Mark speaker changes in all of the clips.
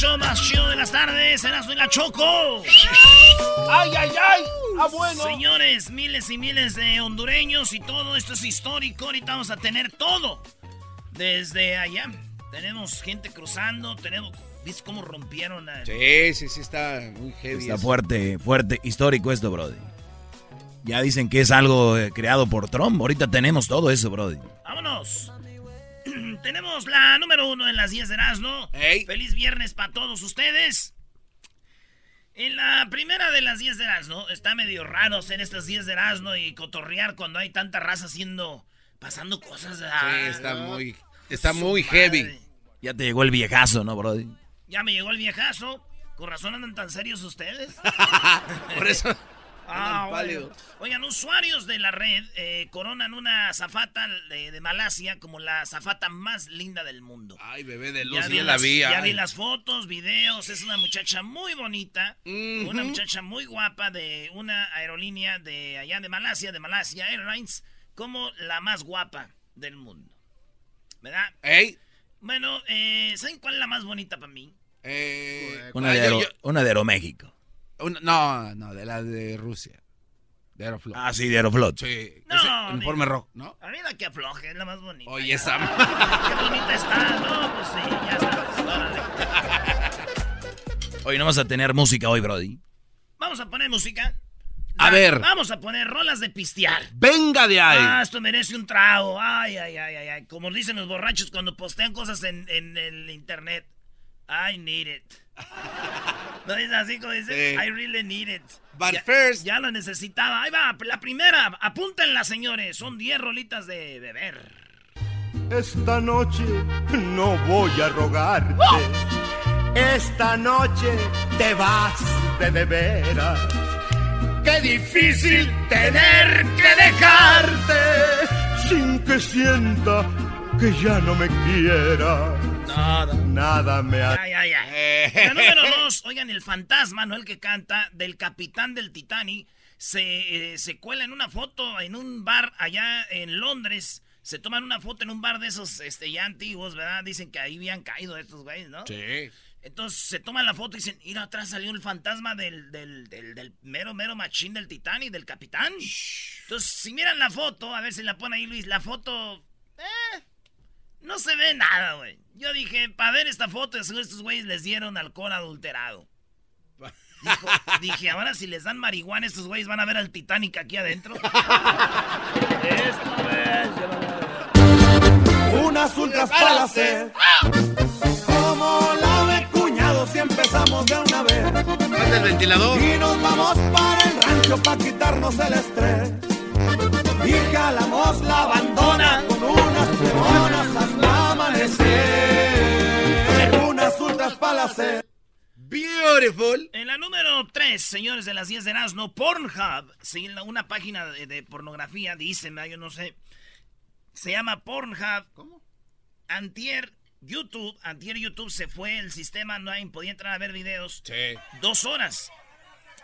Speaker 1: show más chido de las tardes, Erasmo y la Choco.
Speaker 2: ¡Ay, ay, ay! ¡Ah, bueno!
Speaker 1: Señores, miles y miles de hondureños y todo esto es histórico. Ahorita vamos a tener todo. Desde allá. Tenemos gente cruzando, tenemos... ¿Viste cómo rompieron a...
Speaker 3: Sí, sí, sí, está muy heavy.
Speaker 4: Está
Speaker 3: eso.
Speaker 4: fuerte, fuerte, histórico esto, Brody. Ya dicen que es algo eh, creado por Trump. Ahorita tenemos todo eso, Brody.
Speaker 1: ¡Vámonos! Tenemos la número uno en las 10 de Erasmo.
Speaker 3: Ey.
Speaker 1: Feliz viernes para todos ustedes. En la primera de las 10 de Erasmo, está medio raro hacer estas 10 de Erasmo y cotorrear cuando hay tanta raza haciendo, pasando cosas.
Speaker 3: Sí,
Speaker 1: ah,
Speaker 3: está
Speaker 1: ¿no?
Speaker 3: muy, está
Speaker 1: Su
Speaker 3: muy
Speaker 1: madre.
Speaker 3: heavy.
Speaker 4: Ya te llegó el viejazo, ¿no, Brody?
Speaker 1: Ya me llegó el viejazo. Con razón andan tan serios ustedes.
Speaker 3: Por eso.
Speaker 1: Ah, bueno. Oigan, usuarios de la red eh, coronan una zafata de, de Malasia como la zafata más linda del mundo.
Speaker 3: Ay, bebé de
Speaker 1: Ya
Speaker 3: luz,
Speaker 1: vi,
Speaker 3: ya la vi.
Speaker 1: ya
Speaker 3: ay.
Speaker 1: vi las fotos, videos. Es una muchacha muy bonita. Una muchacha muy guapa de una aerolínea de allá de Malasia, de Malasia Airlines, como la más guapa del mundo. ¿Verdad?
Speaker 3: Ey,
Speaker 1: Bueno, eh, ¿saben cuál es la más bonita para mí?
Speaker 3: eh,
Speaker 4: Una de,
Speaker 3: yo-
Speaker 4: Aero-
Speaker 3: yo-
Speaker 4: una de Aeroméxico.
Speaker 3: No, no, de la de Rusia. De Aeroflot.
Speaker 4: Ah, sí, de Aeroflot.
Speaker 3: Sí.
Speaker 1: No,
Speaker 3: ese
Speaker 1: ni-
Speaker 3: uniforme rojo, ¿no?
Speaker 1: A mí la que afloje es la más bonita.
Speaker 3: Oye, esa.
Speaker 1: Qué bonita está. No, pues sí, ya está.
Speaker 4: Hoy no vamos a tener música hoy, Brody.
Speaker 1: Vamos a poner música.
Speaker 3: A ver.
Speaker 1: Vamos a poner rolas de pistear.
Speaker 3: Venga de ahí.
Speaker 1: Ah, esto merece un trago. Ay, ay, ay, ay, ay. Como dicen los borrachos cuando postean cosas en, en el internet. I need it. ¿No es así como dicen?
Speaker 3: Sí.
Speaker 1: I really need it.
Speaker 3: But
Speaker 1: ya,
Speaker 3: first-
Speaker 1: Ya lo necesitaba. Ahí va, la primera. Apúntenla, señores. Son 10 rolitas de beber.
Speaker 5: Esta noche no voy a rogarte. Esta noche te vas de de veras. Qué difícil tener que dejarte sin que sienta que ya no me quiera.
Speaker 1: Nada.
Speaker 5: Nada me ha...
Speaker 1: Ay, ay, ay. La número dos, oigan, el fantasma, ¿no? El que canta, del capitán del Titanic, se, eh, se cuela en una foto en un bar allá en Londres. Se toman una foto en un bar de esos este, ya antiguos, ¿verdad? Dicen que ahí habían caído estos güeyes, ¿no?
Speaker 3: Sí.
Speaker 1: Entonces se toman la foto y dicen, mira, atrás salió el fantasma del, del, del, del mero, mero machín del Titanic, del capitán. Entonces, si miran la foto, a ver si la pone ahí Luis, la foto... Eh, no se ve nada, güey. Yo dije, para ver esta foto, estos güeyes les dieron alcohol adulterado. Dijo- dije, ahora si les dan marihuana, estos güeyes van a ver al Titanic aquí adentro. A ver.
Speaker 5: Unas ultras para hacer. Como la de cuñado si empezamos de una vez.
Speaker 3: Manda el ventilador.
Speaker 5: Y nos vamos para el rancho para quitarnos el estrés. Y jalamos la bandona peronas hasta amanecer. Unas ultras para hacer.
Speaker 3: Beautiful.
Speaker 1: En la número 3, señores de las 10 de Erasmo, Pornhub, sí, una página de, de pornografía, dicen, yo no sé, se llama Pornhub. ¿Cómo? Antier YouTube, antier YouTube se fue el sistema, no hay, podía entrar a ver videos.
Speaker 3: Sí.
Speaker 1: Dos horas.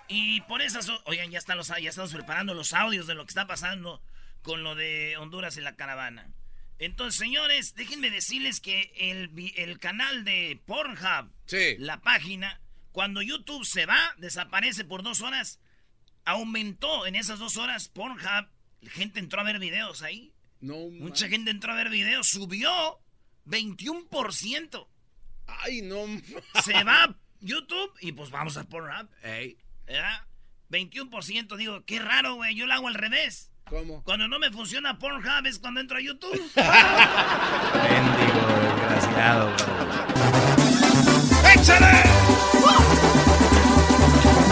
Speaker 1: Y por esas, oigan, ya, están los, ya estamos preparando los audios de lo que está pasando con lo de Honduras en la caravana. Entonces, señores, déjenme decirles que el, el canal de Pornhub,
Speaker 3: Sí.
Speaker 1: la página, cuando YouTube se va, desaparece por dos horas, aumentó en esas dos horas Pornhub, gente entró a ver videos ahí.
Speaker 3: No,
Speaker 1: Mucha gente entró a ver videos, subió 21%.
Speaker 3: Ay, no.
Speaker 1: Se va YouTube y pues vamos a Pornhub.
Speaker 3: Ey,
Speaker 1: ¿verdad? 21%, digo, qué raro, güey, yo lo hago al revés.
Speaker 3: ¿Cómo?
Speaker 1: Cuando no me funciona Pornhub es cuando entro a YouTube.
Speaker 4: Bendigo, desgraciado.
Speaker 3: ¡Échale!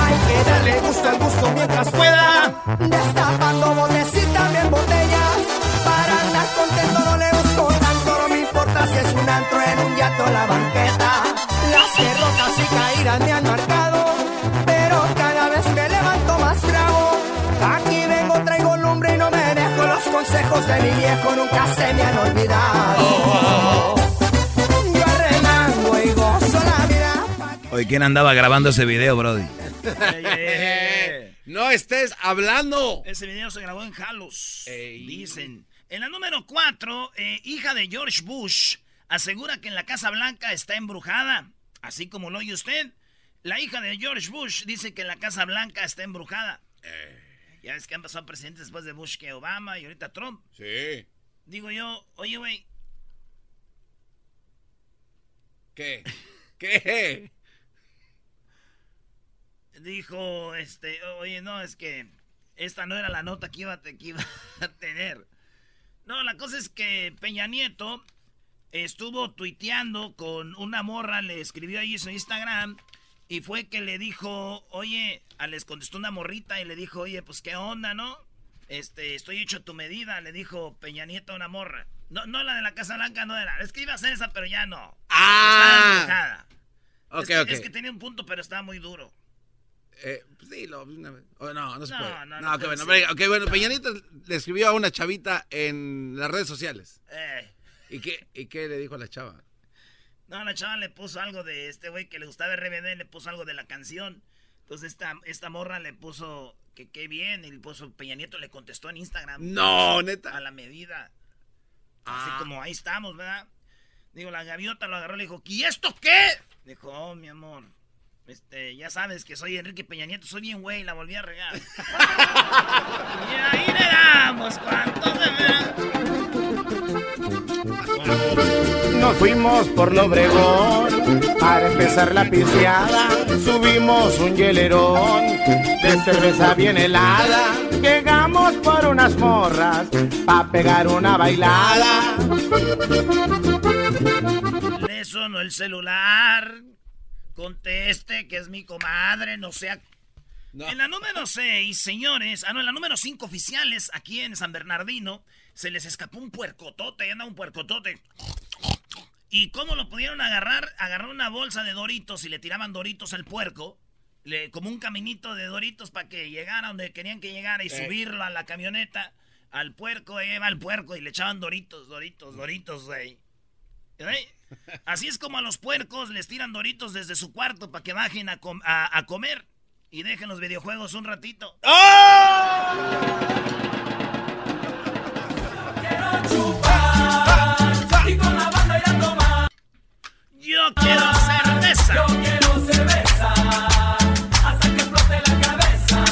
Speaker 6: Hay que darle gusto al gusto mientras pueda. Destapando bolecitas, bien botellas. Para andar contento no le gusto tanto. No me importa si es un antro en
Speaker 7: un yato la banqueta. Las derrotas y caídas me han marcado.
Speaker 6: Recuerdos de mi viejo nunca se me han olvidado. Yo arremango y gozo la vida.
Speaker 4: Oye, ¿quién andaba grabando ese video, Brody?
Speaker 3: No estés hablando.
Speaker 1: Ese video se grabó en Halos. Dicen. En la número 4, hija de George Bush asegura que en la Casa Blanca está embrujada. Así como lo oye usted. La hija de George Bush dice que la Casa Blanca está embrujada.
Speaker 3: Eh.
Speaker 1: Ya ves que han pasado presidentes después de Bush que Obama y ahorita Trump.
Speaker 3: Sí.
Speaker 1: Digo yo, oye, güey.
Speaker 3: ¿Qué? ¿Qué?
Speaker 1: Dijo, este, oye, no, es que esta no era la nota que iba, que iba a tener. No, la cosa es que Peña Nieto estuvo tuiteando con una morra, le escribió ahí en su Instagram y fue que le dijo, oye, a les contestó una morrita y le dijo, oye, pues qué onda, ¿no? Este, estoy hecho tu medida, le dijo Peña Nieto a una morra. No, no la de la Casa Blanca, no era. Es que iba a ser esa, pero ya no.
Speaker 3: Ah.
Speaker 1: Estaba
Speaker 3: Ok,
Speaker 1: es, que,
Speaker 3: ok.
Speaker 1: es que tenía un punto, pero estaba muy duro.
Speaker 3: Eh, pues sí, lo, una vez. Oh, no, no se
Speaker 1: No,
Speaker 3: puede.
Speaker 1: no,
Speaker 3: No,
Speaker 1: no
Speaker 3: ok,
Speaker 1: puede
Speaker 3: bueno, ok, bueno, Peñanita le escribió a una chavita en las redes sociales.
Speaker 1: Eh.
Speaker 3: ¿Y qué, ¿Y qué le dijo a la chava?
Speaker 1: No, la chava le puso algo de este güey que le gustaba RBD, le puso algo de la canción. Entonces esta, esta morra le puso que qué bien, y le puso Peña Nieto le contestó en Instagram.
Speaker 3: No, neta.
Speaker 1: A la medida. Así
Speaker 3: Ah.
Speaker 1: como ahí estamos, ¿verdad? Digo, la gaviota lo agarró y le dijo, ¿y esto qué? Dijo, oh, mi amor, este, ya sabes que soy Enrique Peña Nieto, soy bien güey, la volví a regar. y ahí le damos, ¿cuántos
Speaker 8: Nos fuimos por Lobregón para empezar la pisteada. Subimos un hielerón de cerveza bien helada. Llegamos por unas morras para pegar una bailada.
Speaker 1: Le sonó el celular. Conteste que es mi comadre, no sea. En la número 6, señores, ah, no, en la número 5 oficiales, aquí en San Bernardino, se les escapó un puercotote, anda un puercotote. ¿Y cómo lo pudieron agarrar? Agarraron una bolsa de doritos y le tiraban doritos al puerco. Le, como un caminito de doritos para que llegara donde querían que llegara y
Speaker 3: Eh.
Speaker 1: subirlo a la camioneta. Al puerco, ahí va el puerco y le echaban doritos, doritos, doritos, güey. ¿Eh? Así es como a los puercos les tiran doritos desde su cuarto para que bajen a, com- a- a comer y dejen los videojuegos un ratito. Yo quiero cerveza. Yo quiero cerveza. Hasta que explote la cabeza.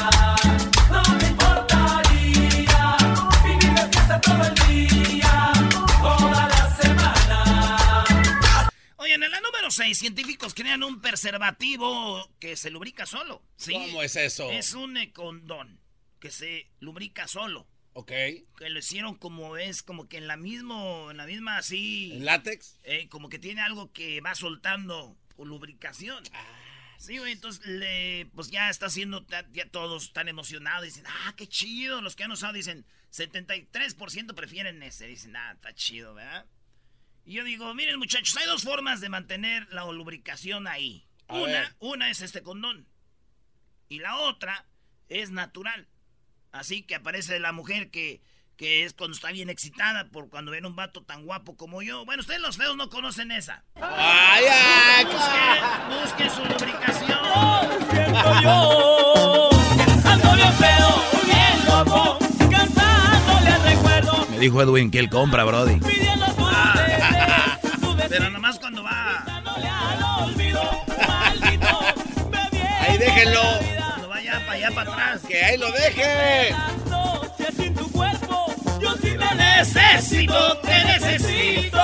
Speaker 1: No me importaría vivir de fiesta todo el día, toda la semana. Oye, en la número 6, científicos crean un preservativo que se lubrica solo. ¿sí?
Speaker 3: ¿Cómo es eso?
Speaker 1: Es un condón que se lubrica solo.
Speaker 3: Ok.
Speaker 1: Que lo hicieron como es, como que en la mismo, en la misma así.
Speaker 3: ¿En látex?
Speaker 1: Eh, como que tiene algo que va soltando por lubricación. Sí, güey, entonces le, pues ya está haciendo, ya todos están emocionados, dicen, ah, qué chido, los que han usado dicen, 73% prefieren ese, dicen, ah, está chido, ¿verdad? Y yo digo, miren muchachos, hay dos formas de mantener la lubricación ahí.
Speaker 3: A
Speaker 1: una,
Speaker 3: ver.
Speaker 1: una es este condón. Y la otra es natural. Así que aparece la mujer que, que es cuando está bien excitada por cuando ven un vato tan guapo como yo. Bueno, ustedes los feos no conocen esa.
Speaker 3: ¡Ay, ay!
Speaker 1: Busquen, busquen su lubricación.
Speaker 6: Siento yo, ando bien feo, bien loco, cantándole recuerdo,
Speaker 4: Me dijo Edwin que él compra, Brody.
Speaker 6: pidiendo tu
Speaker 1: Ah. Pero nomás cuando va.
Speaker 3: Ahí déjenlo.
Speaker 1: Para allá para atrás.
Speaker 3: Que ahí lo deje.
Speaker 6: sin tu cuerpo, yo sí
Speaker 1: Te necesito, te necesito.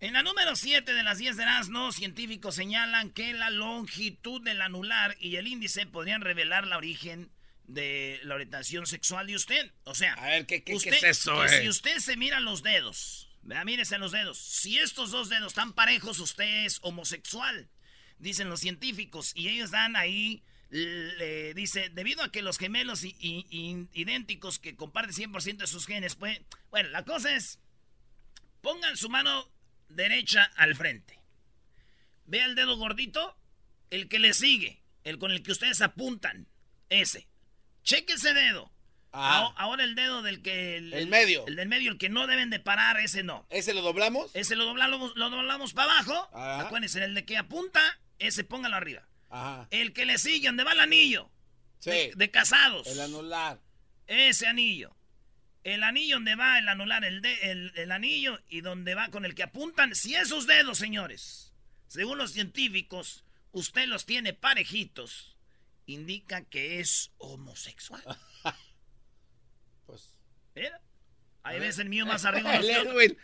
Speaker 1: En la número 7 de las 10 de Erasmo, científicos señalan que la longitud del anular y el índice podrían revelar la origen de la orientación sexual de usted. O sea,
Speaker 3: A ver, ¿qué, qué, qué
Speaker 1: usted,
Speaker 3: es eso,
Speaker 1: que
Speaker 3: eh?
Speaker 1: si usted se mira los dedos, vea, mírese los dedos. Si estos dos dedos están parejos, usted es homosexual, dicen los científicos. Y ellos dan ahí, le dice, debido a que los gemelos i- i- i- idénticos que comparten 100% de sus genes, pues, bueno, la cosa es, pongan su mano derecha al frente. Vea el dedo gordito, el que le sigue, el con el que ustedes apuntan, ese. Cheque ese dedo. Ah. Ahora el dedo del que...
Speaker 9: El, medio.
Speaker 1: El del medio, el que no deben de parar, ese no.
Speaker 9: ¿Ese lo doblamos?
Speaker 1: Ese lo doblamos, lo doblamos para abajo. Acuérdense, el de que apunta, ese póngalo arriba. Ajá. El que le sigue, donde va el anillo. Sí. De, casados.
Speaker 9: El anular.
Speaker 1: Ese anillo. El anillo donde va el anular, el, de, el anillo y donde va con el que apuntan. Si esos dedos, señores, según los científicos, usted los tiene parejitos, indica que es homosexual.
Speaker 9: pues.
Speaker 1: Mira. Ahí ves el mío más arriba. el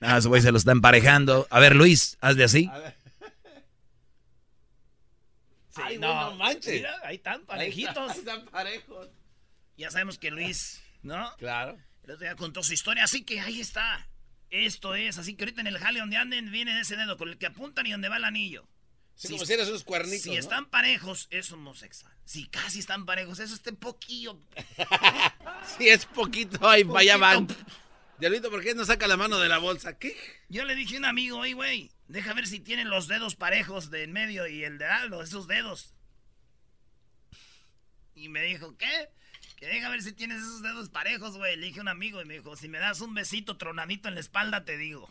Speaker 4: ah, ese güey se lo está emparejando. A ver, Luis, hazle así.
Speaker 1: Sí, no, manches. Mira, ahí están parejitos. Ahí están parejos. Ya sabemos que Luis, ¿no?
Speaker 9: Claro.
Speaker 1: El otro día contó su historia, así que ahí está. Esto es, así que ahorita en el jale donde anden viene ese dedo con el que apuntan y donde va el anillo.
Speaker 9: Sí, si, como si eres unos cuernitos.
Speaker 1: Si están parejos, es homosexual. Si casi están parejos, eso está poquillo.
Speaker 9: si es poquito, ahí vaya van. Diablito, ¿por qué no saca la mano de la bolsa? ¿Qué?
Speaker 1: Yo le dije a un amigo, oye, güey, deja ver si tienen los dedos parejos de en medio y el de algo, esos dedos. Y me dijo, ¿qué? Que deja ver si tienes esos dedos parejos, güey. Le dije a un amigo y me dijo, si me das un besito tronadito en la espalda, te digo.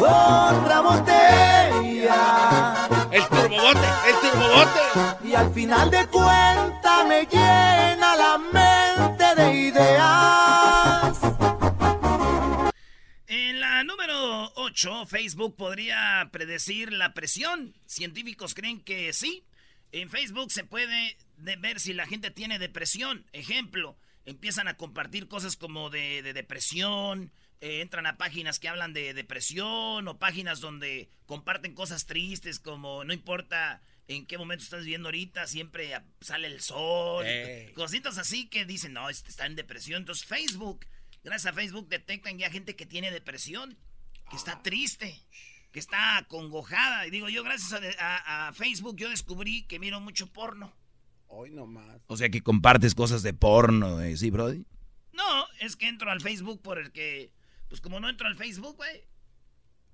Speaker 5: Otra botella.
Speaker 9: El turbobote, el turbobote.
Speaker 5: Y al final de cuentas me llena la mente
Speaker 1: número 8, Facebook podría predecir la presión. Científicos creen que sí. En Facebook se puede ver si la gente tiene depresión. Ejemplo, empiezan a compartir cosas como de, depresión, eh, entran a páginas que hablan de depresión o páginas donde comparten cosas tristes como no importa en qué momento estás viviendo ahorita, siempre sale el sol, cositas así que dicen, no, este está en depresión. Entonces Facebook, gracias a Facebook detectan ya gente que tiene depresión, que está triste, que está congojada. Y digo, yo gracias a Facebook yo descubrí que miro mucho porno.
Speaker 9: Hoy nomás.
Speaker 4: O sea que compartes cosas de porno, ¿eh? ¿sí, Brody?
Speaker 1: No, es que entro al Facebook por el que. Pues como no entro al Facebook, güey.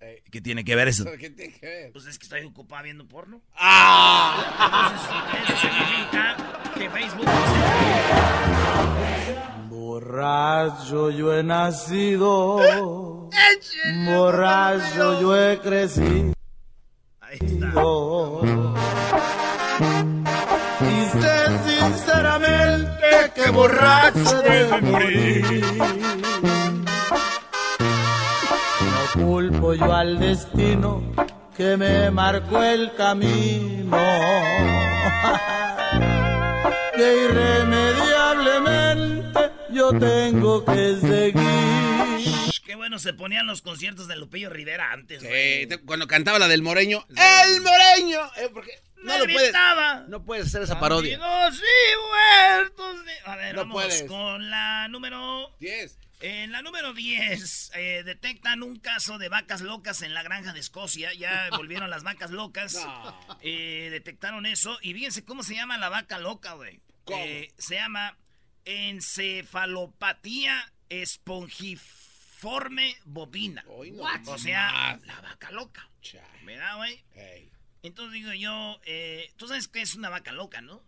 Speaker 4: Eh, ¿Qué tiene que ver eso?
Speaker 9: ¿Qué tiene que ver?
Speaker 1: Pues es que estoy ocupado viendo porno.
Speaker 9: ¡Ah!
Speaker 1: Entonces, eso significa que Facebook.
Speaker 5: Borracho yo he nacido. Borracho yo he crecido.
Speaker 1: Ahí está.
Speaker 5: Dice sinceramente que borracho de morir. No yo al destino que me marcó el camino. que irremediablemente yo tengo que seguir.
Speaker 1: Qué bueno se ponían los conciertos de Lupillo Rivera antes,
Speaker 9: sí, cuando cantaba la del Moreño. ¡El Moreño! Eh, porque
Speaker 1: no lo puedes,
Speaker 9: no puedes hacer esa parodia.
Speaker 1: A ver, vamos con la número
Speaker 9: 10.
Speaker 1: En la número 10 eh, detectan un caso de vacas locas en la granja de Escocia. Ya volvieron las vacas locas. Eh, detectaron eso. Y fíjense cómo se llama la vaca loca, güey. Eh, se llama encefalopatía espongiforme bovina. o sea, la vaca loca. ¿Verdad, güey? Entonces digo yo, eh, tú sabes que es una vaca loca, ¿no?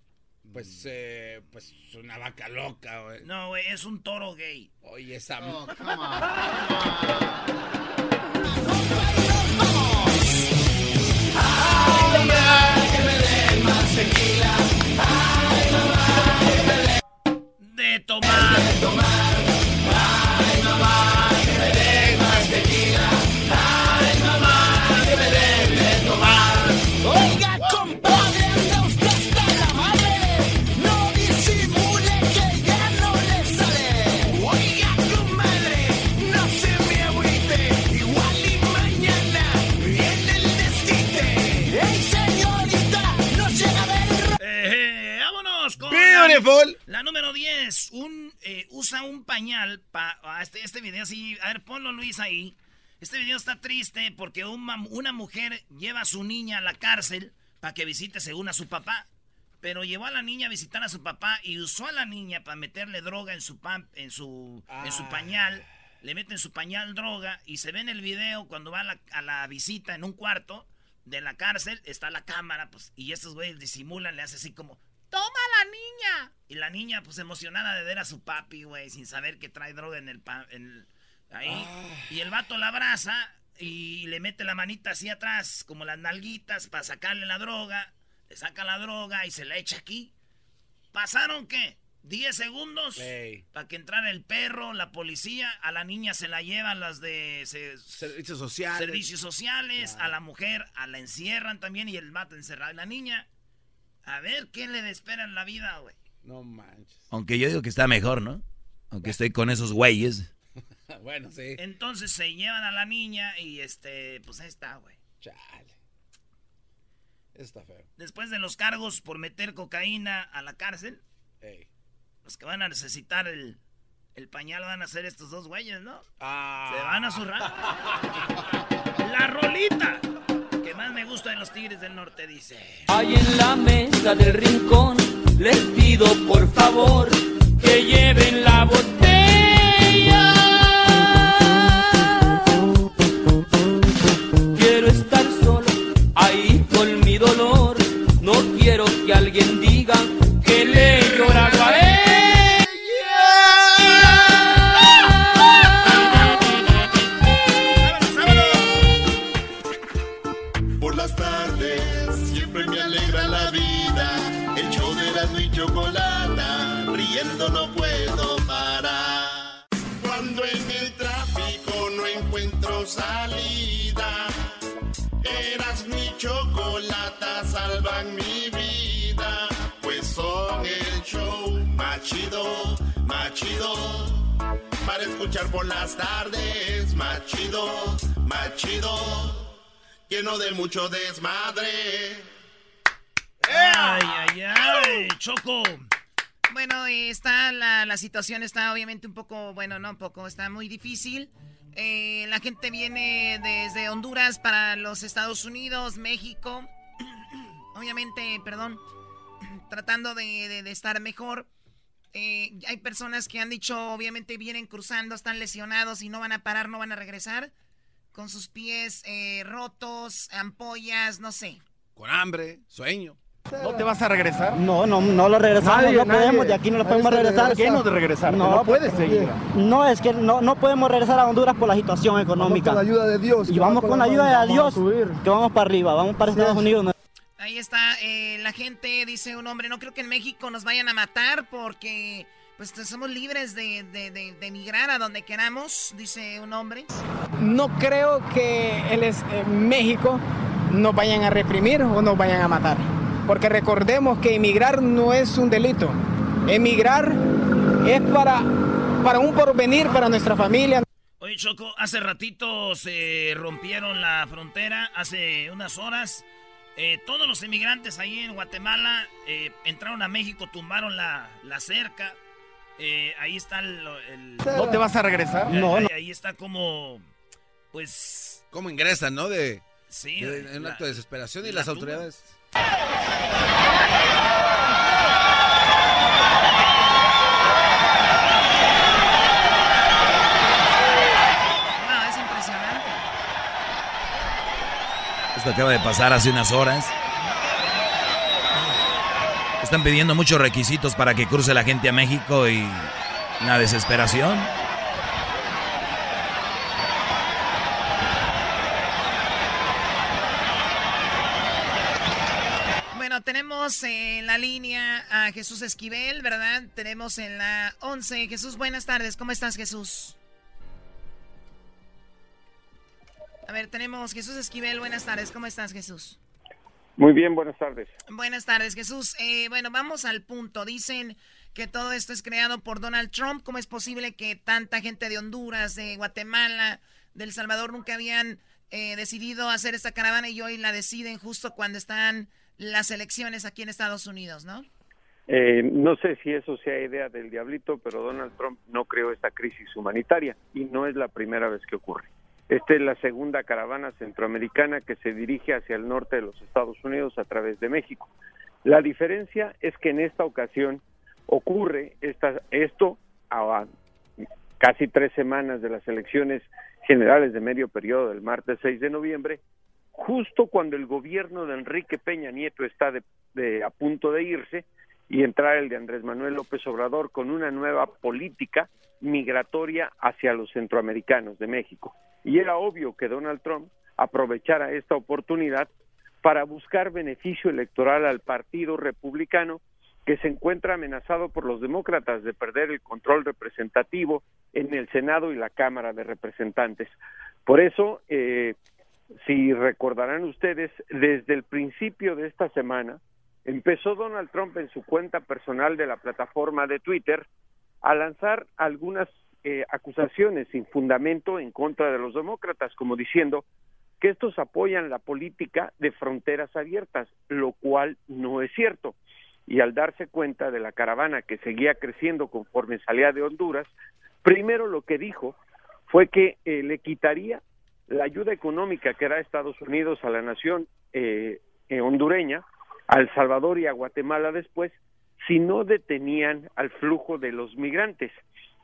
Speaker 9: Pues, eh, pues una vaca loca, güey.
Speaker 1: No, güey, es un toro gay.
Speaker 9: Oye, esa...
Speaker 10: Oh, come on.
Speaker 5: Ay, mamá, que me den más tequila. Ay, mamá, que me den...
Speaker 1: De tomar.
Speaker 5: De tomar.
Speaker 1: Usa un pañal para este, este video así. A ver, ponlo Luis ahí. Este video está triste porque una, una mujer lleva a su niña a la cárcel para que visite según a su papá. Pero llevó a la niña a visitar a su papá y usó a la niña para meterle droga en su, pam- en su, en su pañal. Le mete en su pañal droga y se ve en el video cuando va a la, a la visita en un cuarto de la cárcel, está la cámara, pues, y estos güeyes disimulan, le hace así como, ¡Toma la niña! Y la niña, pues, emocionada de ver a su papi, güey, sin saber que trae droga en el... Pa en ahí. Y el vato la abraza y le mete la manita así atrás, como las nalguitas, para sacarle la droga. Le saca la droga y se la echa aquí. ¿Pasaron qué? 10 segundos para que entrara el perro, la policía, a la niña se la llevan las de
Speaker 9: servicios sociales,
Speaker 1: servicios sociales a la mujer, a la encierran también y el vato encerrado. La niña, a ver qué le espera en la vida, güey.
Speaker 9: No manches.
Speaker 4: Aunque yo digo que está mejor, ¿no? Aunque estoy con esos güeyes.
Speaker 9: bueno, sí.
Speaker 1: Entonces se llevan a la niña y este, pues ahí está, güey.
Speaker 9: Chale. Está feo.
Speaker 1: Después de los cargos por meter cocaína a la cárcel. Ey los que van a necesitar el, el pañal van a ser estos dos güeyes, ¿no?
Speaker 9: Ah.
Speaker 1: Se van a zurrar. La rolita más me gusta de los Tigres del Norte dice.
Speaker 11: Ahí en la mesa del rincón les pido por favor que lleven la botella. Quiero estar solo ahí con mi dolor. No quiero que alguien diga que le he
Speaker 10: salida, eras mi chocolata, salvan mi vida. Pues son el show más chido, más chido. Para escuchar por las tardes, más chido, más chido lleno de mucho desmadre.
Speaker 1: Ay, ay, ay, Choco.
Speaker 12: Bueno, está la, la, situación está obviamente un poco, bueno, no un poco, está muy difícil. Eh, la gente viene desde Honduras para los Estados Unidos, México. obviamente, perdón, tratando de, estar mejor. Eh, hay personas que han dicho, obviamente vienen cruzando, están lesionados y no van a parar, no van a regresar con sus pies eh, rotos, ampollas, no sé.
Speaker 9: Con hambre, sueño.
Speaker 13: ¿No te vas a regresar?
Speaker 14: No, no, no lo regresamos,
Speaker 13: Nadie,
Speaker 14: no
Speaker 13: nadie.
Speaker 14: podemos, de aquí no lo podemos regresar.
Speaker 13: ¿Por qué no de regresar? No puedes seguir.
Speaker 14: No, es que no, no podemos regresar a Honduras por la situación económica.
Speaker 13: Vamos con la ayuda de Dios.
Speaker 14: Y vamos con la ayuda de Dios, que vamos para arriba, vamos para Estados Unidos. ¿no?
Speaker 12: Ahí está, eh, la gente dice un hombre, no creo que en México nos vayan a matar porque pues somos libres de, de, de, de emigrar a donde queramos, dice un hombre.
Speaker 7: No creo que el, eh, México nos vayan a reprimir o nos vayan a matar. Porque recordemos que emigrar no es un delito. Emigrar es para, para un porvenir, para nuestra familia.
Speaker 1: Oye, Choco, hace ratito se rompieron la frontera, hace unas horas. Eh, todos los inmigrantes ahí en Guatemala eh, entraron a México, tumbaron la, la cerca. Eh, ahí está el, el,
Speaker 13: ¿No te vas a regresar?
Speaker 14: No,
Speaker 1: ahí,
Speaker 14: no.
Speaker 1: ahí está como, pues...
Speaker 9: ¿Cómo ingresan, no? De,
Speaker 1: sí,
Speaker 9: de, de un acto de desesperación y las
Speaker 1: tumba.
Speaker 9: autoridades...
Speaker 4: Esto acaba de pasar hace unas horas. Están pidiendo muchos requisitos para que cruce la gente a México y la desesperación.
Speaker 12: Bueno, tenemos en la línea a Jesús Esquivel, ¿verdad? Tenemos en la 11. Jesús, buenas tardes. ¿Cómo estás, Jesús? A ver, tenemos Jesús Esquivel. Buenas tardes. ¿Cómo estás, Jesús?
Speaker 15: Muy bien, buenas tardes.
Speaker 12: Buenas tardes, Jesús. Eh, bueno, vamos al punto. Dicen que todo esto es creado por Donald Trump. ¿Cómo es posible que tanta gente de Honduras, de Guatemala, de El Salvador nunca habían eh, decidido hacer esta caravana y hoy la deciden justo cuando están las elecciones aquí en Estados Unidos, ¿no?
Speaker 15: Eh, no sé si eso sea idea del diablito, pero Donald Trump no creó esta crisis humanitaria y no es la primera vez que ocurre. Esta es la segunda caravana centroamericana que se dirige hacia el norte de los Estados Unidos a través de México. La diferencia es que en esta ocasión ocurre esta, esto a casi tres semanas de las elecciones generales de medio periodo del martes 6 de noviembre justo cuando el gobierno de Enrique Peña Nieto está de, de- a punto de irse y entrar el de Andrés Manuel López Obrador con una nueva política migratoria hacia los centroamericanos de México. Y era obvio que Donald Trump aprovechara esta oportunidad para buscar beneficio electoral al Partido Republicano que se encuentra amenazado por los demócratas de perder el control representativo en el Senado y la Cámara de Representantes. Por eso, eh, si recordarán ustedes, desde el principio de esta semana, empezó Donald Trump en su cuenta personal de la plataforma de Twitter a lanzar algunas eh, acusaciones sin fundamento en contra de los demócratas, como diciendo que estos apoyan la política de fronteras abiertas, lo cual no es cierto. Y al darse cuenta de la caravana que seguía creciendo conforme salía de Honduras, primero lo que dijo fue que eh, le quitaría la ayuda económica que da Estados Unidos a la nación eh, eh, hondureña, a El Salvador y a Guatemala después, si no detenían al flujo de los migrantes.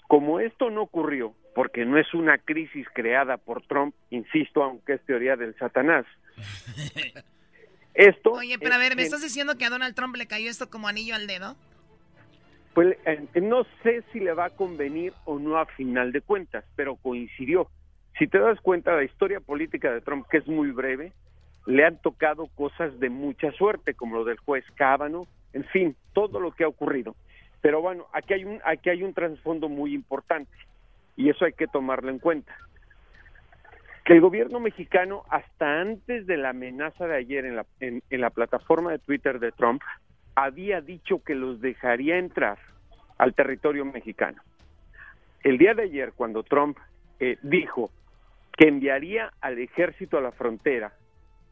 Speaker 15: Como esto no ocurrió, porque no es una crisis creada por Trump, insisto, aunque es teoría del Satanás, esto...
Speaker 12: Oye, pero a ver, ¿me
Speaker 15: es-
Speaker 12: estás diciendo que a Donald Trump le cayó esto como anillo al dedo?
Speaker 15: Pues eh, no sé si le va a convenir o no a final de cuentas, pero coincidió. Si te das cuenta, la historia política de Trump, que es muy breve, le han tocado cosas de mucha suerte, como lo del juez Cábano, en fin, todo lo que ha ocurrido. Pero bueno, aquí hay un, aquí hay un trasfondo muy importante y eso hay que tomarlo en cuenta. Que el gobierno mexicano, hasta antes de la amenaza de ayer en la, en- en la plataforma de Twitter de Trump, había dicho que los dejaría entrar al territorio mexicano. El día de ayer, cuando Trump eh, dijo que enviaría al ejército a la frontera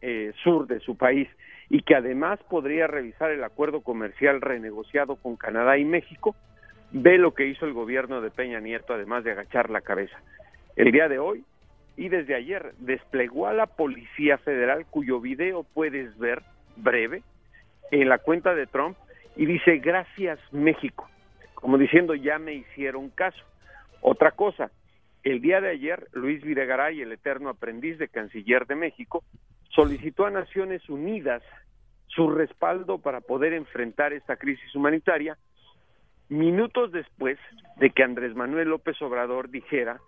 Speaker 15: eh, sur de su país y que además podría revisar el acuerdo comercial renegociado con Canadá y México, ve lo que hizo el gobierno de Peña Nieto, además de agachar la cabeza. El día de hoy y desde ayer desplegó a la Policía Federal, cuyo video puedes ver breve en la cuenta de Trump y dice gracias México, como diciendo ya me hicieron caso. Otra cosa, el día de ayer Luis Videgaray, el eterno aprendiz de canciller de México, solicitó a Naciones Unidas su respaldo para poder enfrentar esta crisis humanitaria minutos después de que Andrés Manuel López Obrador dijera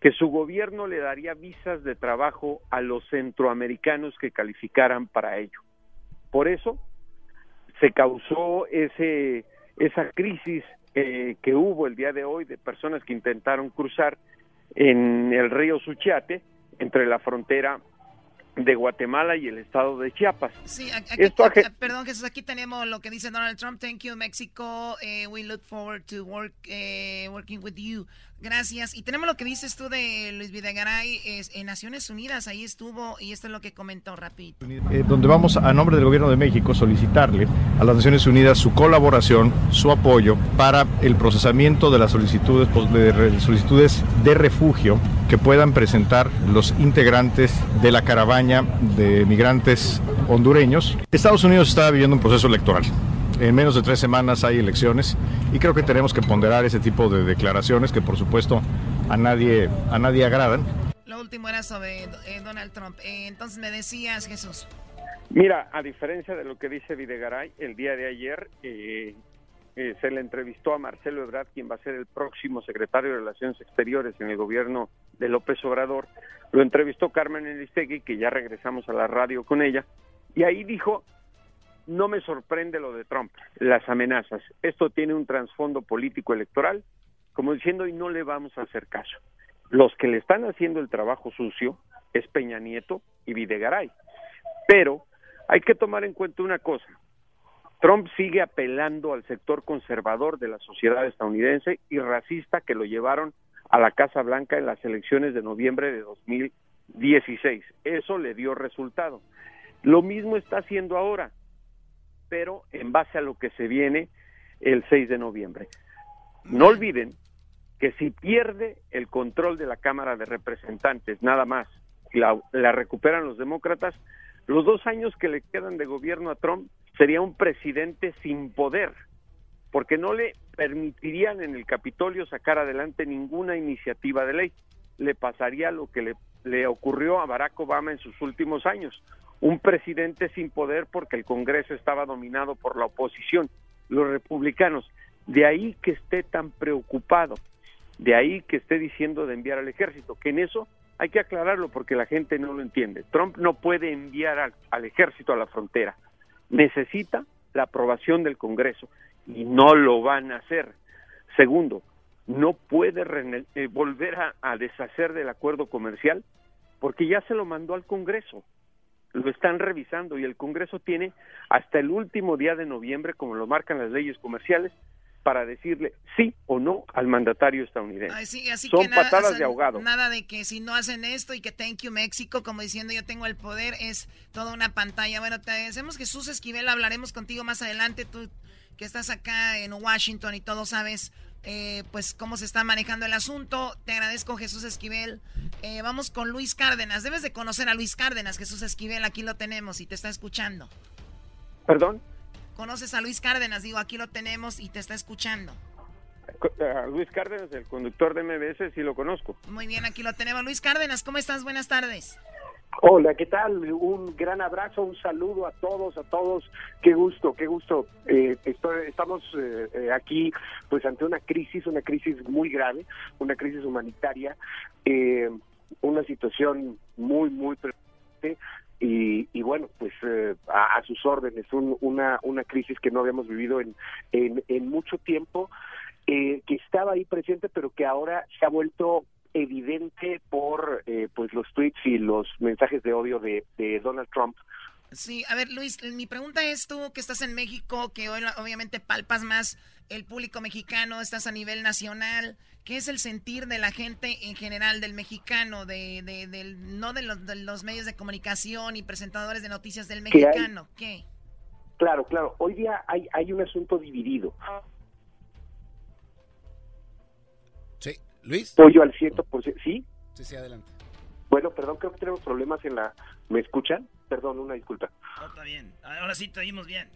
Speaker 15: que su gobierno le daría visas de trabajo a los centroamericanos que calificaran para ello. Por eso se causó ese esa crisis eh, que hubo el día de hoy de personas que intentaron cruzar en el río Suchiate entre la frontera de Guatemala y el estado de Chiapas.
Speaker 12: Sí, aquí-
Speaker 15: Esto
Speaker 12: perdón Jesús, aquí tenemos lo que dice Donald Trump. Thank you, Mexico. Eh, we look forward to work, eh, working with you. Gracias. Y tenemos lo que dices tú de Luis Videgaray en Naciones Unidas. Ahí estuvo y esto es lo que comentó rápido.
Speaker 16: eh, donde vamos a nombre del gobierno de México solicitarle a las Naciones Unidas su colaboración, su apoyo para el procesamiento de las solicitudes pues, de, solicitudes de refugio que puedan presentar los integrantes de la caravana de migrantes hondureños. Estados Unidos está viviendo un proceso electoral. En menos de tres semanas hay elecciones y creo que tenemos que ponderar ese tipo de declaraciones que por supuesto a nadie, a nadie agradan.
Speaker 12: Lo último era sobre eh, Donald Trump. Eh, entonces me decías, Jesús.
Speaker 15: Mira, a diferencia de lo que dice Videgaray, el día de ayer eh, eh, se le entrevistó a Marcelo Ebrard, quien va a ser el próximo secretario de Relaciones Exteriores en el gobierno de López Obrador. Lo entrevistó Carmen Elistegui, que ya regresamos a la radio con ella, y ahí dijo, no me sorprende lo de Trump, las amenazas. Esto tiene un trasfondo político electoral, como diciendo, y no le vamos a hacer caso. Los que le están haciendo el trabajo sucio es Peña Nieto y Videgaray. Pero hay que tomar en cuenta una cosa. Trump sigue apelando al sector conservador de la sociedad estadounidense y racista que lo llevaron a la Casa Blanca en las elecciones de noviembre de 2016. Eso le dio resultado. Lo mismo está haciendo ahora, pero en base a lo que se viene el 6 de noviembre. No olviden que si pierde el control de la Cámara de Representantes, nada más, y la, la recuperan los demócratas, los dos años que le quedan de gobierno a Trump sería un presidente sin poder, porque no le permitirían en el Capitolio sacar adelante ninguna iniciativa de ley. Le pasaría lo que le le ocurrió a Barack Obama en sus últimos años. Un presidente sin poder porque el Congreso estaba dominado por la oposición, los republicanos. De ahí que esté tan preocupado, de ahí que esté diciendo de enviar al ejército, que en eso hay que aclararlo porque la gente no lo entiende. Trump no puede enviar al, ejército a la frontera, necesita la aprobación del Congreso y no lo van a hacer. Segundo, no puede eh, volver a, a deshacer del acuerdo comercial porque ya se lo mandó al Congreso. Lo están revisando y el Congreso tiene hasta el último día de noviembre, como lo marcan las leyes comerciales, para decirle sí o no al mandatario estadounidense.
Speaker 12: Así
Speaker 15: Son
Speaker 12: que nada,
Speaker 15: patadas
Speaker 12: o sea,
Speaker 15: de ahogado.
Speaker 12: Nada de que si no hacen esto y que thank you México, como diciendo yo tengo el poder, es toda una pantalla. Bueno, te agradecemos Jesús Esquivel, hablaremos contigo más adelante, tú que estás acá en Washington y todo sabes eh, pues cómo se está manejando el asunto. Te agradezco Jesús Esquivel. Eh, vamos con Luis Cárdenas. Debes de conocer a Luis Cárdenas, Jesús Esquivel, aquí lo tenemos y te está escuchando.
Speaker 15: Perdón,
Speaker 12: ¿Conoces a Luis Cárdenas? Digo, aquí lo tenemos y te está escuchando.
Speaker 15: A Luis Cárdenas, el conductor de MBS, sí lo conozco.
Speaker 12: Muy bien, aquí lo tenemos. Luis Cárdenas, ¿cómo estás? Buenas tardes.
Speaker 17: Hola, ¿qué tal? Un gran abrazo, un saludo a todos, a todos. Qué gusto, qué gusto. Eh, estoy- estamos eh, eh, aquí pues ante una crisis, una crisis muy grave, una crisis humanitaria, eh, una situación muy, muy preocupante. Y, y bueno, pues eh, a, sus órdenes, un- una, una crisis que no habíamos vivido en, en, en mucho tiempo, eh, que estaba ahí presente, pero que ahora se ha vuelto evidente por eh, pues los tweets y los mensajes de odio de, de Donald Trump.
Speaker 12: Sí, a ver, Luis, mi pregunta es tú que estás en México, que hoy obviamente palpas más el público mexicano, estás a nivel nacional. ¿Qué es el sentir de la gente en general, del mexicano, de, de- del, no de los, de los medios de comunicación y presentadores de noticias del mexicano? ¿Qué?
Speaker 17: Claro, claro. Hoy día hay, hay un asunto dividido.
Speaker 3: Luis.
Speaker 17: Pollo al ciento por ciento. ¿Sí?
Speaker 3: Sí, sí, adelante.
Speaker 17: Bueno, perdón, creo que tenemos problemas en la... ¿Me escuchan? Perdón, una disculpa.
Speaker 1: No, está bien. Ahora sí te oímos bien.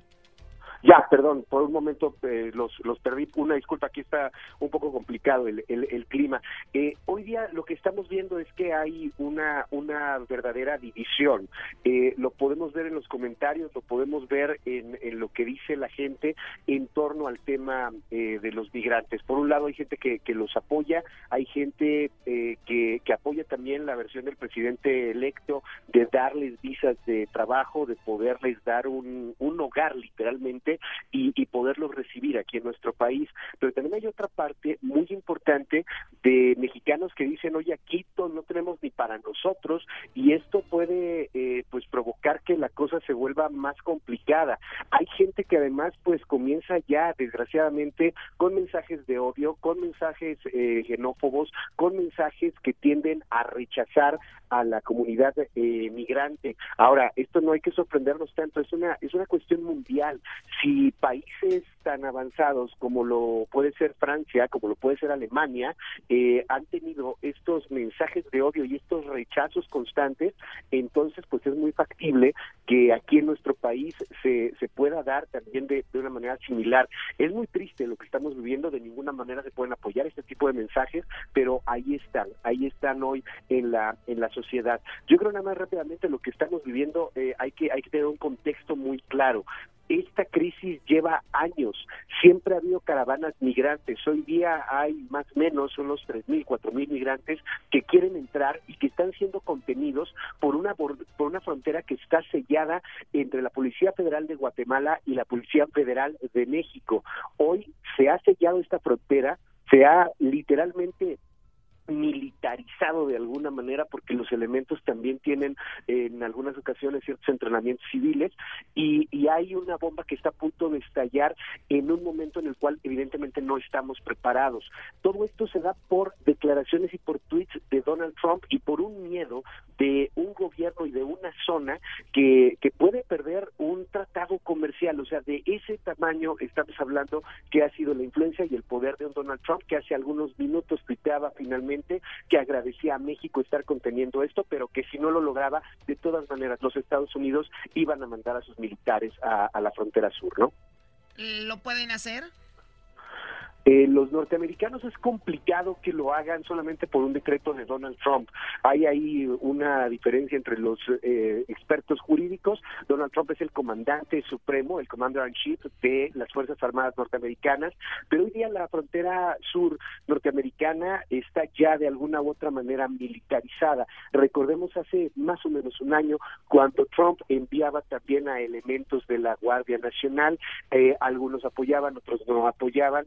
Speaker 17: Ya, perdón, por un momento eh, los, los perdí. Una disculpa, aquí está un poco complicado el, el, clima. Eh, hoy día lo que estamos viendo es que hay una, una verdadera división. Eh, lo podemos ver en los comentarios, lo podemos ver en, en lo que dice la gente en torno al tema eh, de los migrantes. Por un lado hay gente que, que los apoya, hay gente eh, que, que apoya también la versión del presidente electo de darles visas de trabajo, de poderles dar un, un hogar literalmente y, y poderlos recibir aquí en nuestro país. Pero también hay otra parte muy importante de mexicanos que dicen, oye, aquí no tenemos ni para nosotros y esto puede eh, pues provocar que la cosa se vuelva más complicada. Hay gente que además pues comienza ya desgraciadamente con mensajes de odio, con mensajes eh, xenófobos, con mensajes que tienden a rechazar a la comunidad eh, migrante. Ahora, esto no hay que sorprendernos tanto, es una es una cuestión mundial. Si países tan avanzados como lo puede ser Francia, como lo puede ser Alemania, eh, han tenido estos mensajes de odio y estos rechazos constantes, entonces pues es muy factible que aquí en nuestro país se, se pueda dar también de, de una manera similar. Es muy triste lo que estamos viviendo, de ninguna manera se pueden apoyar este tipo de mensajes, pero ahí están, ahí están hoy en la en la sociedad. Yo creo nada más rápidamente lo que estamos viviendo eh, hay que hay que tener un contexto muy claro. Esta crisis lleva años, siempre ha habido caravanas migrantes, hoy día hay más o menos unos 3.000, 4.000 migrantes que quieren entrar y que están siendo contenidos por una, por una frontera que está sellada entre la Policía Federal de Guatemala y la Policía Federal de México. Hoy se ha sellado esta frontera, se ha literalmente militarizado de alguna manera porque los elementos también tienen eh, en algunas ocasiones ciertos entrenamientos civiles y, y hay una bomba que está a punto de estallar en un momento en el cual evidentemente no estamos preparados. Todo esto se da por declaraciones y por tweets de Donald Trump y por un miedo de un gobierno y de una zona que, que puede perder un tratado comercial, o sea, de ese tamaño estamos hablando que ha sido la influencia y el poder de un Donald Trump que hace algunos minutos tuiteaba finalmente que agradecía a México estar conteniendo esto, pero que si no lo lograba, de todas maneras los Estados Unidos iban a mandar a sus militares a, la frontera sur, ¿no?
Speaker 12: ¿Lo pueden hacer?
Speaker 17: Eh, los norteamericanos es complicado que lo hagan solamente por un decreto de Donald Trump. Hay ahí una diferencia entre los eh, expertos jurídicos. Donald Trump es el comandante supremo, el commander in chief de las Fuerzas Armadas norteamericanas, pero hoy día la frontera sur norteamericana está ya de alguna u otra manera militarizada. Recordemos hace más o menos un año cuando Trump enviaba también a elementos de la Guardia Nacional, eh, algunos apoyaban, otros no apoyaban.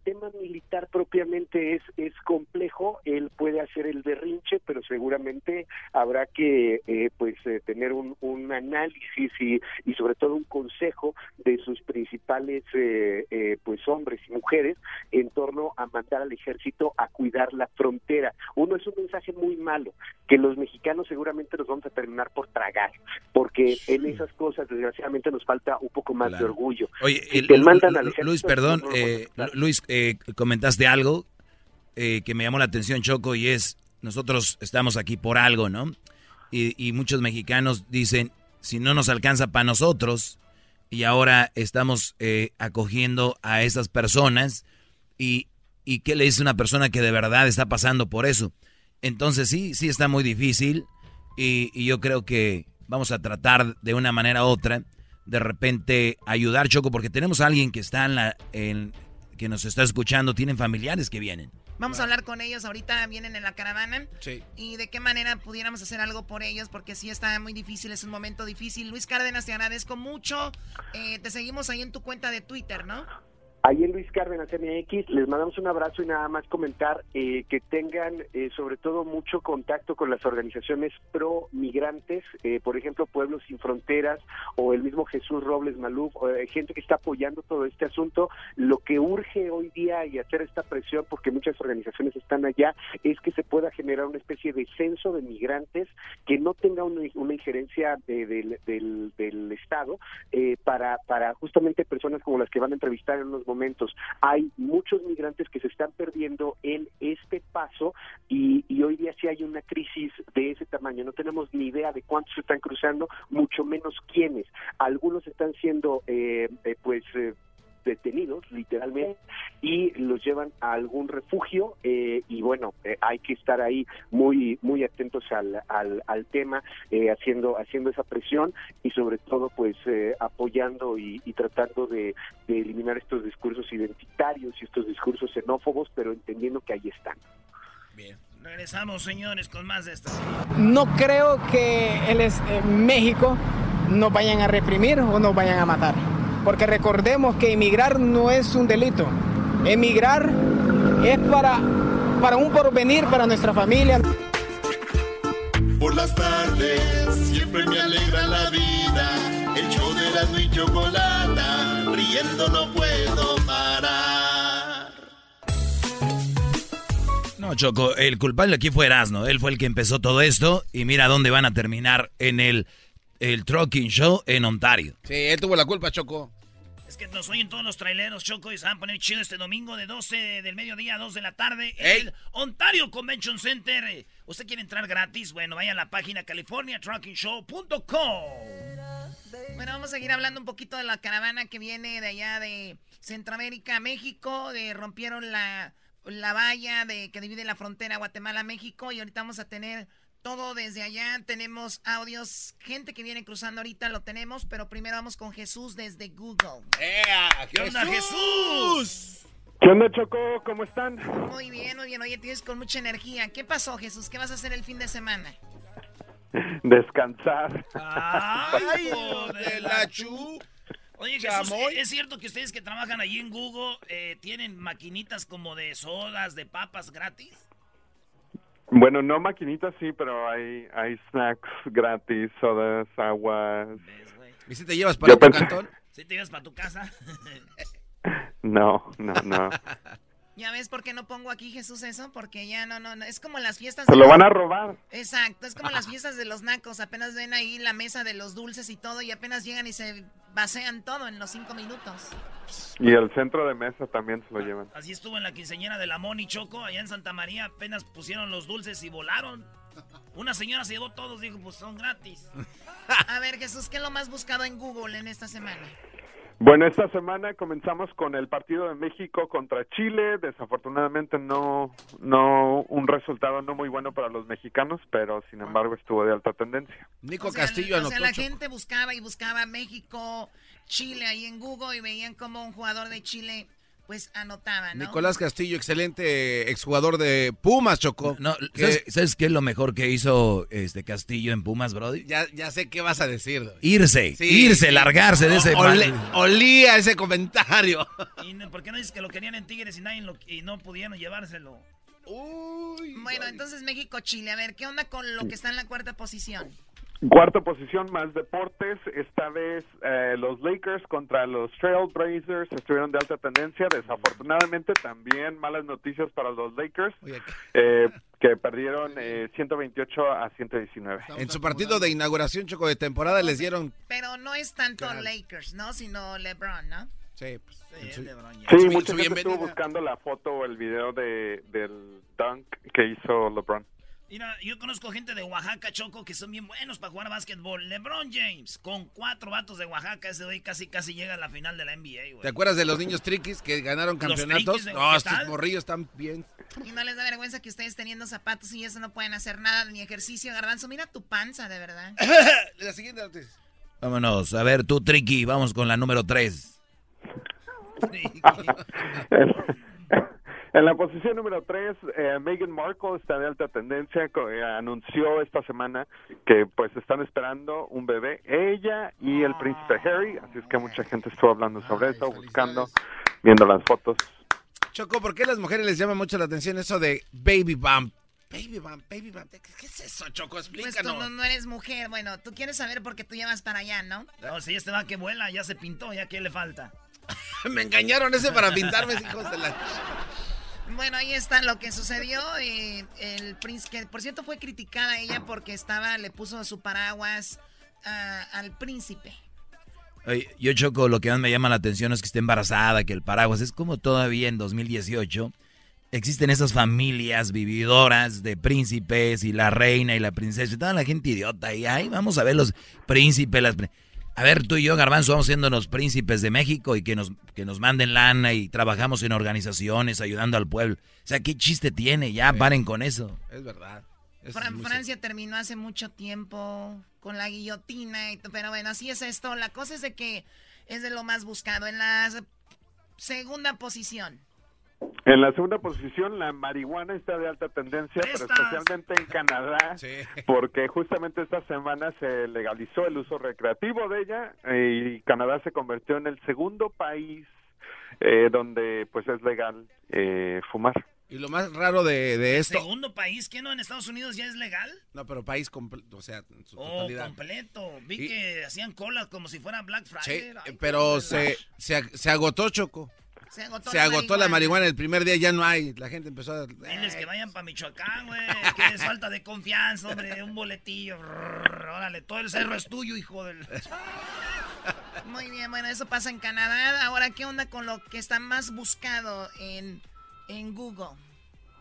Speaker 17: Tema militar propiamente es, es complejo, él puede hacer el berrinche, pero seguramente habrá que eh, pues eh, tener un, un análisis y, y sobre todo un consejo de sus principales eh, eh, pues hombres y mujeres en torno a mandar al ejército a cuidar la frontera. Uno es un mensaje muy malo que los mexicanos seguramente nos vamos a terminar por tragar, porque en esas cosas desgraciadamente nos falta un poco más de orgullo.
Speaker 4: Oye,
Speaker 17: Si
Speaker 4: el-
Speaker 17: te mandan al ejército,
Speaker 4: Luis, perdón,
Speaker 17: no
Speaker 4: eh, Luis, eh, comentaste algo eh, que me llamó la atención, Choco, y es, nosotros estamos aquí por algo, ¿no? Y, muchos mexicanos dicen, si no nos alcanza para nosotros, y ahora estamos eh, acogiendo a esas personas, y, y qué le dice una persona que de verdad está pasando por eso. Entonces sí, sí está muy difícil, y, y yo creo que vamos a tratar de una manera u otra de repente ayudar, Choco, porque tenemos a alguien que está en la, en, que nos está escuchando, tienen familiares que vienen.
Speaker 12: Vamos a hablar con ellos. Ahorita vienen en la caravana.
Speaker 4: Sí.
Speaker 12: Y de qué manera pudiéramos hacer algo por ellos, porque sí está muy difícil, es un momento difícil. Luis Cárdenas, te agradezco mucho. Eh, te seguimos ahí en tu cuenta de Twitter, ¿no?
Speaker 17: Ahí en Luis Cárdenas MX, les mandamos un abrazo y nada más comentar eh, que tengan eh, sobre todo mucho contacto con las organizaciones pro migrantes, eh, por ejemplo Pueblos Sin Fronteras o el mismo Jesús Robles Maluf, eh, gente que está apoyando todo este asunto. Lo que urge hoy día y hacer esta presión, porque muchas organizaciones están allá, es que se pueda generar una especie de censo de migrantes que no tenga una, una injerencia eh, del, del, Estado eh, para, para justamente personas como las que van a entrevistar en unos momentos. Hay muchos migrantes que se están perdiendo en este paso y, y hoy día sí hay una crisis de ese tamaño. No tenemos ni idea de cuántos se están cruzando, mucho menos quiénes. Algunos están siendo, eh, eh, pues... eh, detenidos literalmente y los llevan a algún refugio eh, y bueno eh, hay que estar ahí muy muy atentos al, al, al tema eh, haciendo haciendo esa presión y sobre todo pues eh, apoyando y, y tratando de, de eliminar estos discursos identitarios y estos discursos xenófobos pero entendiendo que ahí están
Speaker 1: Regresamos, señores, con más de esto.
Speaker 7: No creo que el es- eh, México nos vayan a reprimir o nos vayan a matar. Porque recordemos que emigrar no es un delito. Emigrar es para, para un porvenir para nuestra familia.
Speaker 10: Por las tardes siempre me alegra la vida. El show de la y chocolata, riendo no puedo parar.
Speaker 4: No, Choco, el culpable aquí fue Erasmo. Él fue el que empezó todo esto y mira dónde van a terminar en el, el Trucking Show en Ontario.
Speaker 9: Sí, él tuvo la culpa, Choco.
Speaker 1: Es que nos oyen todos los traileros, Choco, y se van a poner chido este domingo de 12 del mediodía a 2 de la tarde en el Ontario Convention Center. ¿Usted quiere entrar gratis? Bueno, vaya a la página californiatruckingshow.com.
Speaker 12: Bueno, vamos a seguir hablando un poquito de la caravana que viene de allá de Centroamérica a México. De, rompieron la, la valla de, que divide la frontera Guatemala-México y ahorita vamos a tener todo desde allá. Tenemos audios, gente que viene cruzando ahorita lo tenemos, pero primero vamos con Jesús desde Google.
Speaker 1: ¿Qué onda, Jesús?
Speaker 8: ¿Qué onda, Choco? ¿Cómo están?
Speaker 12: Muy bien, muy bien. Oye, tienes con mucha energía. ¿Qué pasó, Jesús? ¿Qué vas a hacer el fin de semana?
Speaker 8: Descansar.
Speaker 1: ¡Ay, de la chu! Oye, Jesús,
Speaker 9: Chamoy.
Speaker 1: ¿es cierto que ustedes que trabajan allí en Google eh, tienen maquinitas como de sodas, de papas gratis?
Speaker 13: Bueno, no maquinitas, sí, pero hay, hay snacks gratis, sodas, aguas.
Speaker 9: ¿Y si te llevas para
Speaker 13: Yo
Speaker 9: tu
Speaker 13: pensé-
Speaker 9: cantón?
Speaker 1: ¿Sí te ibas para tu casa?
Speaker 13: No, no, no.
Speaker 12: ¿Ya ves por qué no pongo aquí, Jesús, eso? Porque ya no, no, no. Es como las fiestas...
Speaker 13: Se
Speaker 12: de
Speaker 13: lo
Speaker 12: los-
Speaker 13: van a robar.
Speaker 12: Exacto, es como las fiestas de los nacos. Apenas ven ahí la mesa de los dulces y todo y apenas llegan y se vacían todo en los cinco minutos.
Speaker 13: Y el centro de mesa también se lo llevan.
Speaker 1: Así estuvo en la quinceñera de la Moni Choco, allá en Santa María, apenas pusieron los dulces y volaron. Una señora se llevó todos, dijo, pues son gratis.
Speaker 12: A ver, Jesús, ¿qué es lo más buscado en Google en esta semana?
Speaker 13: Bueno, esta semana comenzamos con el partido de México contra Chile. Desafortunadamente no, no un resultado no muy bueno para los mexicanos, pero sin embargo estuvo de alta tendencia.
Speaker 9: Nico
Speaker 12: O sea,
Speaker 9: Castillo
Speaker 12: o
Speaker 9: anotó.
Speaker 12: sea, la gente buscaba y buscaba México, Chile ahí en Google y veían como un jugador de Chile pues anotaba, ¿no?
Speaker 9: Nicolás Castillo, excelente exjugador de Pumas, Choco.
Speaker 4: No,
Speaker 9: Que-
Speaker 4: ¿sabes, sabes qué es lo mejor que hizo este Castillo en Pumas, Brody?
Speaker 9: Ya, ya sé qué vas a decir.
Speaker 4: Irse,
Speaker 9: Sí,
Speaker 4: irse,
Speaker 9: sí.
Speaker 4: largarse de ese...
Speaker 9: Olé- olía ese comentario.
Speaker 1: ¿Y no- por qué no dices que lo querían en Tigres y, nadie lo- y no pudieron llevárselo?
Speaker 12: Bueno, entonces México-Chile, a ver, ¿qué onda con lo que está en la cuarta posición?
Speaker 13: Cuarta posición, más deportes. Esta vez eh, los Lakers contra los Trailblazers estuvieron de alta tendencia. Desafortunadamente también malas noticias para los Lakers, eh, que perdieron eh, 128 a 119.
Speaker 9: En su partido de inauguración, Choco, de temporada les dieron...
Speaker 12: Pero no es tanto Lakers, ¿no? Sino LeBron, ¿no?
Speaker 9: Sí, pues. su-
Speaker 13: Sí, mucha gente
Speaker 9: bienvenida.
Speaker 13: estuvo buscando la foto o el video de, del dunk que hizo LeBron.
Speaker 1: Mira, yo conozco gente de Oaxaca, Choco, que son bien buenos para jugar básquetbol. LeBron James, con cuatro vatos de Oaxaca, ese hoy casi casi llega a la final de la NBA, güey.
Speaker 9: ¿Te acuerdas de los niños triquis que ganaron campeonatos?
Speaker 1: triquis, ¿de-
Speaker 9: No, estos morrillos están bien.
Speaker 12: Y no les da vergüenza que ustedes teniendo zapatos y eso no pueden hacer nada, ni ejercicio, garbanzo. Mira tu panza, de verdad.
Speaker 9: La siguiente noticia.
Speaker 4: Vámonos, a ver, tú, Tricky, vamos con la número 3.
Speaker 13: En la posición número 3, Meghan Markle está de alta tendencia, eh, anunció esta semana que pues están esperando un bebé, ella y el príncipe Harry, así es que mucha gente estuvo hablando sobre eso, buscando, viendo las fotos.
Speaker 9: Choco, ¿por qué a las mujeres les llama mucho la atención eso de baby bump? Baby bump, baby bump. ¿Qué, qué es eso, Choco?
Speaker 12: Pues tú
Speaker 9: Explícanos.
Speaker 12: no, no eres mujer. Bueno, tú quieres saber por qué tú llevas para allá, ¿no?
Speaker 1: No, si este va que vuela, ya se pintó, ya que le falta.
Speaker 9: Me engañaron ese para pintarme, hijos de la...
Speaker 12: Bueno, ahí está lo que sucedió. eh, el príncipe, que por cierto fue criticada ella porque estaba, le puso su paraguas ah, al príncipe.
Speaker 4: Yo choco, lo que más me llama la atención es que esté embarazada, que el paraguas es como todavía en 2018 existen esas familias vividoras de príncipes y la reina y la princesa y toda la gente idiota y ay, vamos a ver los príncipes, las a ver, tú y yo, Garbanzo, vamos siendo los príncipes de México y que nos, que nos manden lana y trabajamos en organizaciones ayudando al pueblo. O sea, ¿qué chiste tiene? Ya paren con eso.
Speaker 9: Es verdad.
Speaker 12: Fran- Francia terminó hace mucho tiempo con la guillotina, y pero bueno, así es esto. La cosa es de que es de lo más buscado. En la segunda posición.
Speaker 13: En la segunda posición, la marihuana está de alta tendencia, pero especialmente en Canadá, porque justamente esta semana se legalizó el uso recreativo de ella eh, y Canadá se convirtió en el segundo país eh, donde pues es legal eh, fumar.
Speaker 9: Y lo más raro de, de esto...
Speaker 1: Segundo país, ¿qué no? ¿En Estados Unidos ya es legal?
Speaker 9: No, pero país completo, o sea, en su
Speaker 1: Oh,
Speaker 9: totalidad.
Speaker 1: completo. Vi
Speaker 9: Y-
Speaker 1: que hacían colas como si fuera Black
Speaker 9: Sí,
Speaker 1: Friday. Ay,
Speaker 9: pero se, se, ag- se agotó, Choco.
Speaker 12: Se agotó,
Speaker 9: Se agotó la marihuana el primer día, ya no hay. La gente empezó a...
Speaker 1: Diles que vayan para Michoacán, güey. Que es falta de confianza, hombre. Un boletillo. Órale, todo el cerro es tuyo, hijo del.
Speaker 12: Muy bien, bueno, eso pasa en Canadá. Ahora, ¿qué onda con lo que está más buscado en, en Google?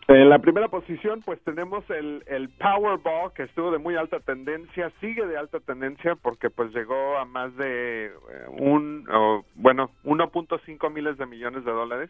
Speaker 13: En la primera posición, pues tenemos el, el Powerball, que estuvo de muy alta tendencia, sigue de alta tendencia porque pues llegó a más de eh, un, o, bueno, 1.5 miles de millones de dólares,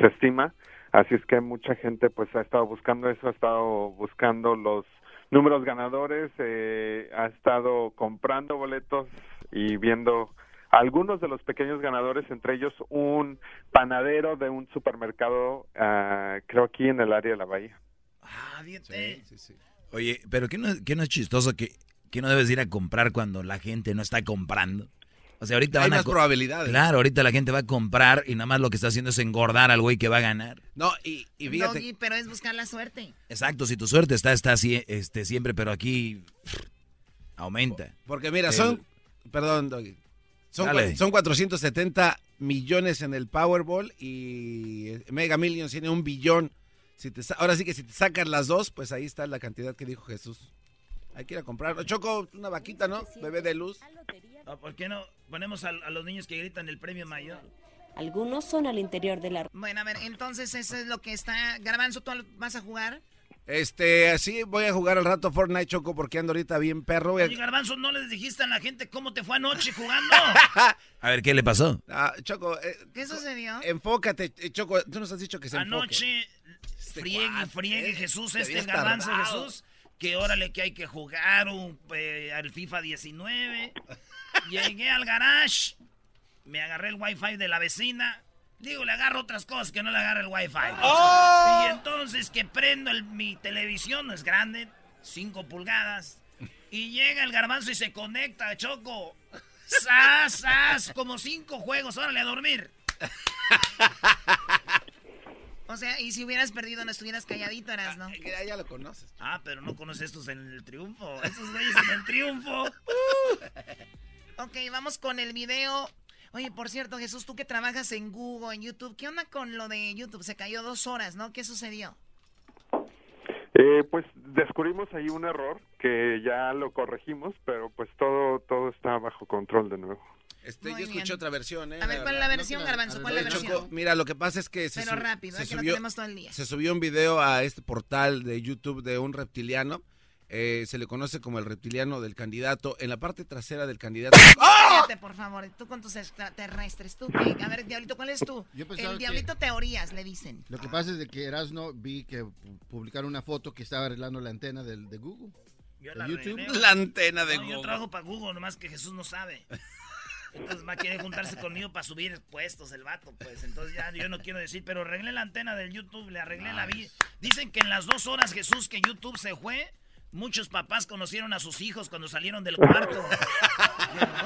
Speaker 13: se estima. Así es que mucha gente pues ha estado buscando eso, ha estado buscando los números ganadores, eh, ha estado comprando boletos y viendo algunos de los pequeños ganadores, entre ellos un panadero de un supermercado, ah, creo aquí en el área de la bahía.
Speaker 1: Ah, fíjate.
Speaker 4: Oye, pero ¿qué no, qué no es chistoso que, que no debes ir a comprar cuando la gente no está comprando? O sea, ahorita
Speaker 9: Hay
Speaker 4: van a
Speaker 9: más
Speaker 4: co-
Speaker 9: probabilidades.
Speaker 4: Claro, ahorita la gente va a comprar y nada más lo que está haciendo es engordar al güey que va a ganar.
Speaker 9: No, y, y fíjate...
Speaker 12: Doggy, pero es buscar la suerte.
Speaker 4: Exacto, si tu suerte está, está así, este, siempre, pero aquí pff, aumenta.
Speaker 9: Porque mira,
Speaker 4: El-
Speaker 9: son... Perdón, Doggy. Son,
Speaker 4: Dale.
Speaker 9: son 470 millones en el Powerball y eh, Mega Millions tiene un billón. Si te sa- ahora sí que si te sacan las dos, pues ahí está la cantidad que dijo Jesús. Hay que ir a comprar. Choco, una vaquita, ¿no? Bebé de luz.
Speaker 1: Ah, ¿Por qué no ponemos a, a los niños que gritan el premio mayor?
Speaker 18: Algunos son al interior de la...
Speaker 12: Bueno, a ver, entonces eso es lo que está... Garbanzo, ¿tú vas a jugar?
Speaker 9: Este, sí, voy a jugar al rato Fortnite, Choco, porque ando ahorita bien perro.
Speaker 1: Oye, Garbanzo, ¿no les dijiste a la gente cómo te fue anoche jugando?
Speaker 4: A ver, ¿qué le pasó?
Speaker 9: Ah, Choco, eh,
Speaker 12: ¿Qué sucedió?
Speaker 9: enfócate, eh, Choco. Tú nos has dicho que se enfoque.
Speaker 1: Anoche, friegue, friegue
Speaker 9: eh,
Speaker 1: Jesús,
Speaker 9: te
Speaker 1: este garbanzo
Speaker 9: tardado.
Speaker 1: Jesús, que órale que hay que jugar un, eh, al FIFA 19. Llegué al garage, me agarré el wifi de la vecina. Digo, le agarro otras cosas que no le agarra el wifi.
Speaker 5: ¡Oh!
Speaker 1: Y entonces que prendo el- mi televisión, no es grande, 5 pulgadas. Y llega el garbanzo y se conecta, Choco. ¡Sas, sas! Como cinco juegos, órale a dormir.
Speaker 12: O sea, y si hubieras perdido no estuvieras calladito, eras, ¿no?
Speaker 9: Ya, ya lo conoces.
Speaker 1: Ah, pero no conoces estos en el triunfo. Esos güeyes en el triunfo.
Speaker 12: Ok, vamos con el video. Oye, por cierto, Jesús, tú que trabajas en Google, en YouTube, ¿qué onda con lo de YouTube? Se cayó dos horas, ¿no? ¿Qué sucedió?
Speaker 13: Eh, pues descubrimos ahí un error que ya lo corregimos, pero pues todo todo está bajo control de nuevo.
Speaker 9: Este,
Speaker 12: Muy
Speaker 9: yo escuché
Speaker 12: bien.
Speaker 9: otra versión, ¿eh?
Speaker 12: A ver, ¿cuál es la versión, Garbanzo? ¿Cuál es la
Speaker 9: Choco,
Speaker 12: versión?
Speaker 9: mira, lo que pasa es que se,
Speaker 12: Pero
Speaker 9: sub-
Speaker 12: rápido,
Speaker 9: se
Speaker 12: es que no
Speaker 9: subió,
Speaker 12: tenemos todo el día.
Speaker 9: se subió un video a este portal de YouTube de un reptiliano. Eh, se le conoce como el reptiliano del candidato. En la parte trasera del candidato.
Speaker 12: Cállate, por favor. Tú con tus extraterrestres. Tú. A ver, Diablito, ¿cuál es tú? El
Speaker 18: que-
Speaker 12: Diablito Teorías, le dicen.
Speaker 18: Lo que pasa es de que Erasno vi que pu- publicaron una foto que estaba arreglando la antena del, de Google.
Speaker 1: Yo
Speaker 18: de
Speaker 1: la
Speaker 18: YouTube.
Speaker 9: La antena de
Speaker 1: No, Yo
Speaker 9: Google.
Speaker 1: trabajo para Google, nomás que Jesús no sabe. Entonces va a querer juntarse conmigo para subir puestos el vato, pues. Entonces ya yo no quiero decir, pero arreglé la antena del YouTube, le arreglé la vida. Dicen que en las dos horas, Jesús, que YouTube se fue, muchos papás conocieron a sus hijos cuando salieron del cuarto.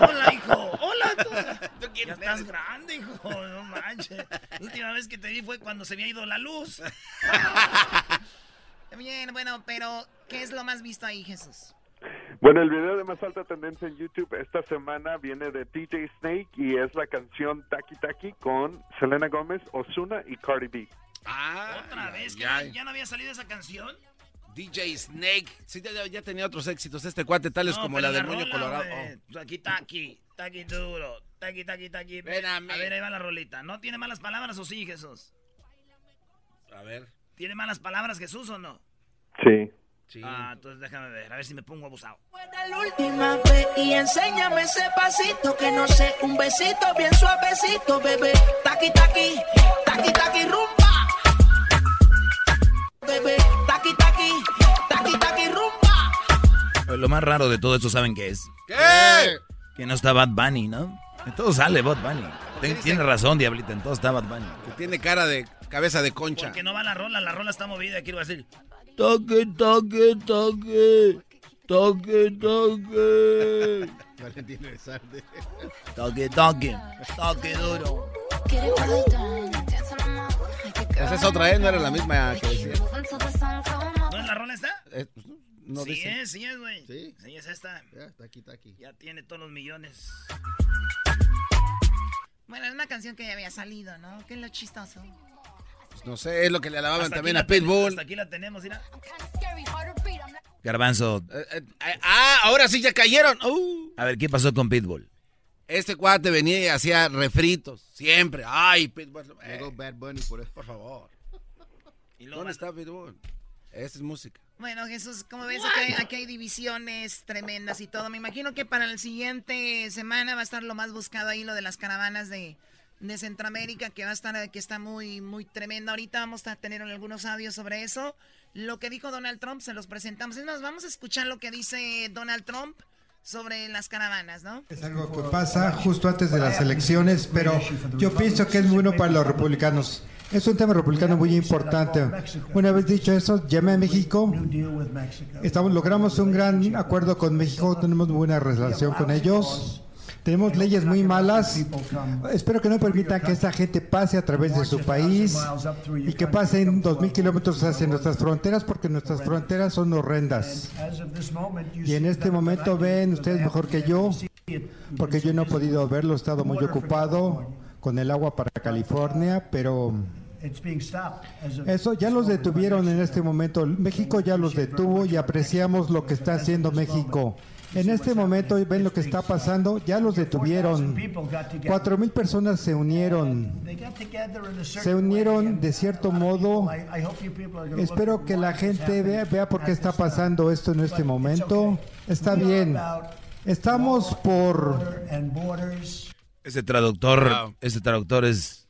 Speaker 1: Hola, hijo. Hola, tú. Ya estás grande, hijo. No manches. La última vez que te vi fue cuando se había ido la luz.
Speaker 12: Bien, bueno, pero ¿qué es lo más visto ahí, Jesús?
Speaker 13: Bueno, el video de más alta tendencia en YouTube esta semana viene de DJ Snake y es la canción Taki Taki con Selena Gómez, Osuna y Cardi B.
Speaker 9: Ah,
Speaker 1: Otra vez, que ya no había salido esa canción.
Speaker 9: DJ Snake. Sí, ya, ya tenía otros éxitos este cuate, tales
Speaker 1: No,
Speaker 9: como la del moño colorado. Oh.
Speaker 1: Taki, taki, taki duro, taki, taki, taki.
Speaker 9: Ven a mí.
Speaker 1: ver, ahí va la rolita. ¿No tiene malas palabras o sí, Jesús?
Speaker 9: A ver.
Speaker 1: ¿Tiene malas palabras Jesús o no?
Speaker 13: Sí.
Speaker 1: Ah, entonces déjame ver, a ver si me pongo abusado.
Speaker 5: La última vez y enséñame ese pasito que no sé, un besito bien suavecito, bebé. Taqui taqui, taqui taqui
Speaker 4: Pues Lo más raro de todo esto, ¿saben qué es?
Speaker 9: ¿Qué?
Speaker 4: Que no está Bad Bunny, ¿no? En todo sale Bad Bunny. Ten- Tiene razón, Diablita, en todo está Bad Bunny.
Speaker 9: Que tiene cara de cabeza de concha.
Speaker 1: Porque no va la rola, la rola está movida, a decir.
Speaker 4: Toque, toque, toque. Toque, toque.
Speaker 18: Elizalde.
Speaker 4: Toque, toque. Toque duro.
Speaker 9: Esa es otra, ¿eh? No era la misma que decía.
Speaker 1: ¿No es la rola esta?
Speaker 9: Eh, pues, no
Speaker 1: sí
Speaker 9: dice.
Speaker 1: es, sí es, güey.
Speaker 18: Sí.
Speaker 1: Sí es esta.
Speaker 18: Ya, taqui taqui.
Speaker 1: Ya tiene todos los millones.
Speaker 12: Bueno, es una canción que ya había salido, ¿no? ¿Qué es lo chistoso?
Speaker 9: Pues no sé, es lo que le alababan
Speaker 1: Hasta
Speaker 9: también
Speaker 1: aquí
Speaker 9: a Pitbull.
Speaker 1: Hasta aquí la tenemos, mira.
Speaker 4: Garbanzo,
Speaker 9: Eh, eh, ah, ahora sí ya cayeron. Uh.
Speaker 4: a ver, ¿qué pasó con Pitbull?
Speaker 9: Este cuate venía y hacía refritos. Siempre. Ay, Pitbull. eh,
Speaker 18: Llegó Bad Bunny por eso.
Speaker 9: por favor.
Speaker 1: Y
Speaker 9: ¿Dónde
Speaker 1: van-
Speaker 9: está Pitbull? Esa es música.
Speaker 12: Bueno, Jesús, como ves, aquí hay, aquí hay divisiones tremendas y todo. Me imagino que para el siguiente semana va a estar lo más buscado ahí, lo de las caravanas de, de Centroamérica, que va a estar, que está muy, muy tremendo. Ahorita vamos a tener algunos audios sobre eso. Lo que dijo Donald Trump, se los presentamos. Es más, vamos a escuchar lo que dice Donald Trump sobre las caravanas, ¿no?
Speaker 19: Es algo que pasa justo antes de las elecciones, pero yo pienso que es bueno para los republicanos. Es un tema republicano muy importante. Una vez dicho eso, llamé a México. Estamos, logramos un gran acuerdo con México, tenemos buena relación con ellos. Tenemos leyes muy malas. Espero que no permitan que esta gente pase a través de su país y que pasen dos mil kilómetros hacia nuestras fronteras porque nuestras fronteras son horrendas. Y en este momento ven ustedes mejor que yo, porque yo no he podido verlo, he estado muy ocupado con el agua para California, pero eso ya los detuvieron en este momento. México ya los detuvo y apreciamos lo que está haciendo México. En este momento ven lo que está pasando, ya los detuvieron. Cuatro mil personas se unieron. Se unieron de cierto modo. Espero que la gente vea, vea por qué está pasando esto en este momento. Está bien. Estamos por...
Speaker 4: Ese traductor, ese traductor es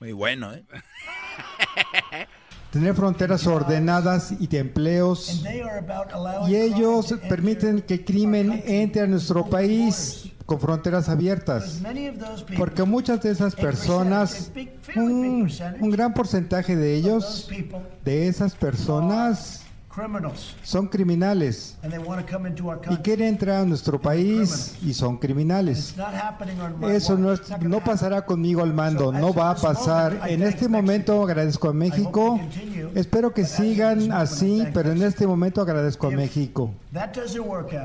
Speaker 4: muy bueno, ¿eh?
Speaker 19: tener fronteras ordenadas y de empleos. Y ellos permiten que el crimen entre a nuestro país con fronteras abiertas. Porque muchas de esas personas, un, un gran porcentaje de ellos, de esas personas, son criminales. Y quieren entrar a nuestro país y son criminales. Eso no, no pasará conmigo al mando, no va a pasar. En este momento agradezco a México, espero que sigan así, pero en este momento agradezco a México.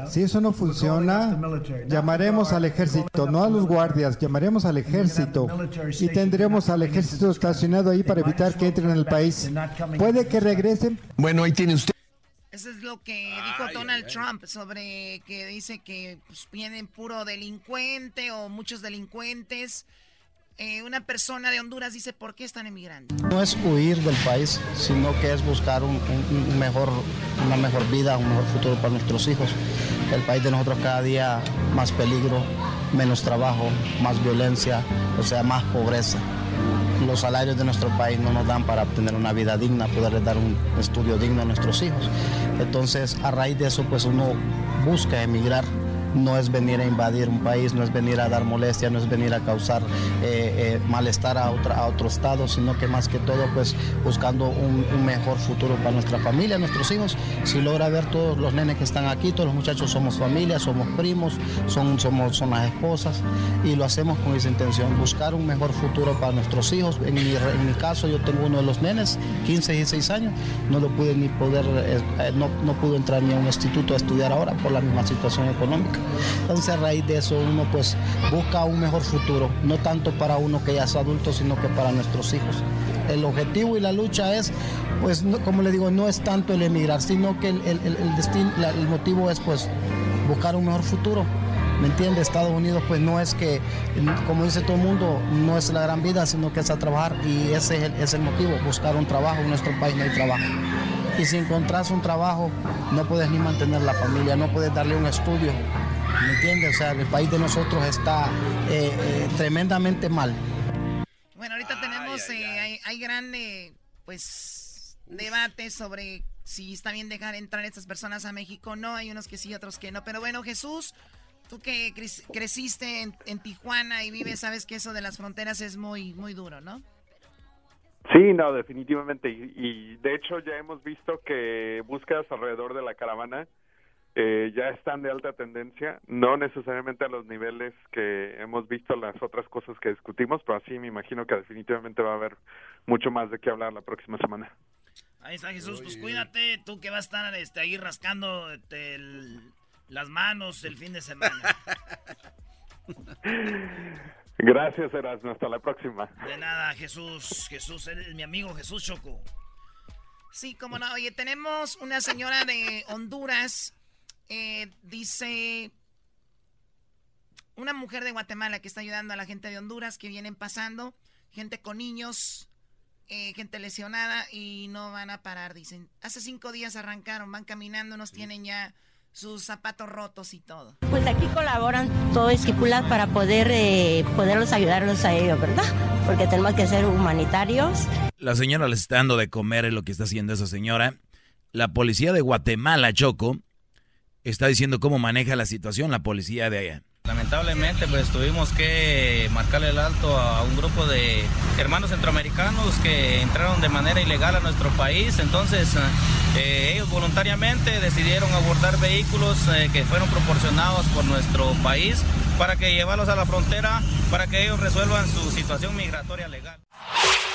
Speaker 19: Si eso no funciona, llamaremos al ejército, no a los guardias, llamaremos al ejército y tendremos al ejército estacionado ahí para evitar que entren en el país. Puede que regresen.
Speaker 20: Bueno, ahí tiene usted.
Speaker 12: Eso es lo que dijo Donald Trump sobre que dice que pues, vienen puro delincuente o muchos delincuentes. Eh, una persona de Honduras dice, ¿por qué están emigrando?
Speaker 14: No es huir del país, sino que es buscar un, mejor, una mejor vida, un mejor futuro para nuestros hijos. El país de nosotros cada día más peligro, menos trabajo, más violencia, o sea, más pobreza los salarios de nuestro país no nos dan para obtener una vida digna, poderles dar un estudio digno a nuestros hijos. Entonces, a raíz de eso, pues uno busca emigrar no es venir a invadir un país, no es venir a dar molestia, no es venir a causar eh, eh, malestar a, a otro estado, sino que más que todo pues buscando un, mejor futuro para nuestra familia, nuestros hijos. Si logra ver todos los nenes que están aquí, todos los muchachos somos familia, somos primos, son, somos, son las esposas y lo hacemos con esa intención, buscar un mejor futuro para nuestros hijos. En mi, en mi caso yo tengo uno de los nenes, 15 y 16 años, no lo pude ni poder, eh, no, no pudo entrar ni a un instituto a estudiar ahora por la misma situación económica. Entonces a raíz de eso uno pues busca un mejor futuro, no tanto para uno que ya es adulto, sino que para nuestros hijos. El objetivo y la lucha es, pues como le digo, no es tanto el emigrar, sino que el, destino, el motivo es pues buscar un mejor futuro. ¿Me entiende? Estados Unidos pues no es que, como dice todo el mundo, no es la gran vida, sino que es a trabajar y ese es el, es el motivo, buscar un trabajo. En nuestro país no hay trabajo. Y si encontrás un trabajo, no puedes ni mantener la familia, no puedes darle un estudio, ¿Me entiendes? O sea, el país de nosotros está eh, eh, tremendamente mal.
Speaker 12: Bueno, ahorita tenemos, eh, hay, hay grande, pues, debate sobre si está bien dejar entrar estas personas a México. No, hay unos que sí, otros que no. Pero bueno, Jesús, tú que creciste en, Tijuana y vives, sabes que eso de las fronteras es muy, muy duro, ¿no?
Speaker 13: Sí, no, definitivamente. y de hecho ya hemos visto que búsquedas alrededor de la caravana eh, ya están de alta tendencia, no necesariamente a los niveles que hemos visto las otras cosas que discutimos, pero así me imagino que definitivamente va a haber mucho más de qué hablar la próxima semana.
Speaker 1: Ahí está Jesús, pues cuídate, tú que vas a estar este, ahí rascando este, las manos el fin de semana.
Speaker 13: Gracias, Erasmo, hasta la próxima.
Speaker 1: De nada, Jesús, Jesús, eres mi amigo Jesús Choco.
Speaker 12: Sí, como no, oye, tenemos una señora de Honduras eh, dice una mujer de Guatemala que está ayudando a la gente de Honduras que vienen pasando, gente con niños, eh, gente lesionada y no van a parar, dicen. Hace cinco días arrancaron, van caminando, nos tienen ya sus zapatos rotos y todo.
Speaker 21: Pues aquí colaboran todo esquipulas para poder eh, poderlos ayudarlos a ellos, ¿verdad? Porque tenemos que ser humanitarios.
Speaker 4: La señora les está dando de comer es lo que está haciendo esa señora. La policía de Guatemala, Choco, está diciendo cómo maneja la situación la policía de allá.
Speaker 22: Lamentablemente, pues tuvimos que marcarle el alto a un grupo de hermanos centroamericanos que entraron de manera ilegal a nuestro país. Entonces, eh, ellos voluntariamente decidieron abordar vehículos eh, que fueron proporcionados por nuestro país para que llevarlos a la frontera, para que ellos resuelvan su situación migratoria legal.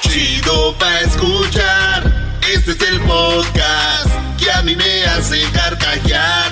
Speaker 10: Chido pa escuchar. Este es el podcast que a mí me hace carcajear.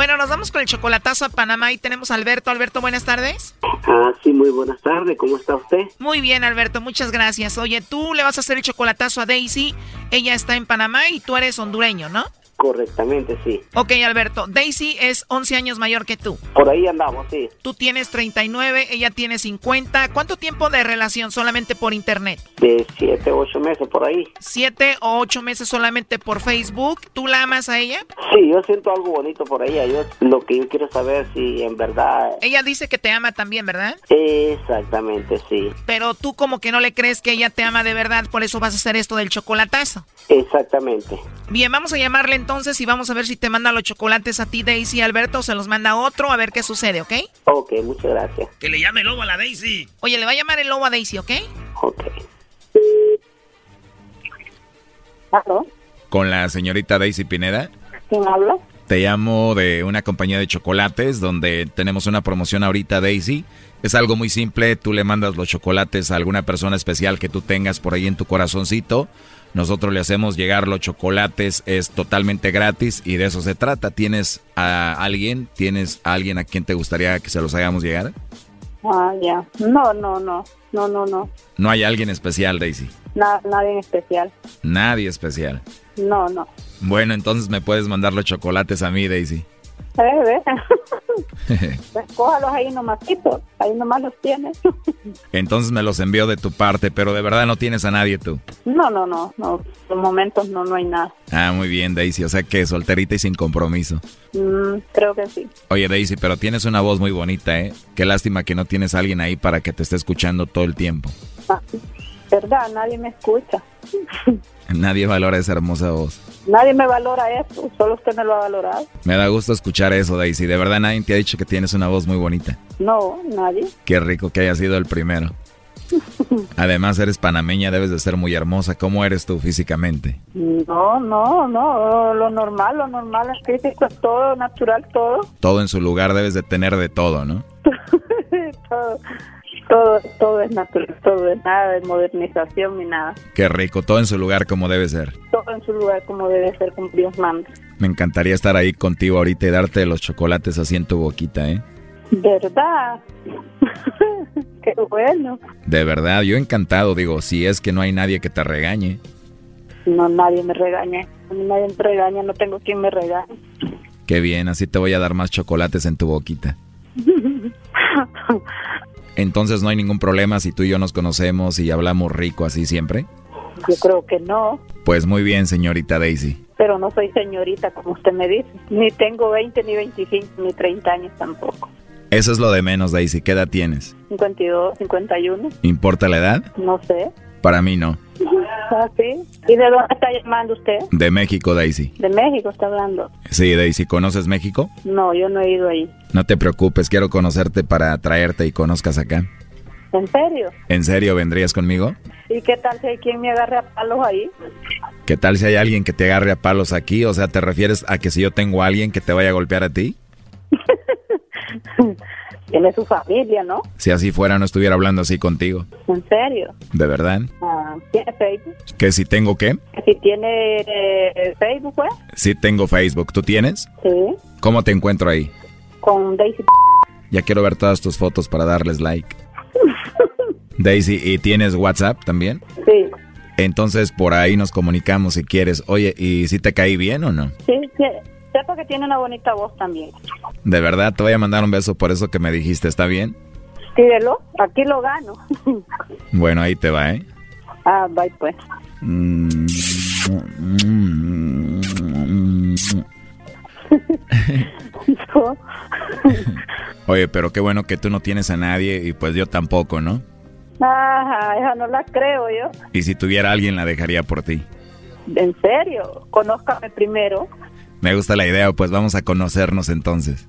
Speaker 12: Bueno, nos vamos con el chocolatazo a Panamá y tenemos a Alberto. Alberto, buenas tardes.
Speaker 23: Ah, sí, muy buenas tardes. ¿Cómo está usted?
Speaker 12: Muy bien, Alberto, muchas gracias. Oye, tú le vas a hacer el chocolatazo a Daisy. Ella está en Panamá y tú eres hondureño, ¿no?
Speaker 23: Correctamente, sí.
Speaker 12: Ok, Alberto. Daisy es 11 años mayor que tú.
Speaker 23: Por ahí andamos, sí.
Speaker 12: Tú tienes 39, ella tiene 50. ¿Cuánto tiempo de relación solamente por internet?
Speaker 23: De 7, 8 meses por ahí.
Speaker 12: ¿Siete o ocho meses solamente por Facebook? ¿Tú la amas a ella?
Speaker 23: Sí, yo siento algo bonito por ella. Yo lo que yo quiero saber si en verdad.
Speaker 12: Ella dice que te ama también, ¿verdad?
Speaker 23: Exactamente, sí.
Speaker 12: Pero tú como que no le crees que ella te ama de verdad, por eso vas a hacer esto del chocolatazo.
Speaker 23: Exactamente.
Speaker 12: Bien, vamos a llamarle entonces y vamos a ver si te manda los chocolates a ti, Daisy, Alberto, o se los manda otro, a ver qué sucede, ¿ok?
Speaker 23: Ok, muchas gracias.
Speaker 1: Que le llame el lobo a la Daisy.
Speaker 12: Oye, le va a llamar el lobo a Daisy, ¿ok?
Speaker 23: Ok.
Speaker 4: Con la señorita Daisy Pineda.
Speaker 24: ¿Quién habla?
Speaker 4: Te llamo de una compañía de chocolates donde tenemos una promoción ahorita, Daisy. Es algo muy simple, tú le mandas los chocolates a alguna persona especial que tú tengas por ahí en tu corazoncito. Nosotros le hacemos llegar los chocolates, es totalmente gratis y de eso se trata. ¿Tienes a alguien? ¿Tienes a alguien a quien te gustaría que se los hagamos llegar?
Speaker 24: Ah, ya. No, no, no. No, no, no.
Speaker 4: No hay alguien especial, Daisy.
Speaker 24: Na- nadie especial.
Speaker 4: Nadie especial.
Speaker 24: No, no.
Speaker 4: Bueno, entonces me puedes mandar los chocolates a mí, Daisy.
Speaker 24: Pues cójalos ahí nomasito. Ahí nomás los tienes.
Speaker 4: Entonces me los envío de tu parte, pero de verdad no tienes a nadie tú.
Speaker 24: No, no, no. No. Por momentos no, no hay nada.
Speaker 4: Ah, muy bien, Daisy. O sea que solterita y sin compromiso.
Speaker 24: Mm, creo que sí.
Speaker 4: Oye, Daisy, pero tienes una voz muy bonita, ¿eh? Qué lástima que no tienes a alguien ahí para que te esté escuchando todo el tiempo.
Speaker 24: Ah, ¿Verdad? Nadie me escucha.
Speaker 4: Nadie valora esa hermosa voz.
Speaker 24: Nadie me valora eso. Solo usted me lo ha valorado.
Speaker 4: Me da gusto escuchar eso, Daisy. De verdad nadie te ha dicho que tienes una voz muy bonita.
Speaker 24: No, nadie.
Speaker 4: Qué rico que haya sido el primero. Además, eres panameña, debes de ser muy hermosa. ¿Cómo eres tú físicamente?
Speaker 24: No, no, no. Lo normal, lo normal es físico, es todo natural, todo.
Speaker 4: Todo en su lugar debes de tener de todo, ¿no?
Speaker 24: todo, todo, todo es natural, todo es nada de modernización ni nada.
Speaker 4: Qué rico, todo en su lugar como debe ser.
Speaker 24: Todo en su lugar como debe ser, como Dios manda.
Speaker 4: Me encantaría estar ahí contigo ahorita y darte los chocolates así en tu boquita, ¿eh?
Speaker 24: ¿Verdad? Qué bueno.
Speaker 4: De verdad, yo encantado, digo, si es que no hay nadie que te regañe.
Speaker 24: No, nadie me regaña. Nadie me regaña, no tengo quien me regañe.
Speaker 4: Qué bien, así te voy a dar más chocolates en tu boquita. Entonces no hay ningún problema si tú y yo nos conocemos y hablamos rico así siempre.
Speaker 24: Yo creo que no,
Speaker 4: Pues muy bien, señorita Daisy.
Speaker 24: pero no soy señorita como usted me dice. Ni tengo 20, ni 25, ni 30 años tampoco.
Speaker 4: Eso es lo de menos, Daisy. ¿Qué edad tienes?
Speaker 24: 52, 51,
Speaker 4: ¿Importa la edad?
Speaker 24: no sé.
Speaker 4: Para mí no.
Speaker 24: ¿Ah, sí? ¿Y de dónde está llamando usted?
Speaker 4: De México, Daisy.
Speaker 24: De México está hablando.
Speaker 4: Sí, Daisy, ¿conoces México?
Speaker 24: No, yo no he ido ahí.
Speaker 4: No te preocupes, quiero conocerte para traerte y conozcas acá.
Speaker 24: ¿En serio?
Speaker 4: ¿En serio vendrías conmigo?
Speaker 24: ¿Y qué tal si hay quien me agarre a palos ahí?
Speaker 4: ¿Qué tal si hay alguien que te agarre a palos aquí? O sea, ¿te refieres a que si yo tengo a alguien que te vaya a golpear a ti?
Speaker 24: Tiene su familia, ¿no?
Speaker 4: Si así fuera, no estuviera hablando así contigo.
Speaker 24: ¿En serio?
Speaker 4: ¿De verdad?
Speaker 24: Ah, ¿Tiene Facebook?
Speaker 4: ¿Que si tengo qué?
Speaker 24: Si tiene eh, Facebook, pues.
Speaker 4: Sí tengo Facebook. ¿Tú tienes?
Speaker 24: Sí.
Speaker 4: ¿Cómo te encuentro ahí?
Speaker 24: Con Daisy.
Speaker 4: Ya quiero ver todas tus fotos para darles like. Daisy, ¿y tienes WhatsApp también?
Speaker 24: Sí.
Speaker 4: Entonces por ahí nos comunicamos si quieres. Oye, ¿y si te caí bien o no?
Speaker 24: Sí, sí. Sepa que tiene una bonita voz también.
Speaker 4: De verdad, te voy a mandar un beso por eso que me dijiste, ¿está bien?
Speaker 24: Tírelo, aquí lo gano.
Speaker 4: Bueno, ahí te va, ¿eh?
Speaker 24: ah, bye pues.
Speaker 4: Mm. Oye, pero qué bueno que tú no tienes a nadie y pues yo tampoco, ¿no?
Speaker 24: Ajá, esa no la creo yo.
Speaker 4: Y si tuviera alguien la dejaría por ti.
Speaker 24: ¿En serio? Conózcame primero.
Speaker 4: Me gusta la idea, pues vamos a conocernos entonces.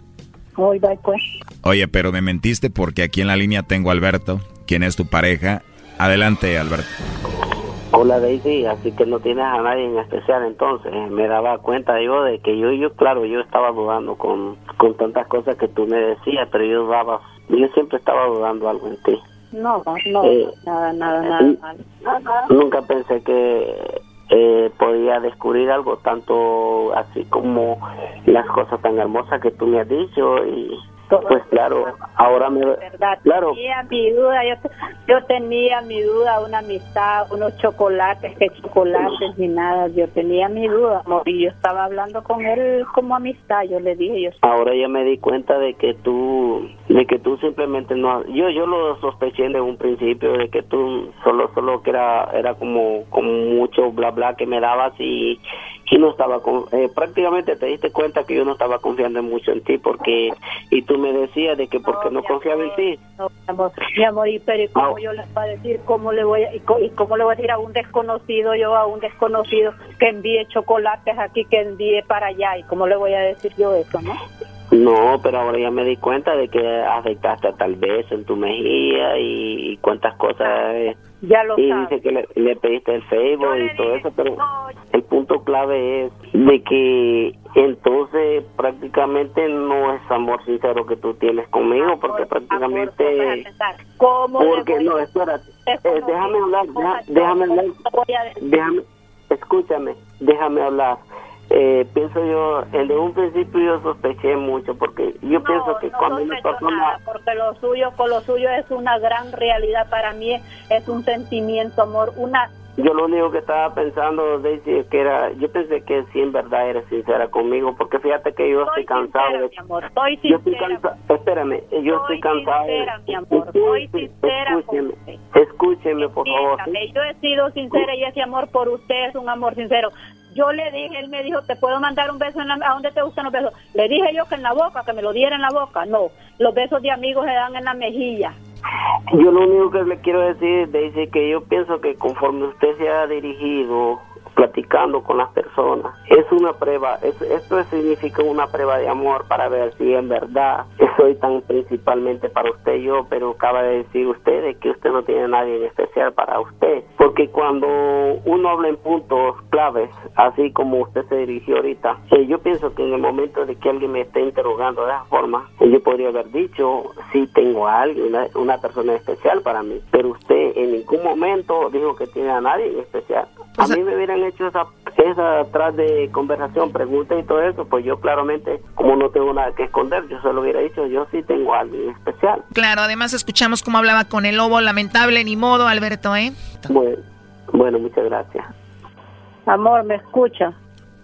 Speaker 24: Hoy bye pues.
Speaker 4: Oye, pero me mentiste porque aquí en la línea tengo a Alberto, quien es tu pareja. Adelante, Alberto.
Speaker 23: Hola Daisy, así que no tienes a nadie en especial entonces. Me daba cuenta yo de que yo, yo claro, yo estaba dudando con, con tantas cosas que tú me decías, pero yo dudaba, yo siempre estaba dudando algo en ti.
Speaker 24: No, no,
Speaker 23: Eh,
Speaker 24: nada, nada, nada. mal.
Speaker 23: Nunca pensé que eh, podía descubrir algo tanto así como las cosas tan hermosas que tú me has dicho y pues claro, ahora me...
Speaker 24: verdad.
Speaker 23: Claro,
Speaker 24: Tenía mi duda, yo, yo tenía mi duda, una amistad, unos chocolates, que chocolates ni nada, yo tenía mi duda, amor, y yo estaba hablando con él como amistad, yo le dije, yo
Speaker 23: ahora ya me di cuenta de que tú de que tú simplemente no yo yo lo sospeché desde un principio de que tú solo solo que era era como como mucho bla bla que me dabas y y no estaba con, eh, prácticamente te diste cuenta que yo no estaba confiando mucho en ti porque y tú me decías de que porque no confiaba en ti
Speaker 24: No, mi amor, mi amor, y pero ¿y cómo
Speaker 23: Ah.
Speaker 24: yo les voy a decir, cómo le voy a, y, cómo le voy a decir a un desconocido, yo a un desconocido que envíe chocolates aquí, que envíe para allá, y cómo le voy a decir yo eso, ¿no?
Speaker 23: No, pero ahora ya me di cuenta de que afectaste tal vez en tu mejilla y, y cuántas cosas. eh,
Speaker 24: Ya lo
Speaker 23: y
Speaker 24: sabes.
Speaker 23: dice que le, le pediste el Facebook y todo eso, pero el punto clave es de que entonces prácticamente no es amor sincero que tú tienes conmigo, porque prácticamente...
Speaker 24: ¿Cómo
Speaker 23: Porque no, espérate, eh, déjame hablar, deja- déjame hablar, déjame, escúchame, déjame hablar. Eh, pienso yo, desde un principio yo sospeché mucho, porque yo pienso que cuando una persona...
Speaker 24: nada, porque lo suyo, con lo suyo es una gran realidad para mí, es un sentimiento, amor, una
Speaker 23: Yo lo único que estaba pensando, Daisy, es que era, yo pensé que sí en verdad eres sincera conmigo, porque fíjate que yo estoy cansado
Speaker 24: sincera,
Speaker 23: de...
Speaker 24: mi amor, estoy
Speaker 23: Yo estoy
Speaker 24: sincera.
Speaker 23: cansado, espérame, yo estoy cansado de...
Speaker 24: sincera, mi amor, soy sincera
Speaker 23: Escúcheme, escúcheme, por favor.
Speaker 24: Yo he sido sincera y ese amor por usted es un amor sincero. Yo le dije, él me dijo, ¿te puedo mandar un beso en la, a dónde te gustan los besos? Le dije yo que en la boca, que me lo diera en la boca. No, los besos de amigos se dan en la mejilla.
Speaker 23: Yo lo único que le quiero decir, Daisy, que yo pienso que conforme usted se ha dirigido platicando con las personas, es una prueba, es- esto significa una prueba de amor para ver si en verdad soy tan principalmente para usted yo, pero acaba de decir usted de que usted no tiene nadie en especial para usted, porque cuando uno habla en puntos claves, así como usted se dirigió ahorita, eh, yo pienso que en el momento de que alguien me esté interrogando de esa forma, eh, yo podría haber dicho, sí tengo a alguien, una, una persona especial para mí, pero usted en ningún momento dijo que tiene a nadie en especial. A mí me hubieran hecho esa, esa atrás de conversación, pregunta y todo eso, pues yo claramente, como no tengo nada que esconder, yo se lo hubiera dicho, yo sí tengo a alguien especial.
Speaker 12: Claro, además escuchamos cómo hablaba con el lobo, lamentable, ni modo, Alberto, ¿eh?
Speaker 23: Bueno, bueno muchas gracias.
Speaker 24: Amor, ¿me escucha?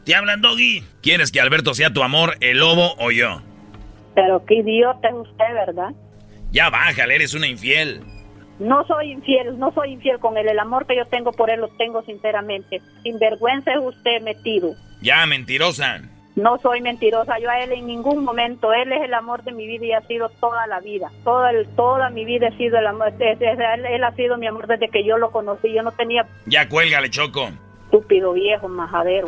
Speaker 4: Te hablan, Doggy. ¿Quieres que Alberto sea tu amor, el lobo o yo?
Speaker 24: Pero qué idiota es usted, ¿verdad?
Speaker 4: Ya bájale, eres una infiel.
Speaker 24: No soy infiel, no soy infiel con él. El amor que yo tengo por él lo tengo sinceramente. Sinvergüenza es usted metido.
Speaker 4: Ya, mentirosa.
Speaker 24: No soy mentirosa, yo a él en ningún momento, él es el amor de mi vida y ha sido toda la vida, toda, el, toda mi vida ha sido el amor, es- es- él, él ha sido mi amor desde que yo lo conocí, yo no tenía
Speaker 4: Ya cuélgale, Choco.
Speaker 24: estúpido viejo majadero.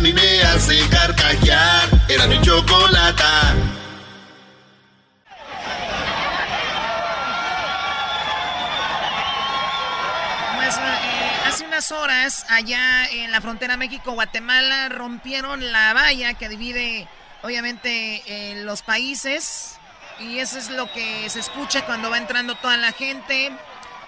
Speaker 10: me hace carcajear. Era mi chocolata.
Speaker 12: Pues, eh, unas horas, allá en la frontera México-Guatemala, rompieron la valla que divide, obviamente, eh, los países. Y eso es lo que se escucha cuando va entrando toda la gente.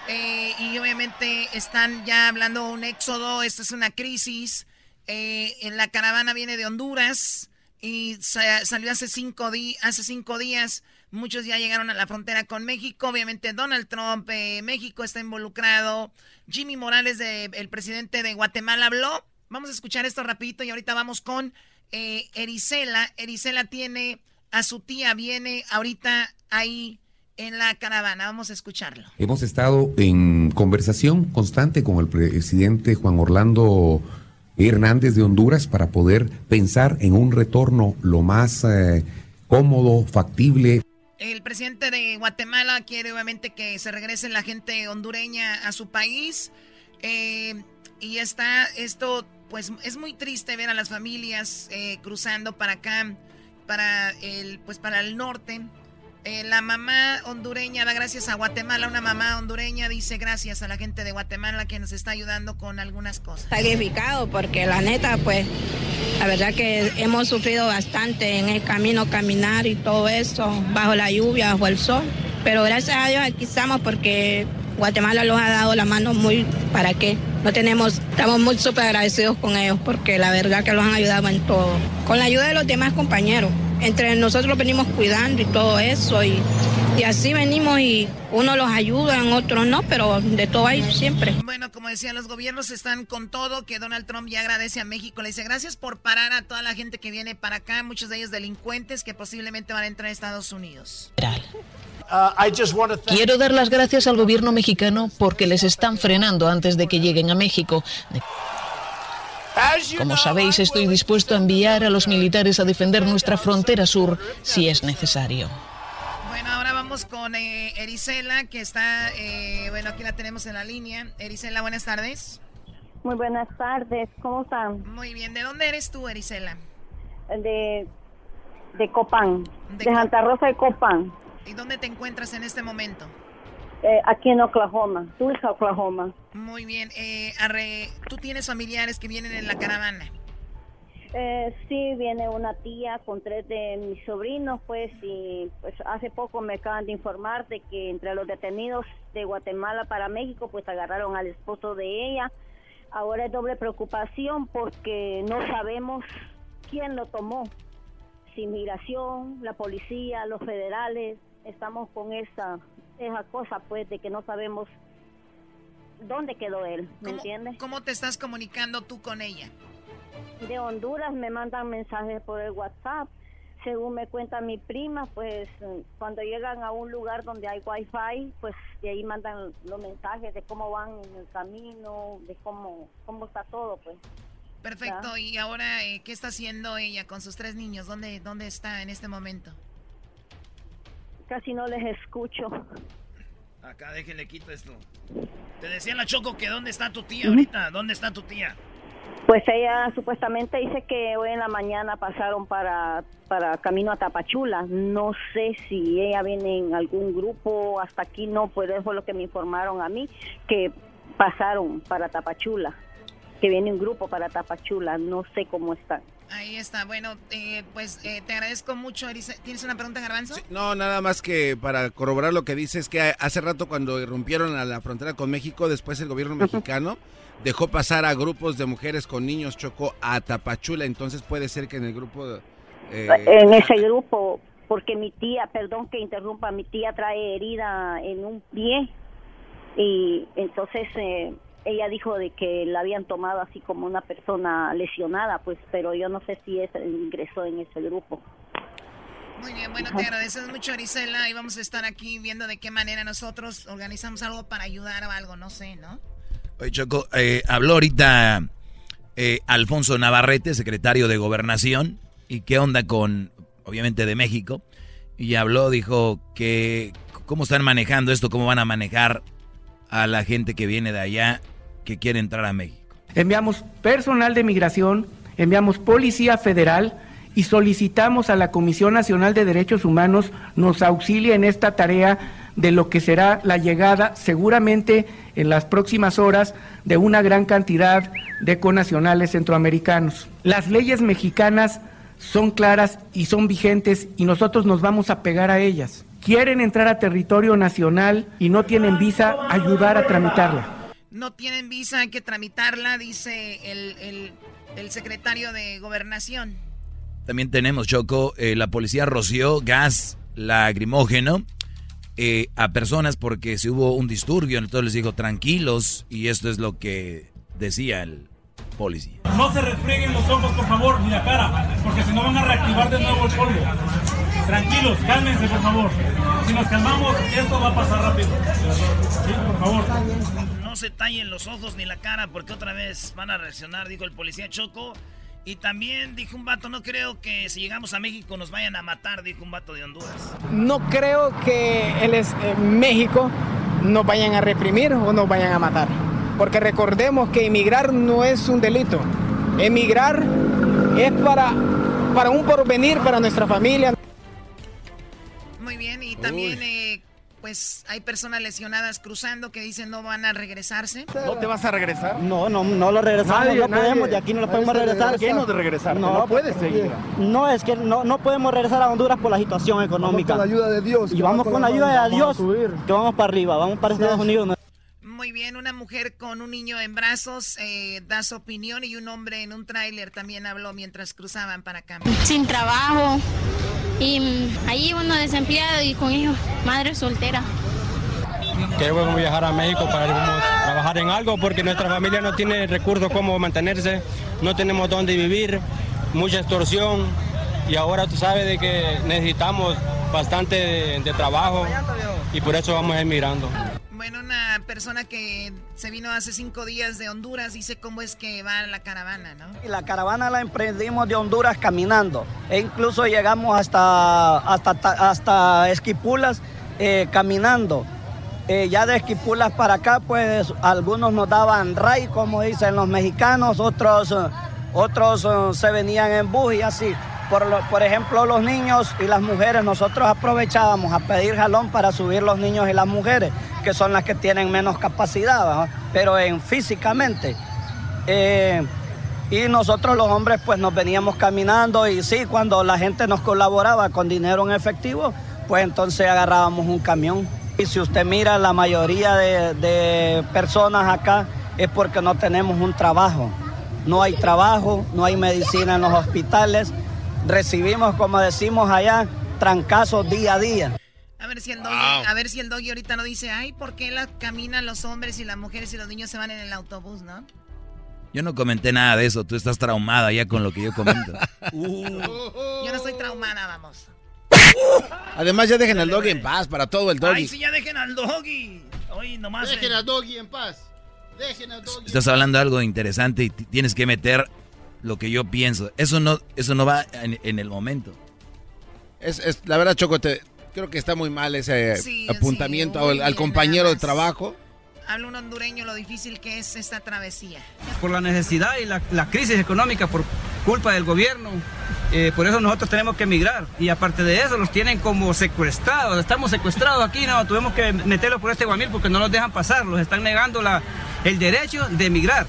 Speaker 12: Eh, y obviamente están ya hablando un éxodo, esta es una crisis. Eh, en la caravana viene de Honduras y sa- salió hace cinco, días. Muchos ya llegaron a la frontera con México. Obviamente Donald Trump, eh, México está involucrado. Jimmy Morales, el presidente de Guatemala, habló. Vamos a escuchar esto rapidito y ahorita vamos con eh, Erisela. Erisela tiene a su tía, viene ahorita ahí en la caravana. Vamos a escucharlo.
Speaker 25: Hemos estado en conversación constante con el presidente Juan Orlando Hernández de Honduras para poder pensar en un retorno lo más eh, cómodo, factible.
Speaker 12: El presidente de Guatemala quiere obviamente que se regrese la gente hondureña a su país. Eh, y está esto, pues es muy triste ver a las familias eh, cruzando para acá, para el, pues para el norte. Eh, la mamá hondureña da gracias a Guatemala, una mamá hondureña dice gracias a la gente de Guatemala que nos está ayudando con algunas cosas.
Speaker 26: Sacrificado porque la neta, pues, la verdad que hemos sufrido bastante en el camino, caminar y todo eso, bajo la lluvia, bajo el sol. Pero gracias a Dios aquí estamos porque Guatemala nos ha dado la mano muy, ¿para qué? No tenemos, estamos muy súper agradecidos con ellos porque la verdad que los han ayudado en todo. Con la ayuda de los demás compañeros. Entre nosotros venimos cuidando y todo eso y, y así venimos y uno los ayuda, en otros no, pero de todo hay siempre.
Speaker 12: Bueno, como decía, los gobiernos están con todo, que Donald Trump ya agradece a México, le dice gracias por parar a toda la gente que viene para acá, muchos de ellos delincuentes que posiblemente van a entrar a Estados Unidos.
Speaker 27: Quiero dar las gracias al gobierno mexicano porque les están frenando antes de que lleguen a México. Como sabéis, estoy dispuesto a enviar a los militares a defender nuestra frontera sur si es necesario.
Speaker 12: Bueno, ahora vamos con eh, Erisela, que está, eh, bueno, aquí la tenemos en la línea. Erisela, buenas tardes.
Speaker 28: Muy buenas tardes, ¿cómo están?
Speaker 12: Muy bien, ¿de dónde eres tú, Erisela?
Speaker 28: De, de Copán, de, Santa Rosa de Copán,
Speaker 12: ¿Y dónde te encuentras en este momento?
Speaker 28: eh, aquí en Oklahoma, Tulsa, Oklahoma.
Speaker 12: Muy bien, eh, Arre, ¿tú tienes familiares que vienen en la caravana?
Speaker 28: Eh, sí, viene una tía con tres de mis sobrinos, pues, y pues hace poco me acaban de informar de que entre los detenidos de Guatemala para México, pues agarraron al esposo de ella. Ahora es doble preocupación porque no sabemos quién lo tomó. Si migración, la policía, los federales, estamos con esa, esa cosa, pues, de que no sabemos dónde quedó él, ¿me entiendes?
Speaker 12: ¿Cómo te estás comunicando tú con ella?
Speaker 28: de Honduras me mandan mensajes por el WhatsApp. Según me cuenta mi prima, pues cuando llegan a un lugar donde hay wifi, pues de ahí mandan los mensajes de cómo van en el camino, de cómo cómo está todo, pues.
Speaker 12: Perfecto, y ahora, eh, ¿qué está haciendo ella con sus tres niños? ¿Dónde, ¿Dónde está en este momento?
Speaker 28: Casi no les escucho.
Speaker 1: Acá déjenle quito esto. Te decía la Choco que dónde está tu tía ahorita, ¿dónde está tu tía?
Speaker 28: Pues ella supuestamente dice que hoy en la mañana pasaron para, para camino a Tapachula. No sé si ella viene en algún grupo, hasta aquí no, pues eso fue lo que me informaron a mí, que pasaron para Tapachula, que viene un grupo para Tapachula, no sé cómo están.
Speaker 12: Ahí está, bueno, eh, pues eh, te agradezco mucho, Erisa. ¿Tienes una pregunta, Garbanzo?
Speaker 9: No, nada más que para corroborar lo que dices, que hace rato cuando irrumpieron a la frontera con México, después el gobierno mexicano dejó pasar a grupos de mujeres con niños Choco a Tapachula, entonces puede ser que en el grupo... eh,
Speaker 28: en ese grupo, porque mi tía, perdón que interrumpa, mi tía trae herida en un pie y entonces eh, ella dijo de que la habían tomado así como una persona lesionada, pues, pero yo no sé si es, ingresó en ese grupo.
Speaker 12: Muy bien, bueno, te agradecemos mucho, Arisela, y vamos a estar aquí viendo de qué manera nosotros organizamos algo para ayudar o algo, no sé, ¿no?
Speaker 4: Oye, Choco, eh, habló ahorita eh, Alfonso Navarrete, secretario de Gobernación, y qué onda con, obviamente, de México. Y habló, dijo que cómo están manejando esto, cómo van a manejar a la gente que viene de allá que quiere entrar a México.
Speaker 29: Enviamos personal de migración, enviamos policía federal y solicitamos a la Comisión Nacional de Derechos Humanos nos auxilie en esta tarea de lo que será la llegada seguramente en las próximas horas de una gran cantidad de conacionales centroamericanos. Las leyes mexicanas son claras y son vigentes y nosotros nos vamos a pegar a ellas. Quieren entrar a territorio nacional y no tienen visa, ayudar a tramitarla.
Speaker 12: No tienen visa, hay que tramitarla, dice el, el- el secretario de Gobernación.
Speaker 4: También tenemos, Choco, eh, la policía roció gas lacrimógeno eh, a personas porque si hubo un disturbio, entonces les dijo tranquilos y esto es lo que decía el policía.
Speaker 30: No se refrieguen los ojos, por favor, ni la cara, porque si no van a reactivar de nuevo el polvo. Tranquilos, cálmense, por favor.
Speaker 20: si nos calmamos, esto va a pasar rápido. Sí, por favor.
Speaker 1: No se tallen los ojos ni la cara porque otra vez van a reaccionar, dijo el policía Choco. Y también dijo un vato, no creo que si llegamos a México nos vayan a matar, dijo un vato de Honduras.
Speaker 31: No creo que en eh, México nos vayan a reprimir o nos vayan a matar. Porque recordemos que emigrar no es un delito. Emigrar es para, para un porvenir para nuestra familia.
Speaker 12: Muy bien, y también eh, pues hay personas lesionadas cruzando que dicen no van a regresarse.
Speaker 32: ¿No te vas a regresar?
Speaker 31: No, no, no lo regresamos, no podemos, de aquí no lo podemos regresar.
Speaker 32: ¿Qué no de regresar? No, puedes seguir.
Speaker 31: No, es que no, no podemos regresar a Honduras por la situación económica.
Speaker 32: Vamos con la ayuda de Dios.
Speaker 31: Y vamos con la ayuda de Dios, que vamos para arriba, vamos para Estados Unidos.
Speaker 12: Muy bien, una mujer con un niño en brazos eh, da su opinión y un hombre en un tráiler también habló mientras cruzaban para acá.
Speaker 33: Sin trabajo y ahí uno desempleado y con hijos, madre soltera.
Speaker 34: Queremos viajar a México para trabajar en algo porque nuestra familia no tiene recursos como mantenerse, no tenemos dónde vivir, mucha extorsión y ahora tú sabes de que necesitamos bastante de, trabajo y por eso vamos emigrando.
Speaker 12: Bueno, una persona que se vino hace cinco días de Honduras dice cómo es que va la caravana, ¿no?
Speaker 31: La caravana la emprendimos de Honduras caminando e incluso llegamos hasta, hasta, hasta Esquipulas eh, caminando. Eh, ya de Esquipulas para acá, pues algunos nos daban ray, como dicen los mexicanos, otros, otros eh, se venían en bus y así. Por, ejemplo, los niños y las mujeres, nosotros aprovechábamos a pedir jalón para subir los niños y las mujeres, que son las que tienen menos capacidad, pero en físicamente. Eh, y nosotros los hombres pues nos veníamos caminando y sí, cuando la gente nos colaboraba con dinero en efectivo, pues entonces agarrábamos un camión. Y si usted mira, la mayoría de, de personas acá es porque no tenemos un trabajo. No hay trabajo, no hay medicina en los hospitales recibimos, como decimos allá, trancazos día a día.
Speaker 12: A ver si el doggy, a ver si el doggy ahorita no dice, ay, ¿por qué la, caminan los hombres y las mujeres y los niños se van en el autobús, no?
Speaker 4: Yo no comenté nada de eso, tú estás traumada ya con lo que yo comento.
Speaker 12: Yo no estoy traumada, vamos.
Speaker 9: Además ya dejen al doggy en paz, para todo el doggy.
Speaker 1: Ay, sí, ya dejen al doggy. Oye, nomás
Speaker 18: dejen al doggy en paz. Dejen al doggy.
Speaker 4: Estás hablando de algo interesante y tienes que meter lo que yo pienso. Eso no, eso no va en, el momento.
Speaker 9: Es, es, la verdad, Choco, creo que está muy mal ese apuntamiento al, compañero de trabajo.
Speaker 12: Habla un hondureño lo difícil que es esta travesía.
Speaker 34: Por la necesidad y la, crisis económica por culpa del gobierno. Eh, por eso nosotros tenemos que emigrar. Y aparte de eso, los tienen como secuestrados. Estamos secuestrados aquí, no, tuvimos que meterlos por este guamil porque no nos dejan pasar. Los están negando la, el derecho de emigrar.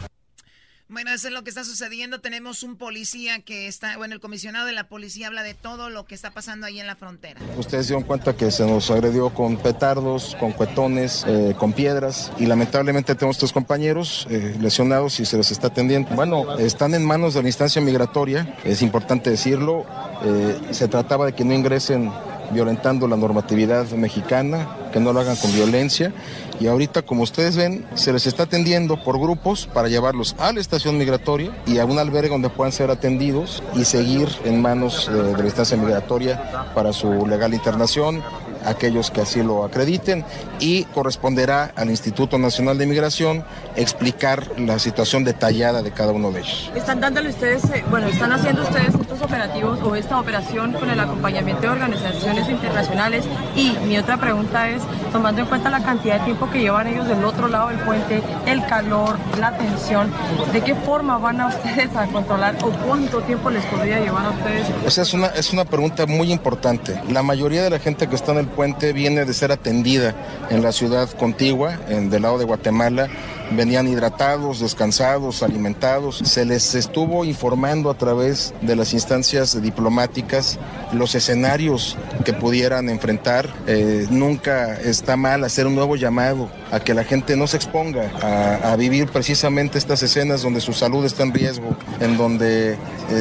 Speaker 12: Bueno, eso es lo que está sucediendo. Tenemos un policía que está, bueno, el comisionado de la policía habla de todo lo que está pasando ahí en la frontera.
Speaker 35: Ustedes dieron cuenta que se nos agredió con petardos, con cuetones, eh, con piedras y lamentablemente tenemos estos compañeros eh, lesionados y se les está atendiendo. Bueno, están en manos de la instancia migratoria, es importante decirlo. Eh, se trataba de que no ingresen violentando la normatividad mexicana, que no lo hagan con violencia. Y ahorita, como ustedes ven, se les está atendiendo por grupos para llevarlos a la estación migratoria y a un albergue donde puedan ser atendidos y seguir en manos de, de la instancia migratoria para su legal internación aquellos que así lo acrediten y corresponderá al Instituto Nacional de Migración explicar la situación detallada de cada uno de ellos.
Speaker 36: ¿Están dándole ustedes, eh, bueno, están haciendo ustedes estos operativos o esta operación con el acompañamiento de organizaciones internacionales? Y mi otra pregunta es, tomando en cuenta la cantidad de tiempo que llevan ellos del otro lado del puente, el calor, la tensión, ¿de qué forma van a ustedes a controlar o cuánto tiempo les podría llevar a ustedes?
Speaker 35: Pues es una, es una pregunta muy importante. La mayoría de la gente que está en el viene de ser atendida en la ciudad contigua, en, del lado de Guatemala. Venían hidratados, descansados, alimentados. Se les estuvo informando a través de las instancias diplomáticas los escenarios que pudieran enfrentar. Eh, nunca está mal hacer un nuevo llamado a que la gente no se exponga a, vivir precisamente estas escenas donde su salud está en riesgo, en donde eh,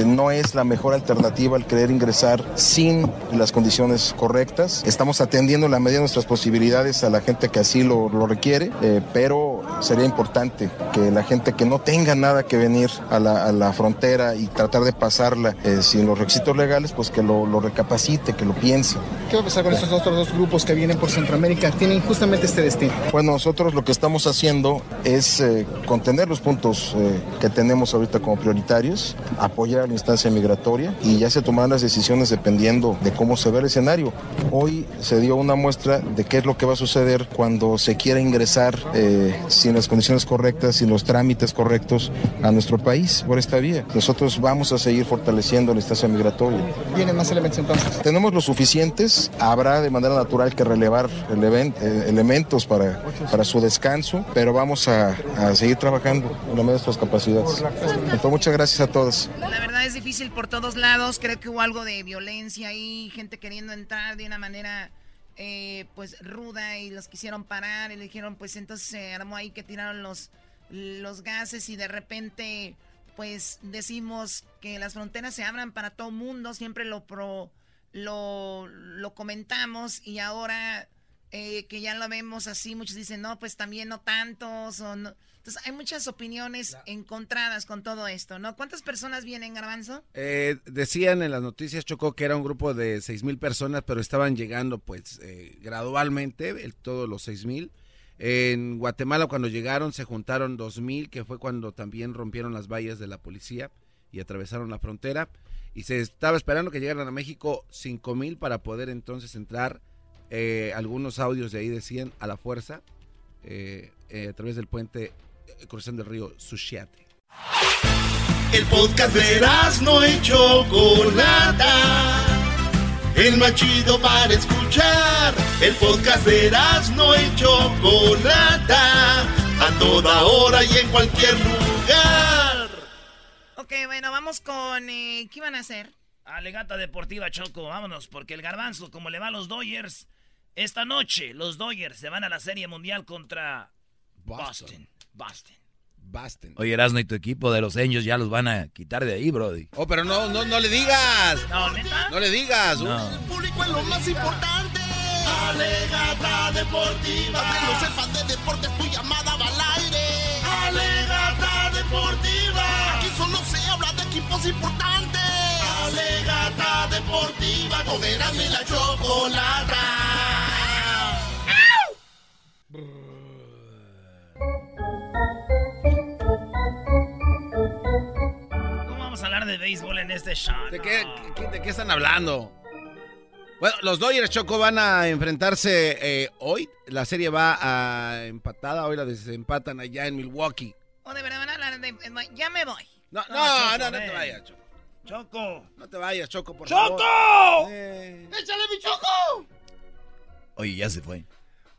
Speaker 35: no es la mejor alternativa el querer ingresar sin las condiciones correctas. Estamos atendiendo la medida de nuestras posibilidades a la gente que así lo, requiere, eh, pero sería importante que la gente que no tenga nada que venir a la, a la frontera y tratar de pasarla eh, sin los requisitos legales, pues que lo, lo recapacite, que lo piense.
Speaker 32: ¿Qué va a pasar con esos otros dos grupos que vienen por Centroamérica? Tienen justamente este destino.
Speaker 35: Bueno, nosotros lo que estamos haciendo es eh, contener los puntos eh, que tenemos ahorita como prioritarios, apoyar a la instancia migratoria y ya se tomarán las decisiones dependiendo de cómo se ve el escenario. Hoy se dio una muestra de qué es lo que va a suceder cuando se quiera ingresar eh, sin las condiciones correctas, sin los trámites correctos a nuestro país por esta vía. Nosotros vamos a seguir fortaleciendo la instancia migratoria.
Speaker 32: ¿Vienen más elementos entonces?
Speaker 35: Tenemos los suficientes, habrá de manera natural que relevar eleven- eh, elementos para, para su descanso, pero vamos a, a seguir trabajando en la medida de nuestras capacidades. Entonces, muchas gracias a todos.
Speaker 12: La verdad es difícil por todos lados. Creo que hubo algo de violencia ahí, gente queriendo entrar de una manera eh, pues ruda y los quisieron parar y le dijeron pues entonces se armó ahí que tiraron los, los gases y de repente pues decimos que las fronteras se abran para todo mundo, siempre lo pro, lo, lo comentamos y ahora eh, que ya lo vemos así, muchos dicen, no, pues también no tantos. Entonces hay muchas opiniones encontradas con todo esto, ¿no? ¿Cuántas personas vienen, Garbanzo?
Speaker 9: Eh, decían en las noticias, Chocó, que era un grupo de seis mil personas, pero estaban llegando pues eh, gradualmente, el- todos los seis mil. En Guatemala cuando llegaron se juntaron dos mil, que fue cuando también rompieron las vallas de la policía y atravesaron la frontera. Y se estaba esperando que llegaran a México cinco mil para poder entonces entrar. eh, algunos audios de ahí decían a la fuerza eh, eh, a través del puente cruzando el río Suchiate.
Speaker 10: El podcast de no y Chocolata. El más chido para escuchar. El podcast de no y Chocolata. A toda hora y en cualquier lugar.
Speaker 12: Ok, bueno, vamos con... eh, ¿Qué iban a hacer?
Speaker 1: Alegata Deportiva Choco, vámonos, porque el garbanzo, como le va a los Dodgers, esta noche los Dodgers se van a la Serie Mundial contra Boston. Boston.
Speaker 9: Boston.
Speaker 4: Oye, Erasmo y tu equipo de los Angels ya los van a quitar de ahí, Brody.
Speaker 9: Oh, pero no, no, no le digas.
Speaker 1: No, neta.
Speaker 9: No le digas.
Speaker 4: No.
Speaker 10: Público es lo más importante. Alegata Deportiva. Para que no sepas de deportes, tu llamada va al aire. Alegata Deportiva. Aquí solo se habla de equipos importantes. Alegata Deportiva. Con Erasmo y la Chocolata.
Speaker 1: ¿Cómo vamos a hablar de béisbol en este show?
Speaker 9: ¿De qué, qué- de qué están hablando? Bueno, los Dodgers Choco van a enfrentarse eh, hoy. La serie va a empatada. Hoy la desempatan allá en Milwaukee.
Speaker 12: ¿O de verdad van a hablar de... Ya me voy.
Speaker 9: No,
Speaker 1: No,
Speaker 9: no,
Speaker 1: Choco,
Speaker 9: no, no te vayas, Choco.
Speaker 1: Choco.
Speaker 9: No te vayas, Choco, por
Speaker 1: ¡Choco!
Speaker 9: favor. Eh.
Speaker 10: ¡Échale mi choco!
Speaker 4: Oye, ya se fue.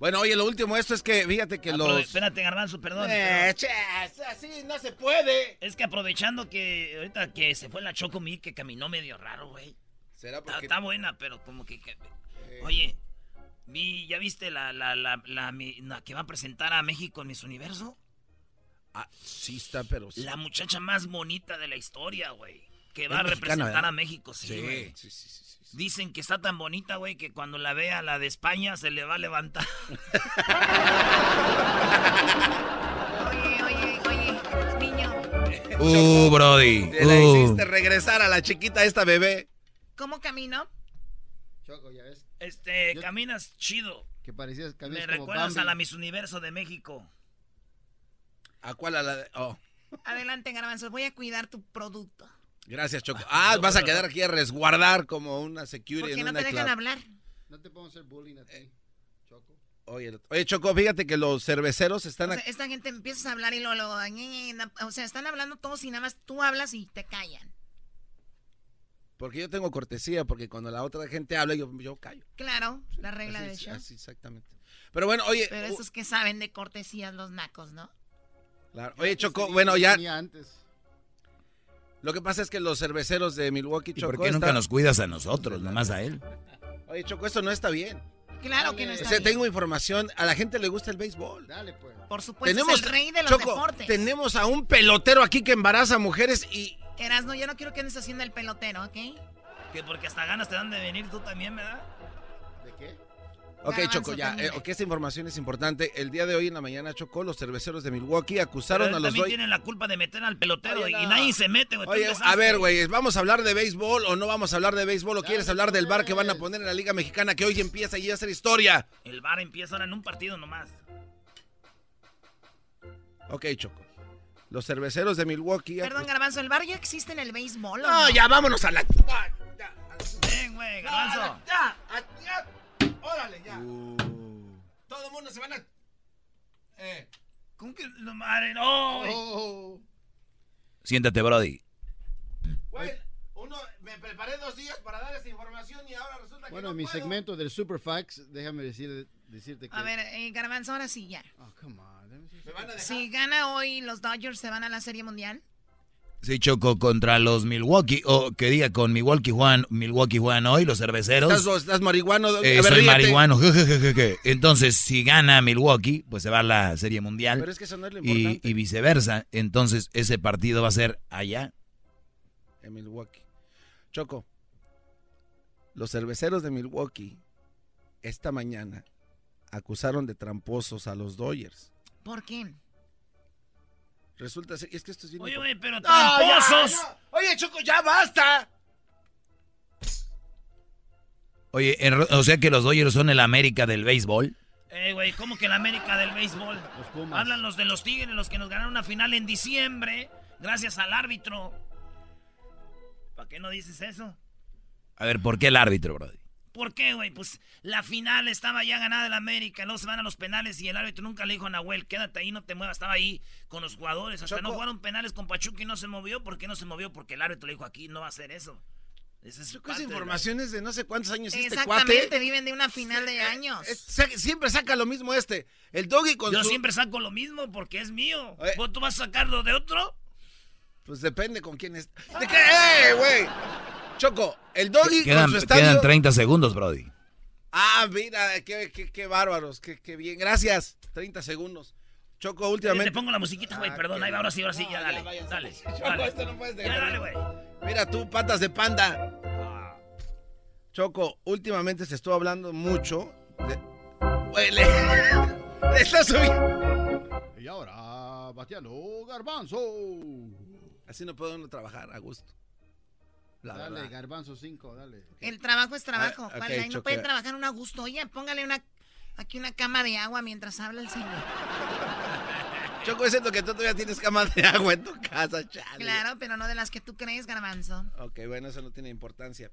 Speaker 9: Bueno, oye, lo último esto es que fíjate que
Speaker 1: Aprove-
Speaker 9: los...
Speaker 1: Espérate, garbanzo, perdón.
Speaker 9: Eh,
Speaker 1: perdón.
Speaker 9: che, así no se puede.
Speaker 1: Es que aprovechando que ahorita que se fue la Choco Mi, que caminó medio raro, güey.
Speaker 9: ¿Será
Speaker 1: Está,
Speaker 9: porque...
Speaker 1: está buena, pero como que... que- Oye, vi, ¿ya viste la, la, la, la, que va a presentar a México en Miss Universo?
Speaker 9: Ah, sí está, pero... sí.
Speaker 1: La muchacha más bonita de la historia, güey. Que va a representar
Speaker 9: ¿verdad?
Speaker 1: a México, sí,
Speaker 9: Sí,
Speaker 1: güey.
Speaker 9: sí, sí, sí.
Speaker 1: Dicen que está tan bonita, güey, que cuando la vea la de España se le va a levantar.
Speaker 12: Oye, oye, oye, niño.
Speaker 4: Uh, Brody.
Speaker 9: Te la
Speaker 4: Uh.
Speaker 9: hiciste regresar a la chiquita esta bebé.
Speaker 12: ¿Cómo camino?
Speaker 18: Choco, ya ves.
Speaker 1: Este, caminas chido.
Speaker 18: Que parecías
Speaker 1: Me
Speaker 18: caminas como
Speaker 1: recuerdas
Speaker 18: Bambi.
Speaker 1: a la Miss Universo de México.
Speaker 9: ¿A cuál? A la de... Oh,
Speaker 12: Adelante, Garbanzo. Voy a cuidar tu producto.
Speaker 9: Gracias, Choco. Ah, vas a quedar aquí a resguardar como una security
Speaker 12: ¿Por qué
Speaker 9: en
Speaker 12: no
Speaker 9: una
Speaker 12: te dejan
Speaker 9: club.
Speaker 12: hablar?
Speaker 18: No te podemos hacer bullying a ti, Choco.
Speaker 9: Oye, oye, Choco, fíjate que los cerveceros están
Speaker 12: O sea, esta gente empieza a hablar y luego, luego, ñe, ñe, o sea, están hablando todos y nada más tú hablas y te callan.
Speaker 9: Porque yo tengo cortesía, porque cuando la otra gente habla, yo, yo callo.
Speaker 12: Claro, la regla
Speaker 9: Así,
Speaker 12: del show.
Speaker 9: así, exactamente. Pero bueno, oye,
Speaker 12: Pero
Speaker 9: uh,
Speaker 12: esos que saben de cortesías los nacos, ¿no?
Speaker 9: claro. oye, Choco, bueno,
Speaker 18: lo
Speaker 9: ya.
Speaker 18: antes.
Speaker 9: Lo que pasa es que los cerveceros de Milwaukee,
Speaker 4: ¿Y
Speaker 9: Choco,
Speaker 4: por qué nunca nos cuidas a nosotros, nomás a él?
Speaker 9: Oye, Choco, esto no está bien.
Speaker 12: Claro que no
Speaker 9: O
Speaker 12: está
Speaker 9: sea,
Speaker 12: bien.
Speaker 9: tengo información, a la gente le gusta el béisbol.
Speaker 18: Dale, pues.
Speaker 12: Por supuesto,
Speaker 9: tenemos,
Speaker 12: es el rey de los
Speaker 9: Choco,
Speaker 12: deportes.
Speaker 9: tenemos a un pelotero aquí que embaraza mujeres y
Speaker 12: Erasno, yo no quiero que andes haciendo el pelotero, ¿ok?
Speaker 1: Que porque hasta ganas te dan de venir tú también, ¿verdad?
Speaker 9: Ok, Choco, ya. Eh, ok, esta información es importante. El día de hoy en la mañana, Choco, los cerveceros de Milwaukee acusaron
Speaker 1: Pero
Speaker 9: a los
Speaker 1: también
Speaker 9: Doy-
Speaker 1: tienen la culpa de meter al pelotero
Speaker 9: Oye,
Speaker 1: y
Speaker 9: no.
Speaker 1: nadie se mete, güey.
Speaker 9: Oye, a ver, güey, ¿vamos a hablar de béisbol o no vamos a hablar de béisbol? ¿O quieres hablar del bar que van a poner en la Liga Mexicana que hoy empieza y va a ser historia?
Speaker 1: El bar empieza ahora en un partido nomás.
Speaker 9: Ok, Choco. Los cerveceros de Milwaukee.
Speaker 12: Perdón, Garbanzo, ¿el bar ya existe en el béisbol o
Speaker 9: No, ya vámonos a la.
Speaker 1: Ven, güey, garbanzo.
Speaker 9: Ya, ya, órale, ya. Todo el mundo se van a. Eh.
Speaker 1: ¿Cómo que no, madre? No, güey.
Speaker 9: Oh.
Speaker 4: Siéntate, Brody.
Speaker 9: Güey, uno, me preparé dos días para dar esta información y ahora resulta que
Speaker 18: Bueno,
Speaker 9: no
Speaker 18: en mi
Speaker 9: puedo.
Speaker 18: segmento del Superfax, déjame decir, decirte que...
Speaker 12: A ver, eh, Garbanzo, ahora sí ya.
Speaker 18: Oh, come on, let me see.
Speaker 9: ¿Me van a dejar?
Speaker 12: Si gana hoy los Dodgers, ¿se van a la Serie Mundial?
Speaker 4: Sí, Choco contra los Milwaukee, o que diga con Milwaukee Juan, Milwaukee Juan hoy, los cerveceros.
Speaker 9: Estás, estás marihuano.
Speaker 4: Eh,
Speaker 9: a ver,
Speaker 4: soy
Speaker 9: ríete.
Speaker 4: marihuano. Entonces, si gana Milwaukee, pues se va a la Serie Mundial.
Speaker 9: Pero es que eso no es lo
Speaker 4: y,
Speaker 9: importante.
Speaker 4: y viceversa. Entonces, ese partido va a ser allá.
Speaker 9: En Milwaukee. Choco, los cerveceros de Milwaukee esta mañana acusaron de tramposos a los Dodgers.
Speaker 12: ¿Por qué?
Speaker 9: Resulta ser, es que esto es bien
Speaker 1: Oye, güey, pero
Speaker 9: No, ya,
Speaker 1: tramposos.
Speaker 9: no. Oye, Choco, ya basta.
Speaker 4: Oye, o sea que los Dodgers son el América del béisbol.
Speaker 1: Eh, güey, ¿cómo que la América del béisbol?
Speaker 18: Los Pumas.
Speaker 1: Hablan los de los Tigres, los que nos ganaron una final en diciembre, gracias al árbitro. ¿Para qué no dices eso?
Speaker 4: A ver, ¿por qué el árbitro, Brody?
Speaker 1: ¿Por qué, güey? Pues la final estaba ya ganada el América, luego se van a los penales y el árbitro nunca le dijo a Nahuel, quédate ahí, no te muevas, estaba ahí con los jugadores, hasta
Speaker 9: Choco.
Speaker 1: no jugaron penales con Pachuca y no se movió, ¿por qué no se movió? Porque el árbitro le dijo aquí, no va a hacer eso. Esa es
Speaker 9: Choco, esa
Speaker 1: de la-
Speaker 9: información es de no sé cuántos años este
Speaker 12: Exactamente,
Speaker 9: cuate.
Speaker 12: viven de una final de años.
Speaker 9: Eh, sa- siempre saca lo mismo este. El doggy con
Speaker 1: Yo
Speaker 9: su...
Speaker 1: siempre saco lo mismo porque es mío.
Speaker 9: Eh.
Speaker 1: ¿Vos tú vas a sacarlo de otro?
Speaker 9: Pues depende con quién es. ¿De qué? ¡Eh, güey! Choco, el doggy
Speaker 4: Quedan,
Speaker 9: con su estadio...
Speaker 4: quedan 30 segundos, Brody.
Speaker 9: Ah, mira, qué, qué, qué bárbaros, qué, qué bien. Gracias. 30 segundos. Choco, últimamente...
Speaker 1: Le pongo la musiquita, güey,
Speaker 9: Ah,
Speaker 1: perdón. Ahí va, ahora sí, ahora sí,
Speaker 9: No,
Speaker 1: ya,
Speaker 9: ya,
Speaker 1: dale.
Speaker 9: vaya,
Speaker 1: dale,
Speaker 9: Choco,
Speaker 1: dale.
Speaker 9: esto no puedes
Speaker 1: Ya,
Speaker 9: dejar.
Speaker 1: dale, güey.
Speaker 9: Mira tú, patas de panda. Choco, últimamente se estuvo hablando mucho de... Güey, le... le está subiendo...
Speaker 18: Y ahora, bateando Garbanzo.
Speaker 9: Así no puede uno trabajar a gusto. La
Speaker 18: dale,
Speaker 9: verdad.
Speaker 18: Garbanzo 5, dale.
Speaker 12: El trabajo es trabajo.
Speaker 9: Ah,
Speaker 12: ¿Cuál?
Speaker 9: ok,
Speaker 12: Ahí no
Speaker 9: Choco.
Speaker 12: puede trabajar un a gusto. Oye, póngale una aquí una cama de agua mientras habla el señor.
Speaker 9: Choco, es cierto que tú todavía tienes cama de agua en tu casa, chale.
Speaker 12: Claro, pero no de las que tú crees, Garbanzo.
Speaker 9: Ok, bueno, eso no tiene importancia.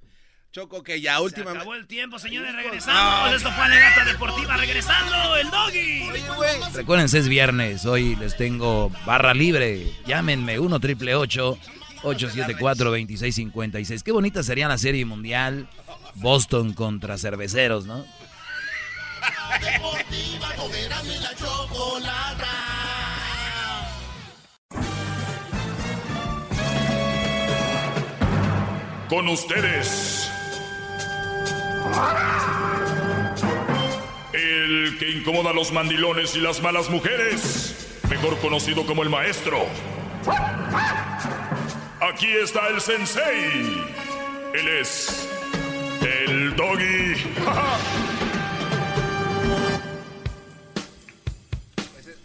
Speaker 9: Choco, que ya
Speaker 1: Se
Speaker 9: últimamente...
Speaker 1: acabó el tiempo, señores. Regresamos.
Speaker 9: no.
Speaker 1: Esto fue la Gata Deportiva. Regresando, el doggy.
Speaker 9: Oye, güey.
Speaker 4: Recuérdense, es viernes. Hoy les tengo barra libre. Llámenme 1 triple 874 2656 Qué bonita sería la serie mundial. Boston contra cerveceros, ¿no?
Speaker 10: Con
Speaker 37: ustedes. El que incomoda a los mandilones y las malas mujeres. Mejor conocido como el maestro. Aquí está el sensei. Él es el doggy.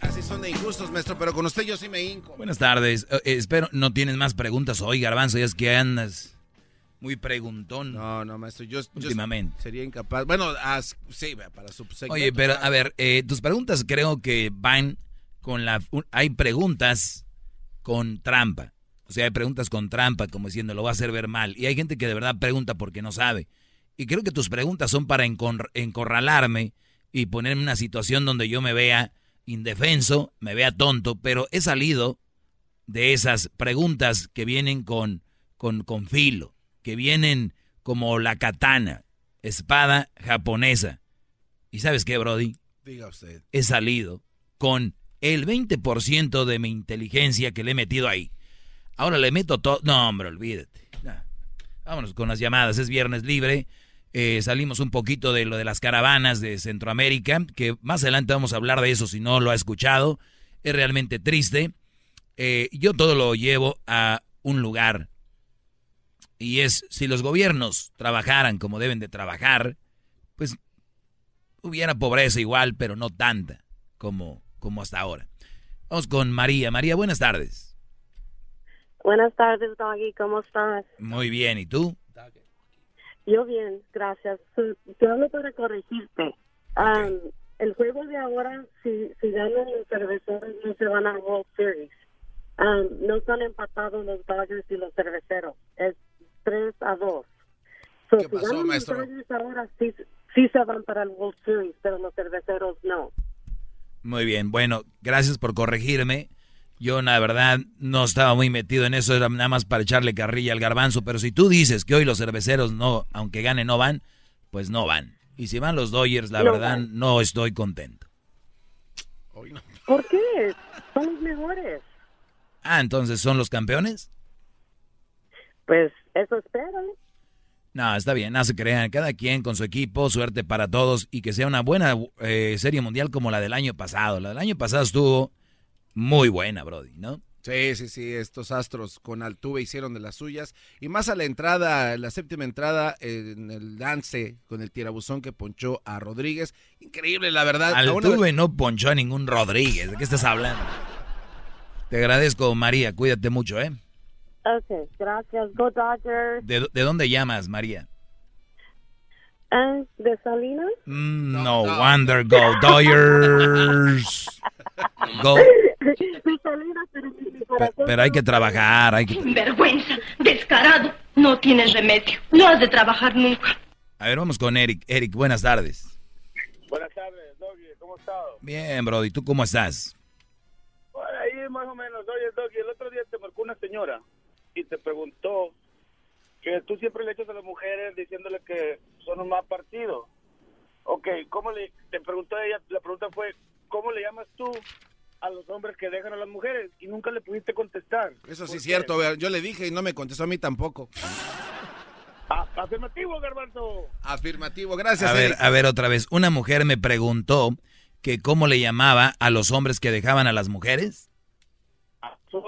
Speaker 9: Así son de injustos, maestro, pero con usted yo sí me hinco.
Speaker 4: Buenas tardes. Eh, eh, espero no tienes más preguntas hoy, Garbanzo. Ya es que andas muy preguntón.
Speaker 9: No, no, maestro, yo, yo
Speaker 4: Últimamente.
Speaker 9: sería incapaz. Bueno, as- sí, para su segmento,
Speaker 4: Oye, pero a ver, eh, tus preguntas creo que van con la... un- hay preguntas con trampa. O sea, hay preguntas con trampa, como diciendo, lo va a hacer ver mal. Y hay gente que de verdad pregunta porque no sabe. Y creo que tus preguntas son para encor- encorralarme y ponerme en una situación donde yo me vea indefenso, me vea tonto, pero he salido de esas preguntas que vienen con, con, con filo, que vienen como la katana, espada japonesa. ¿Y sabes qué, Brody?
Speaker 9: Diga usted.
Speaker 4: He salido con el 20% de mi inteligencia que le he metido ahí. Ahora le meto todo... No, hombre, olvídate. No. Vámonos con las llamadas, es viernes libre. Eh, salimos un poquito de lo de las caravanas de Centroamérica, que más adelante vamos a hablar de eso si no lo ha escuchado. Es realmente triste. Eh, yo todo lo llevo a un lugar. Y es, si los gobiernos trabajaran como deben de trabajar, pues hubiera pobreza igual, pero no tanta como, como hasta ahora. Vamos con María. María, buenas tardes.
Speaker 38: Buenas tardes, Doggy. ¿Cómo estás?
Speaker 4: Muy bien. ¿Y tú?
Speaker 38: Yo bien, gracias. Te hablo para corregirte. Um, el juego de ahora, si, si ganan los cerveceros, no se van a World Series. Um, no están empatados los Dodgers y los cerveceros. Es 3 a 2. So,
Speaker 9: ¿Qué
Speaker 38: si
Speaker 9: pasó,
Speaker 38: ganan
Speaker 9: maestro?
Speaker 38: los Dodgers ahora, sí, sí se van para el World Series, pero los cerveceros no.
Speaker 4: Muy bien. Bueno, gracias por corregirme. Yo, la verdad, no estaba muy metido en eso. Era nada más para echarle carrilla al garbanzo. Pero si tú dices que hoy los cerveceros no, aunque ganen, no van, pues no van. Y si van los Dodgers, la
Speaker 38: No
Speaker 4: verdad,
Speaker 38: van.
Speaker 4: no estoy contento.
Speaker 38: ¿Por qué? Son los mejores.
Speaker 4: Ah, entonces, ¿son los campeones?
Speaker 38: Pues eso espero.
Speaker 4: No, está bien, no se crean. Cada quien con su equipo, suerte para todos y que sea una buena eh, serie mundial como la del año pasado. La del año pasado estuvo muy buena, Brody, ¿no?
Speaker 9: Sí, sí, sí, estos astros con Altuve hicieron de las suyas. Y más a la entrada, la séptima entrada, en el lance con el tirabuzón que ponchó a Rodríguez. Increíble, la verdad.
Speaker 4: Altuve no ponchó a ningún Rodríguez. ¿De qué estás hablando? Te agradezco, María. Cuídate mucho, ¿eh?
Speaker 38: Ok, gracias. Go Dodgers.
Speaker 4: ¿De, de dónde llamas, María?
Speaker 38: Ah, ¿De Salinas?
Speaker 4: Mm, no, wonder, go Dodgers. Go.
Speaker 38: Pero
Speaker 4: Pe- hay que trabajar, hay que...
Speaker 39: Vergüenza, descarado, no tienes remedio, no has de trabajar nunca.
Speaker 4: A ver, vamos con Eric. Eric, buenas tardes.
Speaker 40: Buenas tardes, Doggy, ¿cómo estado?
Speaker 4: Bien, Brody, ¿tú cómo estás?
Speaker 40: Bueno, ahí más o menos. Oye, Doggy, el otro día te marcó una señora y te preguntó que tú siempre le echas a las mujeres diciéndole que son un mal partido. Ok, ¿cómo le, te preguntó ella, la pregunta fue, ¿cómo le llamas tú a los hombres que dejan a las mujeres? Y nunca le pudiste contestar.
Speaker 9: Eso sí es cierto, a ver, yo le dije y no me contestó a mí tampoco.
Speaker 40: Ah, afirmativo, Garbanzo.
Speaker 9: Afirmativo, gracias.
Speaker 4: A ver,
Speaker 9: Eric.
Speaker 4: a ver otra vez. Una mujer me preguntó que cómo le llamaba a los hombres que dejaban a las mujeres.
Speaker 40: Sí,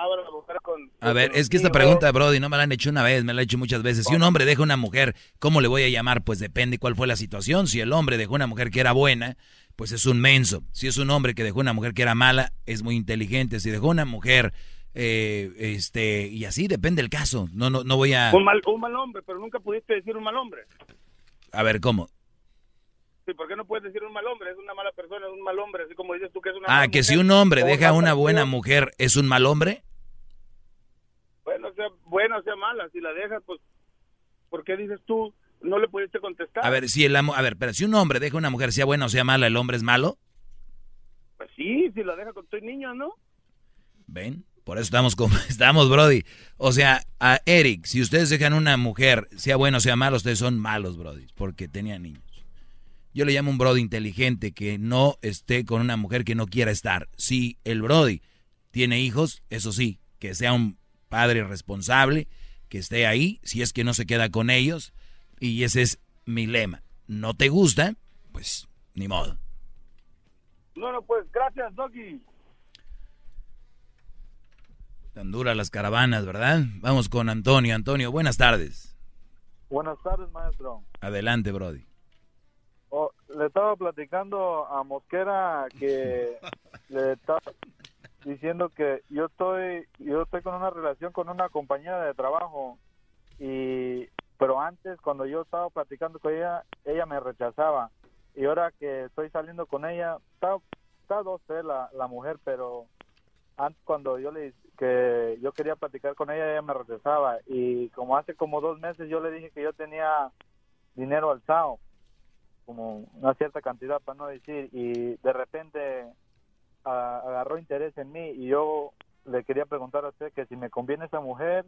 Speaker 40: dejaban a la mujer con...
Speaker 4: A ver, es que esta pregunta, Brody, no me la han hecho una vez, me la han hecho muchas veces. Si un hombre deja a una mujer, ¿cómo le voy a llamar? Pues depende cuál fue la situación. Si el hombre dejó una mujer que era buena, pues es un menso. Si es un hombre que dejó una mujer que era mala, es muy inteligente. Si dejó una mujer, eh, este, y así depende el caso. No, no, no voy a.
Speaker 40: Un mal, un mal hombre, pero nunca pudiste decir un mal hombre.
Speaker 4: A ver, ¿cómo?
Speaker 40: Sí, ¿por qué no puedes decir un mal hombre? Es una mala persona, es un mal hombre, así como dices tú que es una
Speaker 4: Ah,
Speaker 40: mala
Speaker 4: que si un hombre deja a una buena mujer, ¿es un mal hombre?
Speaker 40: Sea buena o sea mala, si la dejas, pues, ¿por qué dices tú? No le pudiste contestar.
Speaker 4: A ver, si el amo- a ver, pero si un hombre deja a una mujer, sea buena o sea mala, ¿el hombre es malo?
Speaker 40: Pues sí, si la dejas con tu niño, ¿no?
Speaker 4: ¿Ven? Por eso estamos como estamos, Brody. O sea, a Eric, si ustedes dejan una mujer, sea bueno o sea malo, ustedes son malos, Brody, porque tenían niños. Yo le llamo un Brody inteligente que no esté con una mujer que no quiera estar. Si el Brody tiene hijos, eso sí, que sea un padre responsable, que esté ahí, si es que no se queda con ellos, y ese es mi lema. ¿No te gusta? Pues ni modo.
Speaker 40: No, no, pues, gracias, Doggy.
Speaker 4: Tan duras las caravanas, ¿verdad? Vamos con Antonio. Antonio, buenas tardes.
Speaker 41: Buenas tardes, maestro.
Speaker 4: Adelante, Brody.
Speaker 41: Oh, le estaba platicando a Mosquera que le estaba diciendo que yo estoy yo estoy con una relación con una compañera de trabajo y pero antes cuando yo estaba platicando con ella ella me rechazaba. Y ahora que estoy saliendo con ella está está dos la, la mujer pero antes cuando yo le que yo quería platicar con ella ella me rechazaba. Y como hace como dos meses yo le dije que yo tenía dinero alzado como una cierta cantidad para no decir y de repente a- agarró interés en mí y yo le quería preguntar a usted que si me conviene esa mujer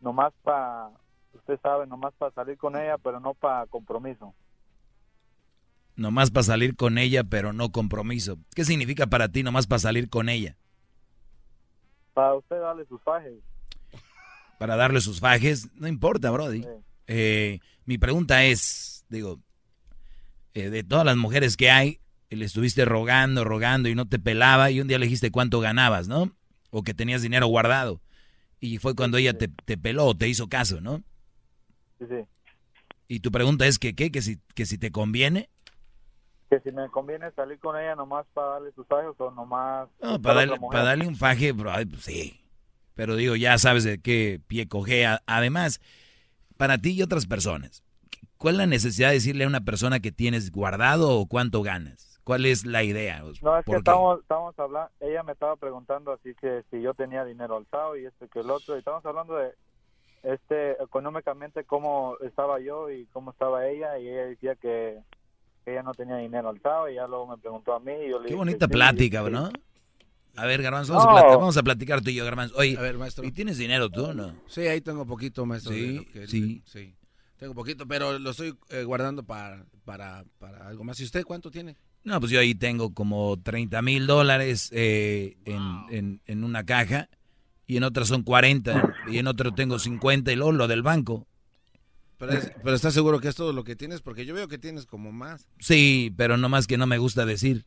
Speaker 41: nomás para usted sabe nomás para salir con ella pero no para compromiso
Speaker 4: Nomás para salir con ella, pero no compromiso. ¿Qué significa para ti nomás para salir con ella?
Speaker 41: para usted darle sus fajes
Speaker 4: Para darle sus fajes. No importa, Brody. Eh, mi pregunta es, digo, eh, de todas las mujeres que hay, le estuviste rogando, rogando y no te pelaba y un día le dijiste cuánto ganabas, ¿no? O que tenías dinero guardado. Y fue cuando ella te, te peló o te hizo caso, ¿no?
Speaker 41: sí sí
Speaker 4: Y tu pregunta es que qué, que si, que si te conviene.
Speaker 41: que si me conviene salir con ella nomás para darle sus fajes o nomás...
Speaker 4: No, para, darle, para darle un faje, bro, pues sí. Pero digo, ya sabes de qué pie cogea. Además, para ti y otras personas, ¿cuál es la necesidad de decirle a una persona que tienes guardado o cuánto ganas? ¿Cuál es la idea?
Speaker 41: No, es que estamos, estamos hablando, ella me estaba preguntando así que si yo tenía dinero alzado y este que el otro, y estamos hablando de este económicamente cómo estaba yo y cómo estaba ella y ella decía que ella no tenía dinero alzado y ya luego me preguntó a mí y yo le
Speaker 4: Qué bonita plática, ¿no? A ver, Garbanzo, vamos, a platicar, tú y yo, Garbanzo. Oye, a ver, maestro. ¿y tienes dinero tú o no?
Speaker 9: Sí, ahí tengo poquito, maestro.
Speaker 4: Sí, sí.
Speaker 9: sí. Tengo poquito, pero lo estoy eh, guardando para, para, para algo más. ¿Y usted cuánto tiene?
Speaker 4: No, pues yo ahí tengo como 30 mil dólares eh, en, en, en, una caja y en otra son 40 y en otro tengo 50 y luego lo del banco.
Speaker 9: Pero, pero ¿estás seguro que es todo lo que tienes? Porque yo veo que tienes como más.
Speaker 4: Sí, pero no más que no me gusta decir.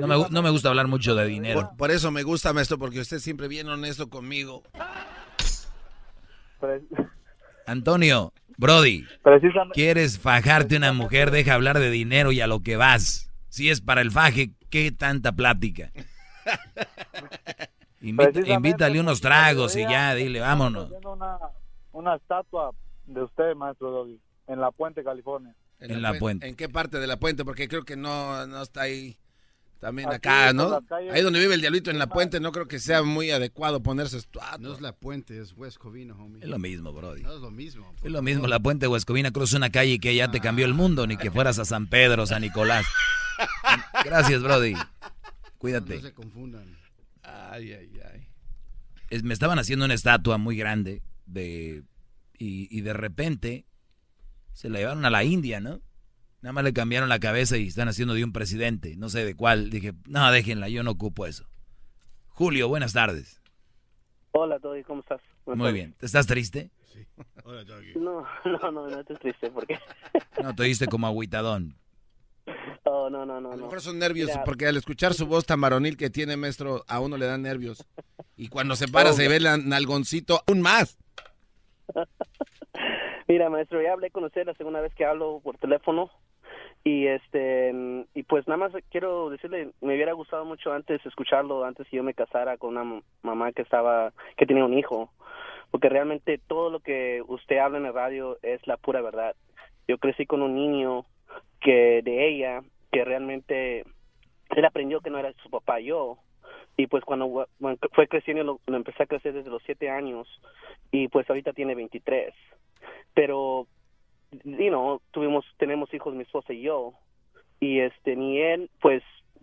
Speaker 4: No me, no me gusta hablar mucho de dinero.
Speaker 9: Por, eso me gusta, maestro, porque usted siempre bien honesto conmigo.
Speaker 4: Antonio, Brody, ¿quieres fajarte una mujer? Deja hablar de dinero y a lo que vas. Si es para el faje, ¿qué tanta plática? invítale unos tragos y ya, dile, vámonos.
Speaker 41: Una, una estatua de usted, maestro Doggy, en la Puente, California.
Speaker 4: En, la, puente.
Speaker 9: ¿En qué parte de la puente? Porque creo que no, no está ahí. También acá, ¿no? Ahí donde vive el diablito en la puente, no creo que sea muy adecuado ponerse estatua.
Speaker 18: No es la puente, es West Covina, homie.
Speaker 4: Es lo mismo, Brody.
Speaker 18: No es lo mismo.
Speaker 4: Es lo mismo, la puente de West Covina cruza una calle que ya te cambió el mundo, ni que fueras a San Pedro, San Nicolás. Gracias, Brody. Cuídate.
Speaker 18: No se confundan.
Speaker 9: Ay, ay, ay.
Speaker 4: Es, me estaban haciendo una estatua muy grande de y, y de repente se la llevaron a la India, ¿no? Nada más le cambiaron la cabeza y están haciendo de un presidente, no sé de cuál. Dije, no, déjenla, yo no ocupo eso. Julio, buenas tardes.
Speaker 42: Hola, Doggy, ¿cómo estás?
Speaker 4: Muy bien. ¿Te estás triste?
Speaker 42: Sí. Hola, Doggy. No, no, no, no estoy triste, ¿por qué?
Speaker 4: no, te oíste como agüitadón.
Speaker 42: Oh, no, no, no.
Speaker 9: A lo mejor son nervios, porque al escuchar su voz tan varonil que tiene, maestro, a uno le dan nervios. Y cuando se para, se ve el nalgoncito aún más.
Speaker 42: Mira, maestro, ya hablé con usted la segunda vez que hablo por teléfono y este y pues nada más quiero decirle me hubiera gustado mucho antes escucharlo antes que yo me casara con una mamá que estaba que tenía un hijo. Porque realmente todo lo que usted habla en el radio es la pura verdad. Yo crecí con un niño que de ella que realmente él aprendió que no era su papá yo. Y pues cuando, fue creciendo lo, lo, empecé a crecer desde los siete años. Y pues ahorita tiene 23 pero you know, tuvimos, tenemos hijos mi esposa y yo, y este, ni él, pues,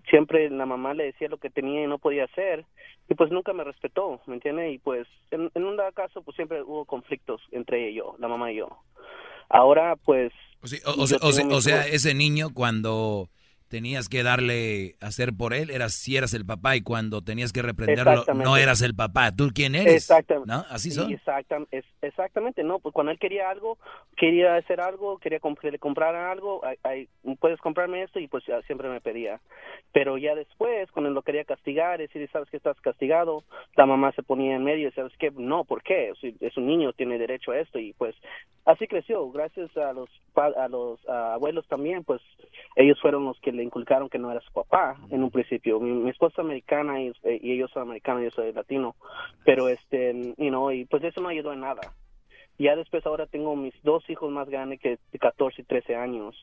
Speaker 42: siempre la mamá le decía lo que tenía y no podía hacer, y pues nunca me respetó, ¿me entiende? Y pues, en, en un dado caso, pues siempre hubo conflictos entre ella y yo, la mamá y yo. Ahora, pues...
Speaker 4: o, o sea, ese niño cuando tenías que darle hacer por él, eras si eras el papá y cuando tenías que reprenderlo no eras el papá. ¿Tú quién eres?
Speaker 42: Exactamente.
Speaker 4: ¿No? Así son.
Speaker 42: exactamente, exactamente, no, pues cuando él quería algo, quería hacer algo, quería que le comprara algo, puedes comprarme esto y pues siempre me pedía. Pero ya después, cuando él lo quería castigar, decir, sabes que estás castigado, la mamá se ponía en medio y sabes que no, ¿por qué? Es un niño, tiene derecho a esto y pues así creció, gracias a los a los abuelos también, pues ellos fueron los que le inculcaron que no era su papá en un principio. Mi, esposa es americana y, eh, y, ellos son americanos, yo soy latino, pero este, you know, y pues eso no ayudó en nada. Ya después ahora tengo mis dos hijos más grandes que de 14 y 13 años,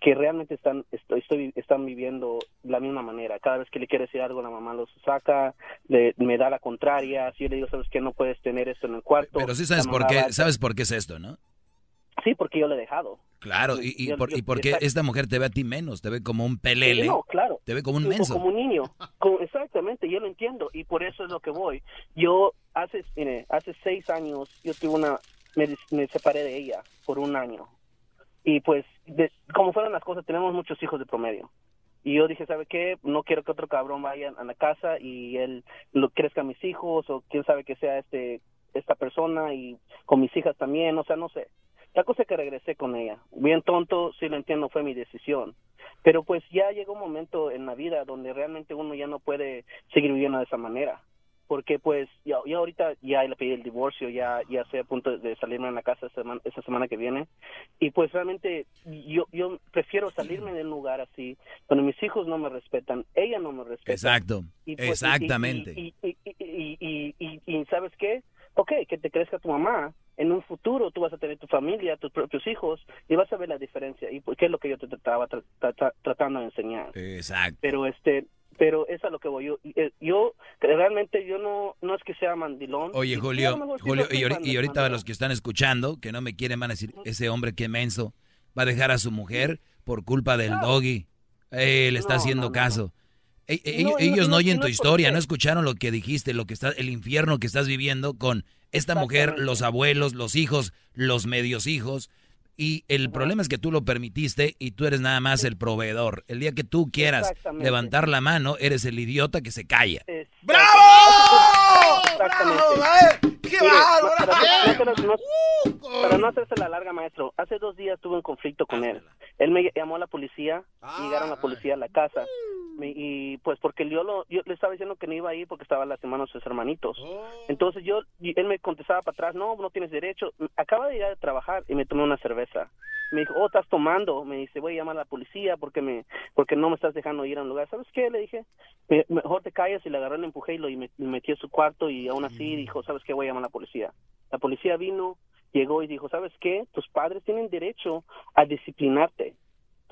Speaker 42: que realmente están estoy, estoy, están viviendo la misma manera. Cada vez que le quiere decir algo, la mamá los saca, le, me da la contraria. Si yo le digo, sabes que no puedes tener esto en el cuarto.
Speaker 4: Pero sí sabes por qué, sabes por qué es esto, ¿no?
Speaker 42: Sí, porque yo le he dejado.
Speaker 4: Claro, y, y, por, y porque esta mujer te ve a ti menos, te ve como un pelele.
Speaker 42: No, claro.
Speaker 4: Te ve como un menso.
Speaker 42: Como un niño. exactamente, yo lo entiendo y por eso es lo que voy. Yo hace, mire, hace seis años yo tuve una, me, me separé de ella por un año. Y pues, como fueron las cosas, tenemos muchos hijos de promedio. Y yo dije, ¿sabe qué? No quiero que otro cabrón vaya a la casa y él lo crezca a mis hijos o quién sabe que sea este esta persona y con mis hijas también, o sea, no sé. La cosa es que regresé con ella. Bien tonto, sí lo entiendo, fue mi decisión. Pero pues ya llegó un momento en la vida donde realmente uno ya no puede seguir viviendo de esa manera. porque pues ya, ya ahorita ya le pedí el divorcio, ya ya estoy a punto de salirme en la casa esta semana, esta semana que viene y pues realmente yo yo prefiero salirme de un lugar así donde mis hijos no me respetan, ella no me respeta.
Speaker 4: Exacto,
Speaker 42: Y, pues, y-
Speaker 4: exactamente.
Speaker 42: Y, y, y, y, y- y- y ¿sabes qué? Ok, que te crezca tu mamá. En un futuro tú vas a tener tu familia, tus propios hijos y vas a ver la diferencia. ¿Y qué es lo que yo te estaba tra- tra- tra- tratando de enseñar?
Speaker 4: Exacto.
Speaker 42: Pero este, pero eso es a lo que voy yo. eh, Yo realmente yo no no es que sea mandilón.
Speaker 4: Oye, Julio, Julio, y, ahorita los que están escuchando, que no me quieren, van a decir, ese hombre qué menso, va a dejar a su mujer por culpa del doggy. Eh, le está
Speaker 42: No,
Speaker 4: haciendo
Speaker 42: no, no,
Speaker 4: caso. E- e-
Speaker 42: No,
Speaker 4: ellos
Speaker 42: no-
Speaker 4: ellos oyen tu historia, no escucharon lo que dijiste, lo que está, el infierno que estás viviendo con esta mujer, los abuelos, los hijos, los medios hijos. Y el problema es que tú lo permitiste y tú eres nada más el proveedor. El día que tú quieras levantar la mano, eres el idiota que se calla.
Speaker 42: Exactamente.
Speaker 9: ¡Qué bárbaro!
Speaker 42: para, no, no- para no hacerse la larga, maestro, hace dos días tuve un conflicto con él. Él me llamó a la policía, y llegaron la policía a la casa. Me- y pues porque yo, lo, yo le estaba diciendo que no iba a ir porque estaba lastimando a sus hermanitos. Entonces yo, y él me contestaba para atrás, no, no tienes derecho. Acaba de llegar a trabajar y me tomé una cerveza. Me dijo, oh, estás tomando. Me dice, voy a llamar a la policía porque me porque no me estás dejando ir a un lugar. ¿Sabes qué? Le dije, "Me- mejor te calles y le agarré, le empujé y lo y me, metí a su cuarto y aún así dijo, ¿sabes qué? Voy a llamar a la policía. La policía vino, llegó y dijo, ¿sabes qué? Tus padres tienen derecho a disciplinarte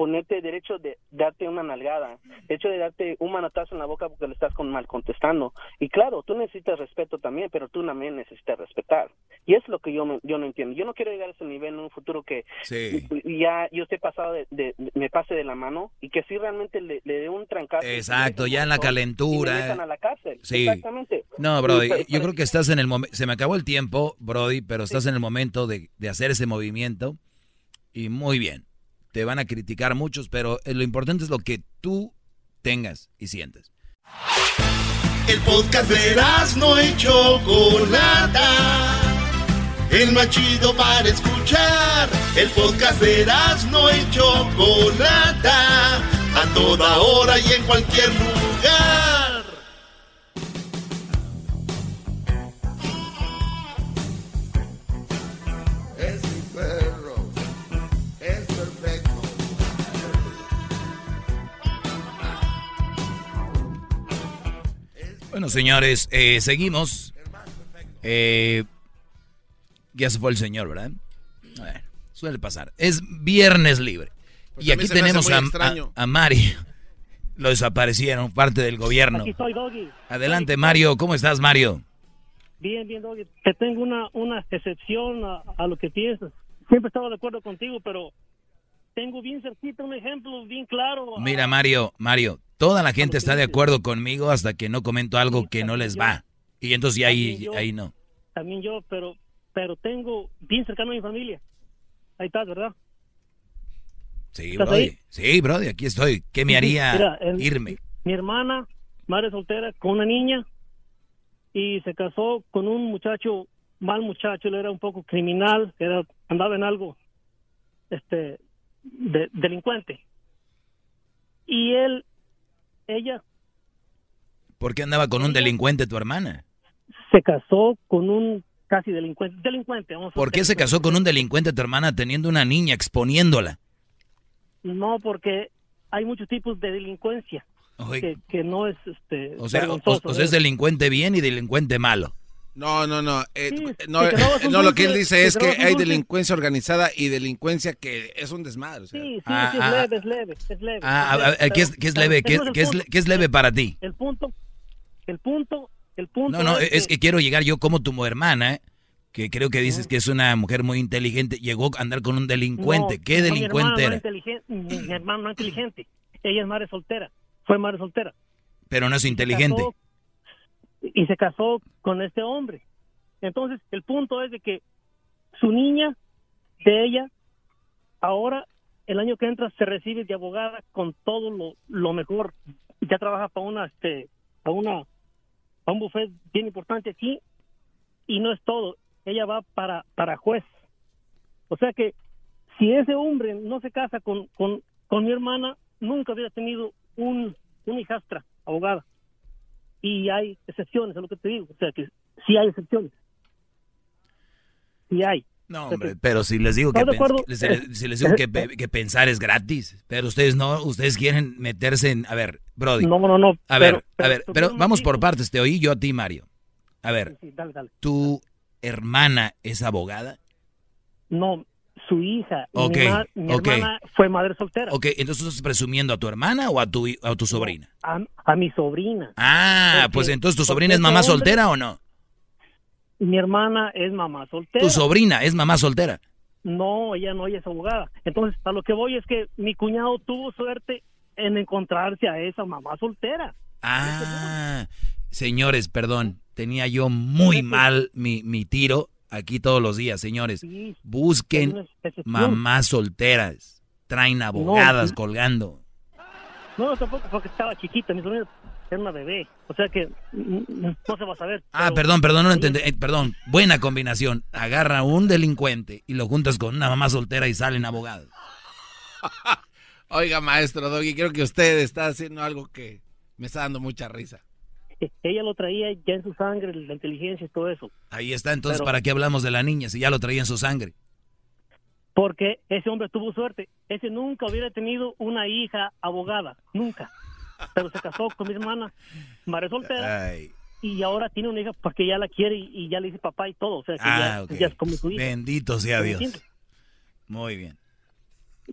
Speaker 42: ponerte derecho de darte una nalgada, derecho de darte un manotazo en la boca porque le estás con mal contestando. Y claro, tú necesitas respeto también, pero tú también necesitas respetar. Y es lo que yo, yo no entiendo. Yo no quiero llegar a ese nivel en un futuro que
Speaker 4: Sí.
Speaker 42: ya yo esté pasado de, de- de- me pase de la mano y que sí realmente le, le dé un trancazo.
Speaker 4: Exacto, ya en la
Speaker 42: Y me
Speaker 4: calentura.
Speaker 42: metan a la cárcel.
Speaker 4: Sí.
Speaker 42: Exactamente.
Speaker 4: No, Brody, yo creo que estás en el momento, se me acabó el tiempo, Brody, pero estás en el momento de, de hacer ese movimiento y muy bien. Te van a criticar muchos, pero eh, lo importante es lo que tú tengas y sientes.
Speaker 10: El podcast de no y Chocolata. El más chido para escuchar. El podcast de no y Chocolata. A toda hora y en cualquier lugar.
Speaker 4: Bueno, señores, eh, seguimos. Eh, ya se fue el señor, ¿verdad? Bueno, suele pasar. Es viernes libre.
Speaker 9: Pues
Speaker 4: y aquí tenemos a Mario. Lo desaparecieron, parte del gobierno.
Speaker 43: Aquí estoy, Doggy.
Speaker 4: Adelante, Mario. ¿Cómo estás, Mario?
Speaker 43: Bien, bien, Doggy. Te tengo una, una excepción a, a lo que piensas. Siempre he estado de acuerdo contigo, pero tengo bien cerquita un ejemplo bien claro.
Speaker 4: Mira, Mario, Mario, toda la gente está de acuerdo conmigo hasta que no comento algo que no les va. Y entonces ya ahí,
Speaker 43: yo.
Speaker 4: ahí no.
Speaker 43: También yo, pero pero tengo bien cercano a mi familia. Ahí estás, ¿verdad?
Speaker 4: Sí,
Speaker 43: ¿Estás
Speaker 4: Brody.
Speaker 43: ahí?
Speaker 4: Sí, Brody, aquí estoy. ¿Qué me haría
Speaker 43: Mira, el-
Speaker 4: irme?
Speaker 43: Mi hermana, madre soltera, con una niña, y se casó con un muchacho, mal muchacho, él era un poco criminal, era andaba en algo, este, de- delincuente. Y él, ella,
Speaker 4: ¿Por qué andaba con un delincuente tu hermana?
Speaker 43: se casó con un casi delincuente, delincuente, vamos a
Speaker 4: ¿Por qué se casó con un delincuente tu hermana teniendo una niña exponiéndola?
Speaker 43: No, porque hay muchos tipos de delincuencia que, que no es este
Speaker 4: O sea, o, o sea, es delincuente bien y delincuente malo.
Speaker 9: No, no, no. eh,
Speaker 43: Sí,
Speaker 9: no,
Speaker 43: un
Speaker 9: no, lo que él dice es que hay delincuencia organizada y delincuencia que es un desmadre. o sea.
Speaker 43: Sí, sí,
Speaker 4: Ah,
Speaker 43: sí, es
Speaker 4: ah,
Speaker 43: leve, es leve, es leve.
Speaker 4: Ah,
Speaker 43: es
Speaker 4: a-
Speaker 43: leve,
Speaker 4: ¿qué es, qué es leve? ¿Qué,
Speaker 43: es el
Speaker 4: qué es,
Speaker 43: punto.
Speaker 4: qué es leve para ti?
Speaker 43: El punto, el punto, el punto.
Speaker 4: No, no, es que quiero llegar yo como tu hermana, que creo que dices que es una mujer muy inteligente, llegó a andar con un delincuente.
Speaker 43: No,
Speaker 4: ¿Qué
Speaker 43: mi
Speaker 4: delincuente
Speaker 43: hermana
Speaker 4: era?
Speaker 43: No es inteligente, mi, mi hermana no es inteligente. Ella es madre soltera. Fue madre soltera.
Speaker 4: Pero no es inteligente.
Speaker 43: Y se casó con este hombre. Entonces, el punto es de que su niña, de ella, ahora, el año que entra, se recibe de abogada con todo lo, lo mejor. Ya trabaja para una, este, para una, para un buffet bien importante aquí. Y no es todo. Ella va para, para juez. O sea que, si ese hombre no se casa con, con, con mi hermana, nunca hubiera tenido un, una hijastra abogada. Y hay excepciones, es lo que te digo. O sea, que sí hay excepciones. Sí hay.
Speaker 4: No, hombre, pero si les digo que, si les, si les digo que, pe- que pensar es gratis, pero ustedes no, ustedes quieren meterse en, a ver, Brody.
Speaker 43: No, no, no,
Speaker 4: A ver,
Speaker 43: pero-
Speaker 4: a ver,
Speaker 43: pero
Speaker 4: vamos por partes, te oí yo a ti, Mario. A ver,
Speaker 43: Sí, dale, dale.
Speaker 4: ¿tu hermana es abogada?
Speaker 43: No, su hija. mi, mi hermana fue madre soltera.
Speaker 4: Ok, entonces estás presumiendo a tu hermana o a tu, a tu sobrina?
Speaker 43: A, a mi sobrina.
Speaker 4: Ah,
Speaker 43: Porque-
Speaker 4: pues entonces tu sobrina es mamá
Speaker 43: hombre-
Speaker 4: soltera o no?
Speaker 43: Mi hermana es mamá soltera.
Speaker 4: Tu sobrina es mamá soltera.
Speaker 43: No, ella no, ella es abogada. Entonces, a lo que voy es que mi cuñado tuvo suerte en encontrarse a esa mamá soltera.
Speaker 4: Ah, señores, perdón, tenía yo muy mal mi, mi tiro aquí todos los días, señores. Busquen mamás solteras, traen abogadas
Speaker 43: No,
Speaker 4: colgando.
Speaker 43: No, no, tampoco porque estaba chiquita, mi sobrina era una bebé. O sea que mm, mm, no se va a saber.
Speaker 4: Ah,
Speaker 43: pero-
Speaker 4: perdón, perdón, no lo entendí. eh, perdón, buena combinación. Agarra a un delincuente y lo juntas con una mamá soltera y salen abogados.
Speaker 9: Oiga, maestro Doggy, creo que usted está haciendo algo que me está dando mucha risa.
Speaker 43: Ella lo traía ya en su sangre, la inteligencia y todo eso.
Speaker 4: Ahí está, entonces,
Speaker 43: Pero-
Speaker 4: ¿para qué hablamos de la niña si ya lo traía en su sangre?
Speaker 43: Porque ese hombre tuvo suerte. Ese nunca hubiera tenido una hija abogada, nunca. Pero se casó con mi hermana, madre soltera,
Speaker 4: Ay.
Speaker 43: y ahora tiene una hija porque ya la quiere y, y ya le dice papá y todo. O sea que
Speaker 4: Ah,
Speaker 43: ya, ya es como su hija.
Speaker 4: Bendito sea
Speaker 43: ¿Me
Speaker 4: Dios.
Speaker 43: entiendes?
Speaker 4: Muy bien.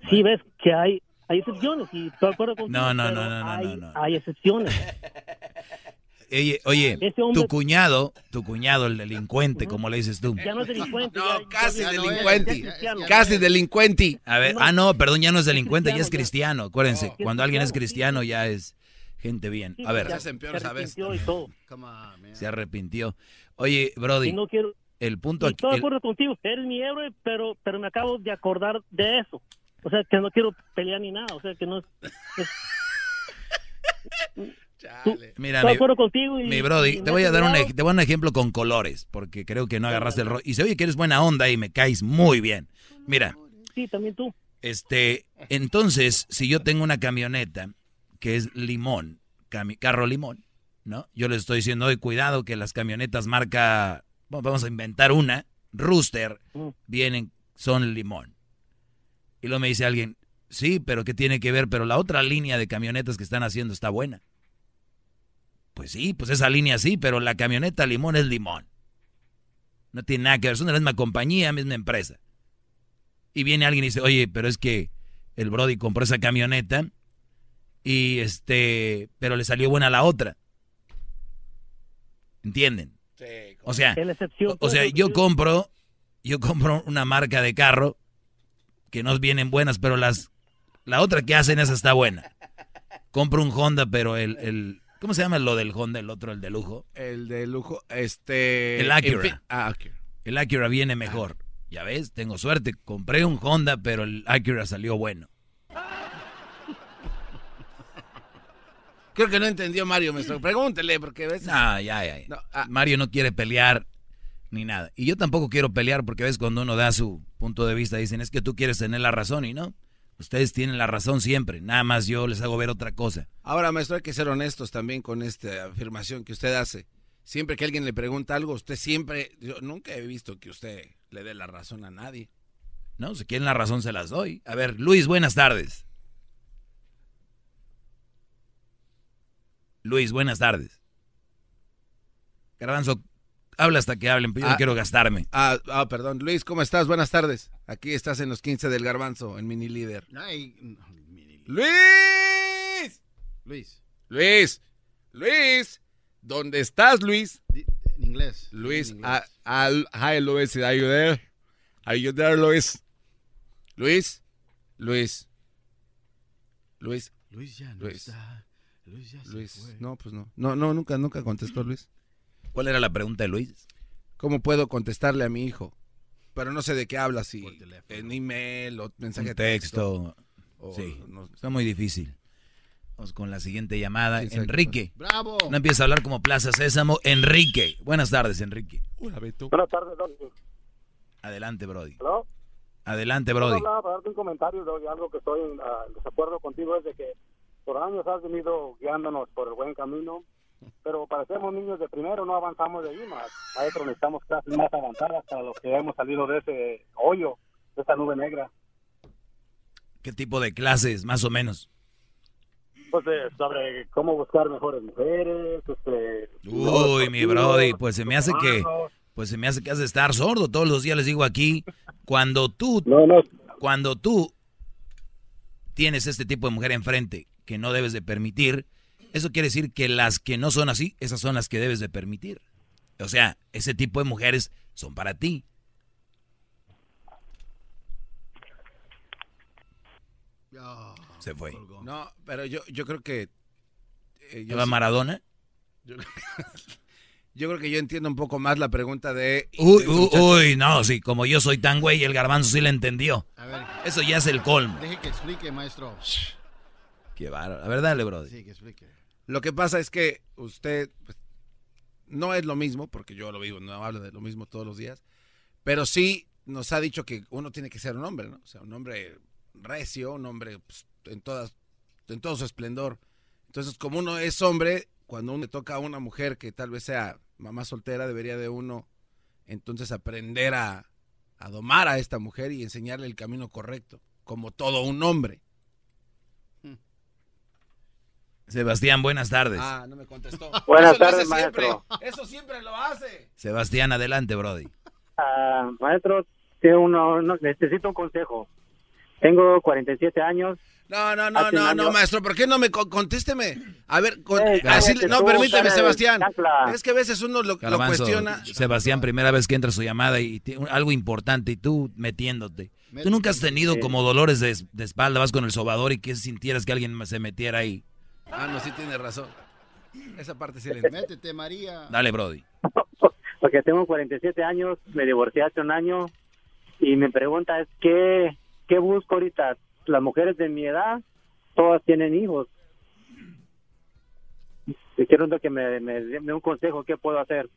Speaker 43: Sí, ves que hay, hay excepciones y estoy de acuerdo contigo.
Speaker 4: No, no, no, no, no,
Speaker 43: hay,
Speaker 4: no,
Speaker 43: hay excepciones.
Speaker 4: Oye, oye
Speaker 43: Ese hombre-
Speaker 4: tu cuñado, tu cuñado, el delincuente, como le dices tú.
Speaker 43: Ya no es delincuente.
Speaker 9: No,
Speaker 43: ya-
Speaker 9: casi
Speaker 43: ya- ya-
Speaker 9: delincuente.
Speaker 43: ya.
Speaker 9: Casi delincuente.
Speaker 4: A ver,
Speaker 43: No,
Speaker 4: ah, no, perdón, ya no es delincuente, ya es
Speaker 43: cristiano.
Speaker 4: Acuérdense,
Speaker 43: No.
Speaker 4: cuando alguien es
Speaker 43: Cristiano,
Speaker 4: ya es gente bien. A ver,
Speaker 43: ya
Speaker 9: se
Speaker 43: se arrepintió y todo.
Speaker 4: se arrepintió. Oye, Brody,
Speaker 43: Y no quiero,
Speaker 4: el punto
Speaker 43: y
Speaker 4: aquí.
Speaker 43: estoy de
Speaker 4: el-
Speaker 43: acuerdo contigo, eres mi héroe, pero, pero me acabo de acordar de eso. O sea, que no quiero pelear ni nada. O sea, que no es... es- Tú-
Speaker 4: Mira, mi,
Speaker 43: acuerdo contigo y...
Speaker 4: mi Brody,
Speaker 43: y
Speaker 4: te voy a dar un, te voy a dar un ejemplo con colores, porque creo que no agarraste el rollo. Y se oye que eres buena onda y me caes muy bien. Mira,
Speaker 43: Sí, también tú.
Speaker 4: Este, entonces, si yo tengo una camioneta que es limón, cami- carro limón, ¿no? Yo les estoy diciendo hoy, cuidado que las camionetas marca, bueno, vamos a inventar una, Rooster,
Speaker 43: Mm.
Speaker 4: vienen, son limón. Y luego me dice alguien, sí, pero ¿qué tiene que ver? Pero la otra línea de camionetas que están haciendo está buena. Pues sí, pues esa línea sí, pero la camioneta limón es limón. No tiene nada que ver, son de la misma compañía, misma empresa. Y viene alguien y dice, oye, pero es que el Brody compró esa camioneta y este, pero le salió buena la otra. ¿Entienden? O sea,
Speaker 43: Es
Speaker 4: o sea, yo compro, yo compro una marca de carro que no vienen buenas, pero las, la otra que hacen esa está buena. Compro un Honda, pero el, el, ¿cómo se llama lo del Honda, el otro, el de lujo?
Speaker 9: El de lujo, este...
Speaker 4: El Acura.
Speaker 9: fin- Ah, Acura.
Speaker 4: El Acura viene mejor. Ya ves, tengo suerte. Compré un Honda, pero el Acura salió bueno.
Speaker 9: Creo que no entendió Mario, maestro. Pregúntele, porque ves...
Speaker 4: No, ya, ya. ya.
Speaker 9: No, ah.
Speaker 4: Mario no quiere pelear ni nada. Y yo tampoco quiero pelear porque ves cuando uno da su punto de vista dicen es que tú quieres tener la razón y no. Ustedes tienen la razón siempre. Nada más yo les hago ver otra cosa.
Speaker 9: Ahora, maestro, hay que ser honestos también con esta afirmación que usted hace. Siempre que alguien le pregunta algo, usted siempre... Yo nunca he visto que usted le dé la razón a nadie.
Speaker 4: No, si quieren la razón se las doy. A ver, Luis, buenas tardes. Luis, buenas tardes. Garbanzo, habla hasta que hablen, pero yo no
Speaker 9: Ah.
Speaker 4: quiero gastarme.
Speaker 9: Ah, ah, perdón. Luis, ¿cómo estás? Buenas tardes. Aquí estás en los 15 del Garbanzo, en Mini Líder.
Speaker 18: Ay, no, mini-
Speaker 9: ¡Luis!
Speaker 18: Luis,
Speaker 9: Luis, Luis, ¿dónde estás, Luis?
Speaker 18: en inglés.
Speaker 9: Luis,
Speaker 18: en inglés.
Speaker 9: al- hi, Luis, are you there? Are you there, Luis? Luis, Luis, Luis,
Speaker 18: Luis ya no
Speaker 9: Luis.
Speaker 18: está. Luis ya se
Speaker 9: Luis.
Speaker 18: fue.
Speaker 9: No, pues no. No, no, nunca, nunca contestó Luis.
Speaker 4: ¿Cuál era la pregunta de Luis?
Speaker 9: ¿Cómo puedo contestarle a mi hijo? Pero no sé de qué habla, si en email o mensaje
Speaker 4: Un
Speaker 9: de
Speaker 4: texto.
Speaker 9: o
Speaker 4: Sí,
Speaker 9: no-
Speaker 4: está muy difícil. Vamos con la siguiente llamada.
Speaker 9: Sí.
Speaker 4: Enrique.
Speaker 18: ¡Bravo!
Speaker 4: No empieza a hablar como Plaza Sésamo. Enrique. Buenas tardes, Enrique.
Speaker 40: Buenas tardes, Doggy.
Speaker 4: Adelante, Brody.
Speaker 40: ¿Hello?
Speaker 4: Adelante, Brody.
Speaker 40: hablaba para darte un comentario, Doggy, algo que estoy en ah, desacuerdo contigo es de que por años has venido guiándonos por el buen camino
Speaker 44: pero parecemos niños de primero, no avanzamos de ahí más. Maestro, necesitamos clases más avanzadas para los que hemos salido de ese hoyo, de esa nube negra.
Speaker 4: ¿Qué tipo de clases, más o menos?
Speaker 44: Pues eh, sobre cómo buscar mejores mujeres, este...
Speaker 4: Uy, mi brody, pues se me hace que, pues se me hace que has de estar sordo. Todos los días les digo aquí, cuando tú, cuando tú tienes este tipo de mujer enfrente que no debes de permitir, eso quiere decir que las que no son así, esas son las que debes de permitir. O sea, ese tipo de mujeres son para ti. Se fue.
Speaker 9: No, pero yo, yo creo que... eh, yo
Speaker 4: ¿Eva
Speaker 9: sí-
Speaker 4: Maradona?
Speaker 9: Yo, yo creo que yo entiendo un poco más la pregunta de...
Speaker 4: Uy, uy, no, sí, como yo soy tan güey, el garbanzo sí le entendió.
Speaker 18: A ver,
Speaker 4: Eso ya es el colmo.
Speaker 18: deje que explique, maestro.
Speaker 4: Qué bárbaro. A ver, dale, brody.
Speaker 18: Sí, que explique.
Speaker 9: Lo que pasa es que usted pues, no es lo mismo, porque yo lo vivo, no hablo de lo mismo todos los días, pero sí nos ha dicho que uno tiene que ser un hombre, ¿no? O sea, un hombre recio, un hombre pues, en, todas, en todo su esplendor. Entonces, como uno es hombre, cuando uno le toca a una mujer que tal vez sea mamá soltera, debería de uno entonces aprender a, a domar a esta mujer y enseñarle el camino correcto, como todo un hombre.
Speaker 4: Sebastián, buenas tardes.
Speaker 9: Ah, no me contestó.
Speaker 44: Buenas
Speaker 9: Eso
Speaker 44: tardes,
Speaker 9: siempre.
Speaker 44: maestro.
Speaker 9: Eso siempre lo hace.
Speaker 4: Sebastián, adelante, brody.
Speaker 44: Ah, maestro, tengo uno- uno- necesito un consejo. Tengo 47 años.
Speaker 9: No, no, no, no, no, maestro, ¿por qué no me co- contésteme? A ver, con-
Speaker 44: Ey,
Speaker 9: así-
Speaker 44: cállate
Speaker 9: no,
Speaker 44: tú,
Speaker 9: permíteme, Sebastián.
Speaker 44: chancla.
Speaker 9: Es que a veces uno lo, cuestiona.
Speaker 4: Sebastián, primera vez que entra su llamada y algo importante y tú metiéndote. Tú nunca has tenido
Speaker 9: Sí.
Speaker 4: como dolores de, de espalda, vas con el sobador y que sintieras que alguien se metiera ahí.
Speaker 9: Ah, no, sí tiene razón. Esa parte sí le
Speaker 18: Métete, María.
Speaker 4: Dale, brody.
Speaker 44: Porque tengo 47 años, me divorcié hace un año y mi pregunta es, ¿qué, qué busco ahorita? Las mujeres de mi edad, todas tienen hijos. Y quiero que me, me dé un consejo, ¿qué puedo hacer?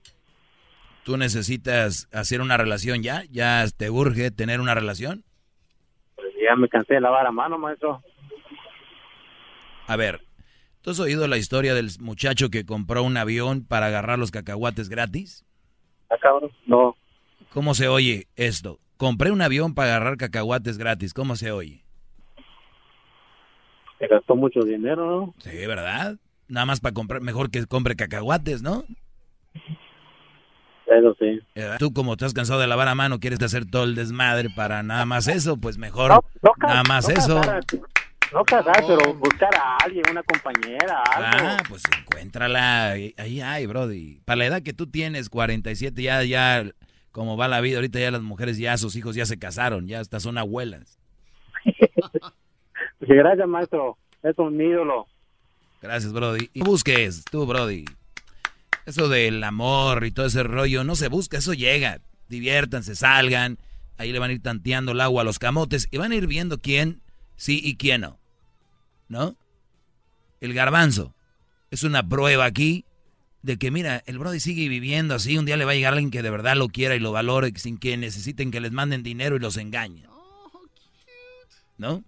Speaker 4: ¿Tú necesitas hacer una relación ya? ¿Ya te urge tener una relación?
Speaker 44: Pues ya me cansé de lavar a mano, maestro.
Speaker 4: A ver, ¿tú has oído la historia del muchacho que compró un avión para agarrar los cacahuates gratis?
Speaker 44: ¿Ah, cabrón? No.
Speaker 4: ¿Cómo se oye esto? Compré un avión para agarrar cacahuates gratis. ¿Cómo se oye?
Speaker 44: Se gastó mucho dinero, ¿no?
Speaker 4: Sí, ¿verdad? Nada más para comprar, mejor que compre cacahuates, ¿no?
Speaker 44: Eso sí.
Speaker 4: Tú como te has cansado de lavar a mano, quieres hacer todo el desmadre para nada más eso, pues mejor
Speaker 44: No, no
Speaker 4: nada más
Speaker 44: no
Speaker 4: eso.
Speaker 44: Casar, no casar, pero buscar a alguien, una compañera, algo.
Speaker 4: Ah, pues encuéntrala. Ahí hay, brody. Para la edad que tú tienes, 47, ya, ya, como va la vida, ahorita ya las mujeres, ya sus hijos ya se casaron, ya hasta son abuelas.
Speaker 44: Gracias, maestro. Es un ídolo.
Speaker 4: Gracias, Brody. Y busques, tú, Brody. Eso del amor y todo ese rollo, no se busca, eso llega. Diviértanse, salgan. Ahí le van a ir tanteando el agua a los camotes y van a ir viendo quién sí y quién no. ¿No? El garbanzo es una prueba aquí de que, mira, el Brody sigue viviendo así. Un día le va a llegar alguien que de verdad lo quiera y lo valore sin que necesiten que les manden dinero y los engañen. ¿No?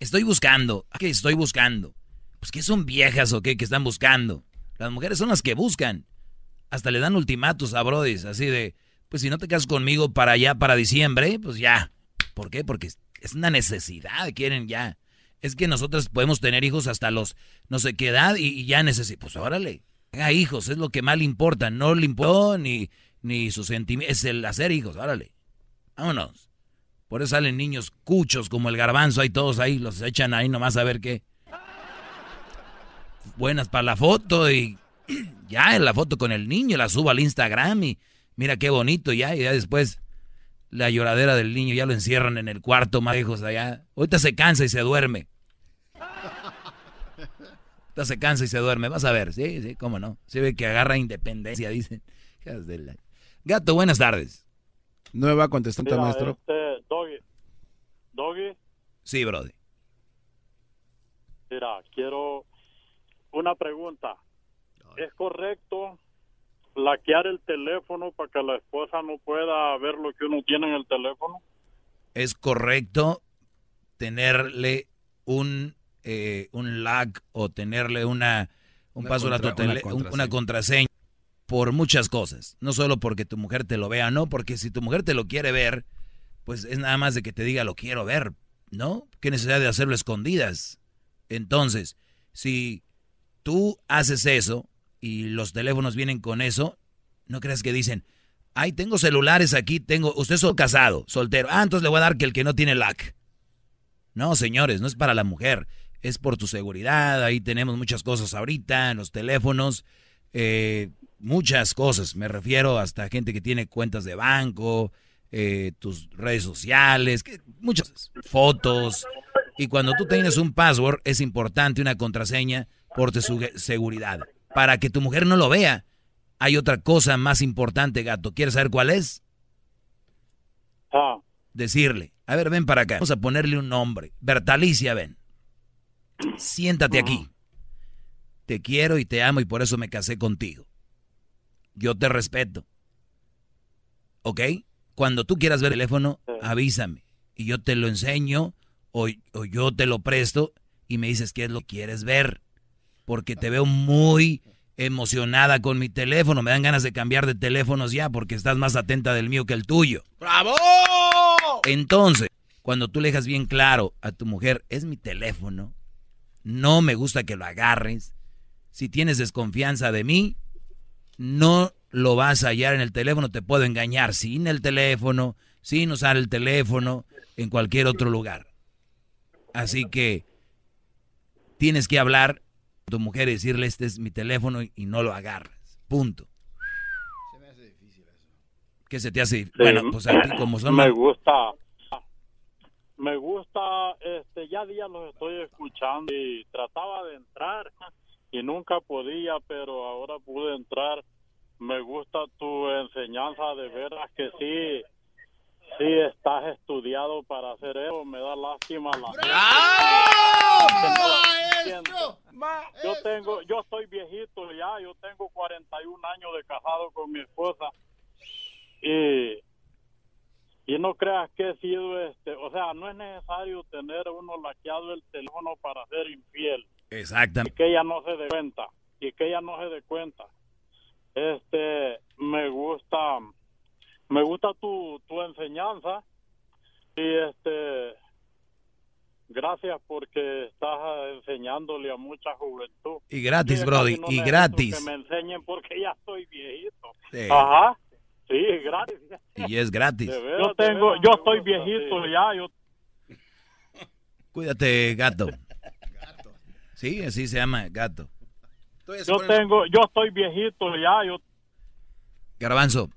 Speaker 4: Estoy buscando. ¿Qué estoy buscando? Pues que son viejas o qué que están buscando. Las mujeres son las que buscan. Hasta le dan ultimatos a brodis, así de, pues si no te casas conmigo para allá, para diciembre, pues ya. ¿Por qué? Porque es- es una necesidad, quieren ya. Es que nosotros podemos tener hijos hasta los no sé qué edad y, ya necesitamos. Pues órale, haga hijos, es lo que más le importa. No le importa ni, ni sus sentimientos, es el hacer hijos, órale. Vámonos. Por eso salen niños cuchos como el garbanzo, ahí todos ahí, los echan ahí nomás a ver qué. Buenas para la foto y ya en la foto con el niño la subo al Instagram y mira qué bonito ya y ya después la lloradera del niño ya lo encierran en el cuarto más lejos allá. Ahorita se cansa y se duerme. Ahorita se cansa y se duerme, vas a ver, sí, sí, cómo no. Se ve que agarra independencia, dicen. De Gato, buenas tardes.
Speaker 9: No me va a contestar,
Speaker 45: Mira,
Speaker 9: maestro.
Speaker 45: Este, Doggy, Doggy,
Speaker 4: Sí, brody.
Speaker 45: mira, quiero una pregunta. ¿Es correcto laquear el teléfono para que la esposa no pueda ver lo que uno tiene en el teléfono?
Speaker 4: es correcto tenerle un, eh, un lag o tenerle una, un
Speaker 9: Una
Speaker 4: password a tu
Speaker 9: contra- una
Speaker 4: tele, un-
Speaker 9: contraseña.
Speaker 4: una contraseña por muchas cosas. No solo porque tu mujer te lo vea, no, porque si tu mujer te lo quiere ver, pues es nada más de que te diga lo quiero ver, ¿no? ¿Qué necesidad de hacerlo escondidas? Entonces, si tú haces eso y los teléfonos vienen con eso, no creas que dicen, ay, tengo celulares aquí, tengo, usted es casado, soltero, ah, entonces le voy a dar que el que no tiene LAC. No, señores, no es para la mujer, es por tu seguridad, ahí tenemos muchas cosas ahorita, los teléfonos, eh, muchas cosas, me refiero hasta gente que tiene cuentas de banco, eh, tus redes sociales, muchas fotos. Y cuando tú tienes un password, es importante una contraseña por tu seguridad. Para que tu mujer no lo vea. Hay otra cosa más importante, gato. ¿Quieres saber cuál es?
Speaker 45: Ah,
Speaker 4: Decirle, a ver, ven para acá. Vamos a ponerle un nombre. Bertalicia, ven. Siéntate aquí. Te quiero y te amo y por eso me casé contigo. Yo te respeto. ¿Ok? Cuando tú quieras ver el teléfono, avísame. Y yo te lo enseño o, o yo te lo presto y me dices qué es lo que quieres ver. Porque te veo muy emocionada con mi teléfono. Me dan ganas de cambiar de teléfonos ya porque estás más atenta del mío que el tuyo.
Speaker 9: ¡Bravo!
Speaker 4: Entonces, cuando tú le dejas bien claro a tu mujer, es mi teléfono, no me gusta que lo agarres. Si tienes desconfianza de mí, no lo vas a hallar en el teléfono, te puedo engañar sin el teléfono, sin usar el teléfono, en cualquier otro lugar. Así que tienes que hablar tu mujer y decirle, este es mi teléfono y no lo agarras. Punto. ¿Qué se te hace?
Speaker 45: Sí.
Speaker 4: Bueno, pues a ti como son...
Speaker 45: me gusta me gusta este ya días los estoy escuchando y trataba de entrar y nunca podía pero ahora pude entrar me gusta tu enseñanza de veras que sí sí estás estudiado para hacer eso. Me da lástima la yo tengo yo estoy viejito ya. Yo tengo 41 años de casado con mi esposa. Y y no creas que he sido este, o sea, no es necesario tener uno laqueado el teléfono para ser infiel. Y
Speaker 4: Exactamente.
Speaker 45: que ella no se dé cuenta. Y que ella no se dé cuenta. Este, me gusta me gusta tu tu enseñanza y este gracias porque estás enseñándole a mucha juventud.
Speaker 4: Y gratis, Brody,
Speaker 45: no
Speaker 4: y gratis.
Speaker 45: Que me enseñen porque ya estoy viejito.
Speaker 4: Sí.
Speaker 45: Ajá. Sí, gratis.
Speaker 4: Y es gratis.
Speaker 45: Veras, yo tengo, yo estoy viejito ya, yo
Speaker 4: Cuídate, gato. Sí, así se llama, gato.
Speaker 45: yo tengo, yo estoy viejito ya, yo
Speaker 4: Garbanzo,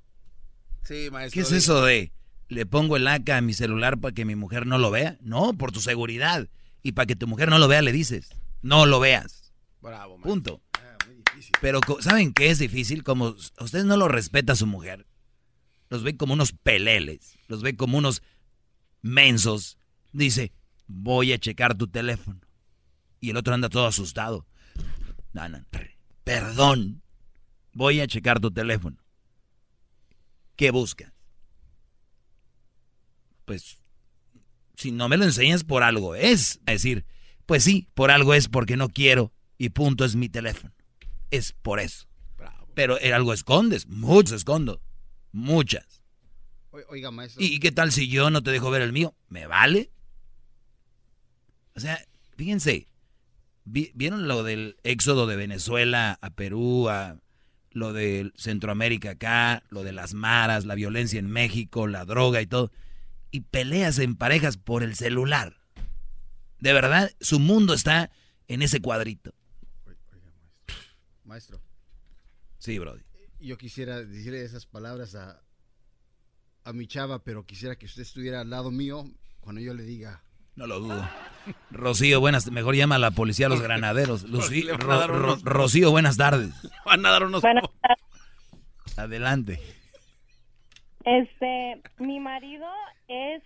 Speaker 9: Sí, maestro.
Speaker 4: ¿qué es eso de le pongo el AK a mi celular para que mi mujer no lo vea? No, por tu seguridad. Y para que tu mujer no lo vea, le dices, no lo veas.
Speaker 9: Bravo, maestro.
Speaker 4: Punto. Pero, co- ¿saben qué es difícil? Como usted no lo respeta a su mujer, los ve como unos peleles, los ve como unos mensos. Dice, voy a checar tu teléfono. Y el otro anda todo asustado. No, no, per- perdón, voy a checar tu teléfono. ¿Qué buscas? Pues, si no me lo enseñas por algo es. Es decir, pues sí, por algo es porque no quiero y punto es mi teléfono. Es por eso. Pero eh, algo escondes, muchos escondo, muchas.
Speaker 18: Oiga, maestro.
Speaker 4: ¿Y qué tal si yo no te dejo ver el mío? ¿Me vale? O sea, fíjense, vi- ¿vieron lo del éxodo de Venezuela a Perú, a lo de Centroamérica acá, lo de las maras, la violencia en México, la droga y todo? Y peleas en parejas por el celular. De verdad, su mundo está en ese cuadrito.
Speaker 18: Maestro,
Speaker 4: Sí, Brody.
Speaker 18: yo quisiera decirle esas palabras a, a mi chava, pero quisiera que usted estuviera al lado mío cuando yo le diga.
Speaker 4: No lo dudo. Rocío, buenas, mejor llama a la policía a los granaderos. Lucí- Ro- Ro-
Speaker 9: unos-
Speaker 4: Rocío, buenas tardes.
Speaker 9: Van a dar unos...
Speaker 4: Adelante.
Speaker 46: Este, mi marido es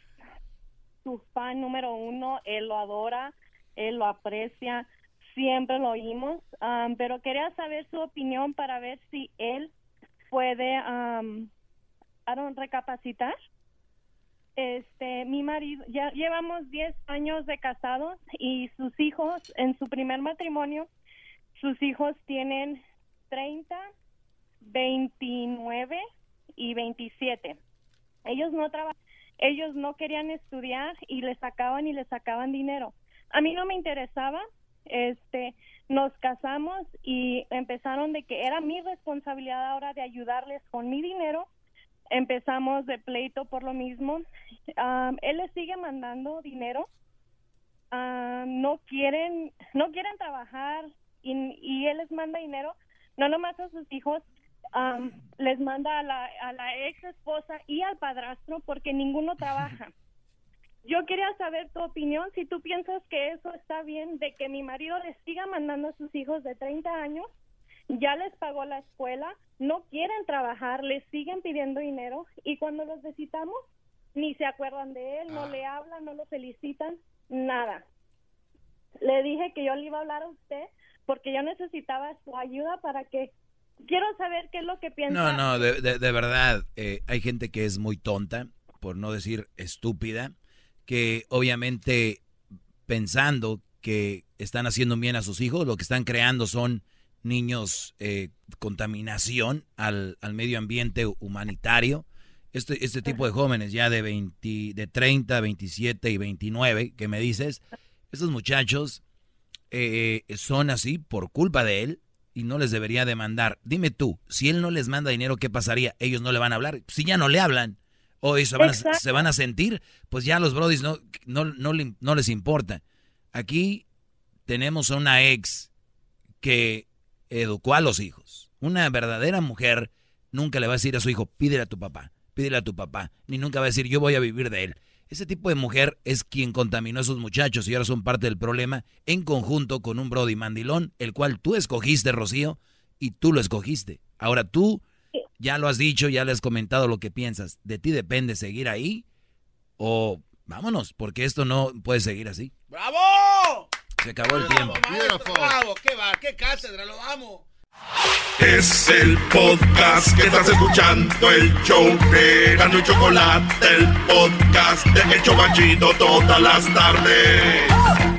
Speaker 46: su fan número uno, él lo adora, él lo aprecia, siempre lo oímos, am, pero quería saber su opinión para ver si él puede don't, recapacitar. Este, mi marido, ya llevamos 10 años de casados y sus hijos en su primer matrimonio, sus hijos tienen 30, 29 y 27. Ellos no trabajan, ellos no querían estudiar y les sacaban y les sacaban dinero. A mí no me interesaba, este, nos casamos y empezaron de que era mi responsabilidad ahora de ayudarles con mi dinero. Empezamos de pleito por lo mismo. Um, él les sigue mandando dinero. Um, no quieren, no quieren trabajar y, y él les manda dinero, no nomás a sus hijos, um, les manda a la, a la ex esposa y al padrastro porque ninguno trabaja. Yo quería saber tu opinión, si tú piensas que eso está bien, de que mi marido les siga mandando a sus hijos de 30 años, ya les pagó la escuela, no quieren trabajar, les siguen pidiendo dinero y cuando los visitamos ni se acuerdan de él, no le hablan, no lo felicitan, nada. Le dije que yo le iba a hablar a usted porque yo necesitaba su ayuda para que quiero saber qué es lo que piensa.
Speaker 4: No, no, de, de, de verdad, eh, hay gente que es muy tonta, por no decir estúpida, que obviamente pensando que están haciendo bien a sus hijos, lo que están creando son niños eh, contaminación al, al, medio ambiente humanitario. Este, este tipo de jóvenes ya de, 20, de 30, 27 y 29 que me dices, estos muchachos eh, son así por culpa de él y no les debería demandar. Dime tú, si él no les manda dinero, ¿qué pasaría? Ellos no le van a hablar. Si ya no le hablan o se van, a, se van a sentir, pues ya los brodis no, no, no, no les importa. Aquí tenemos a una ex que educó a los hijos. Una verdadera mujer nunca le va a decir a su hijo, pídele a tu papá, pídele a tu papá, ni nunca va a decir, yo voy a vivir de él. Ese tipo de mujer es quien contaminó a esos muchachos y ahora son parte del problema en conjunto con un Brody mandilón, el cual tú escogiste, Rocío, y tú lo escogiste. Ahora tú ya lo has dicho, ya le has comentado lo que piensas. De ti depende seguir ahí o vámonos, porque esto no puede seguir así.
Speaker 9: ¡Bravo!
Speaker 4: Se acabó el tiempo.
Speaker 9: Maestro, bravo, qué va, qué cátedra, lo amo.
Speaker 10: Es el podcast que estás escuchando, el show de Gano y Chocolate, el podcast de El Chobachito todas las tardes.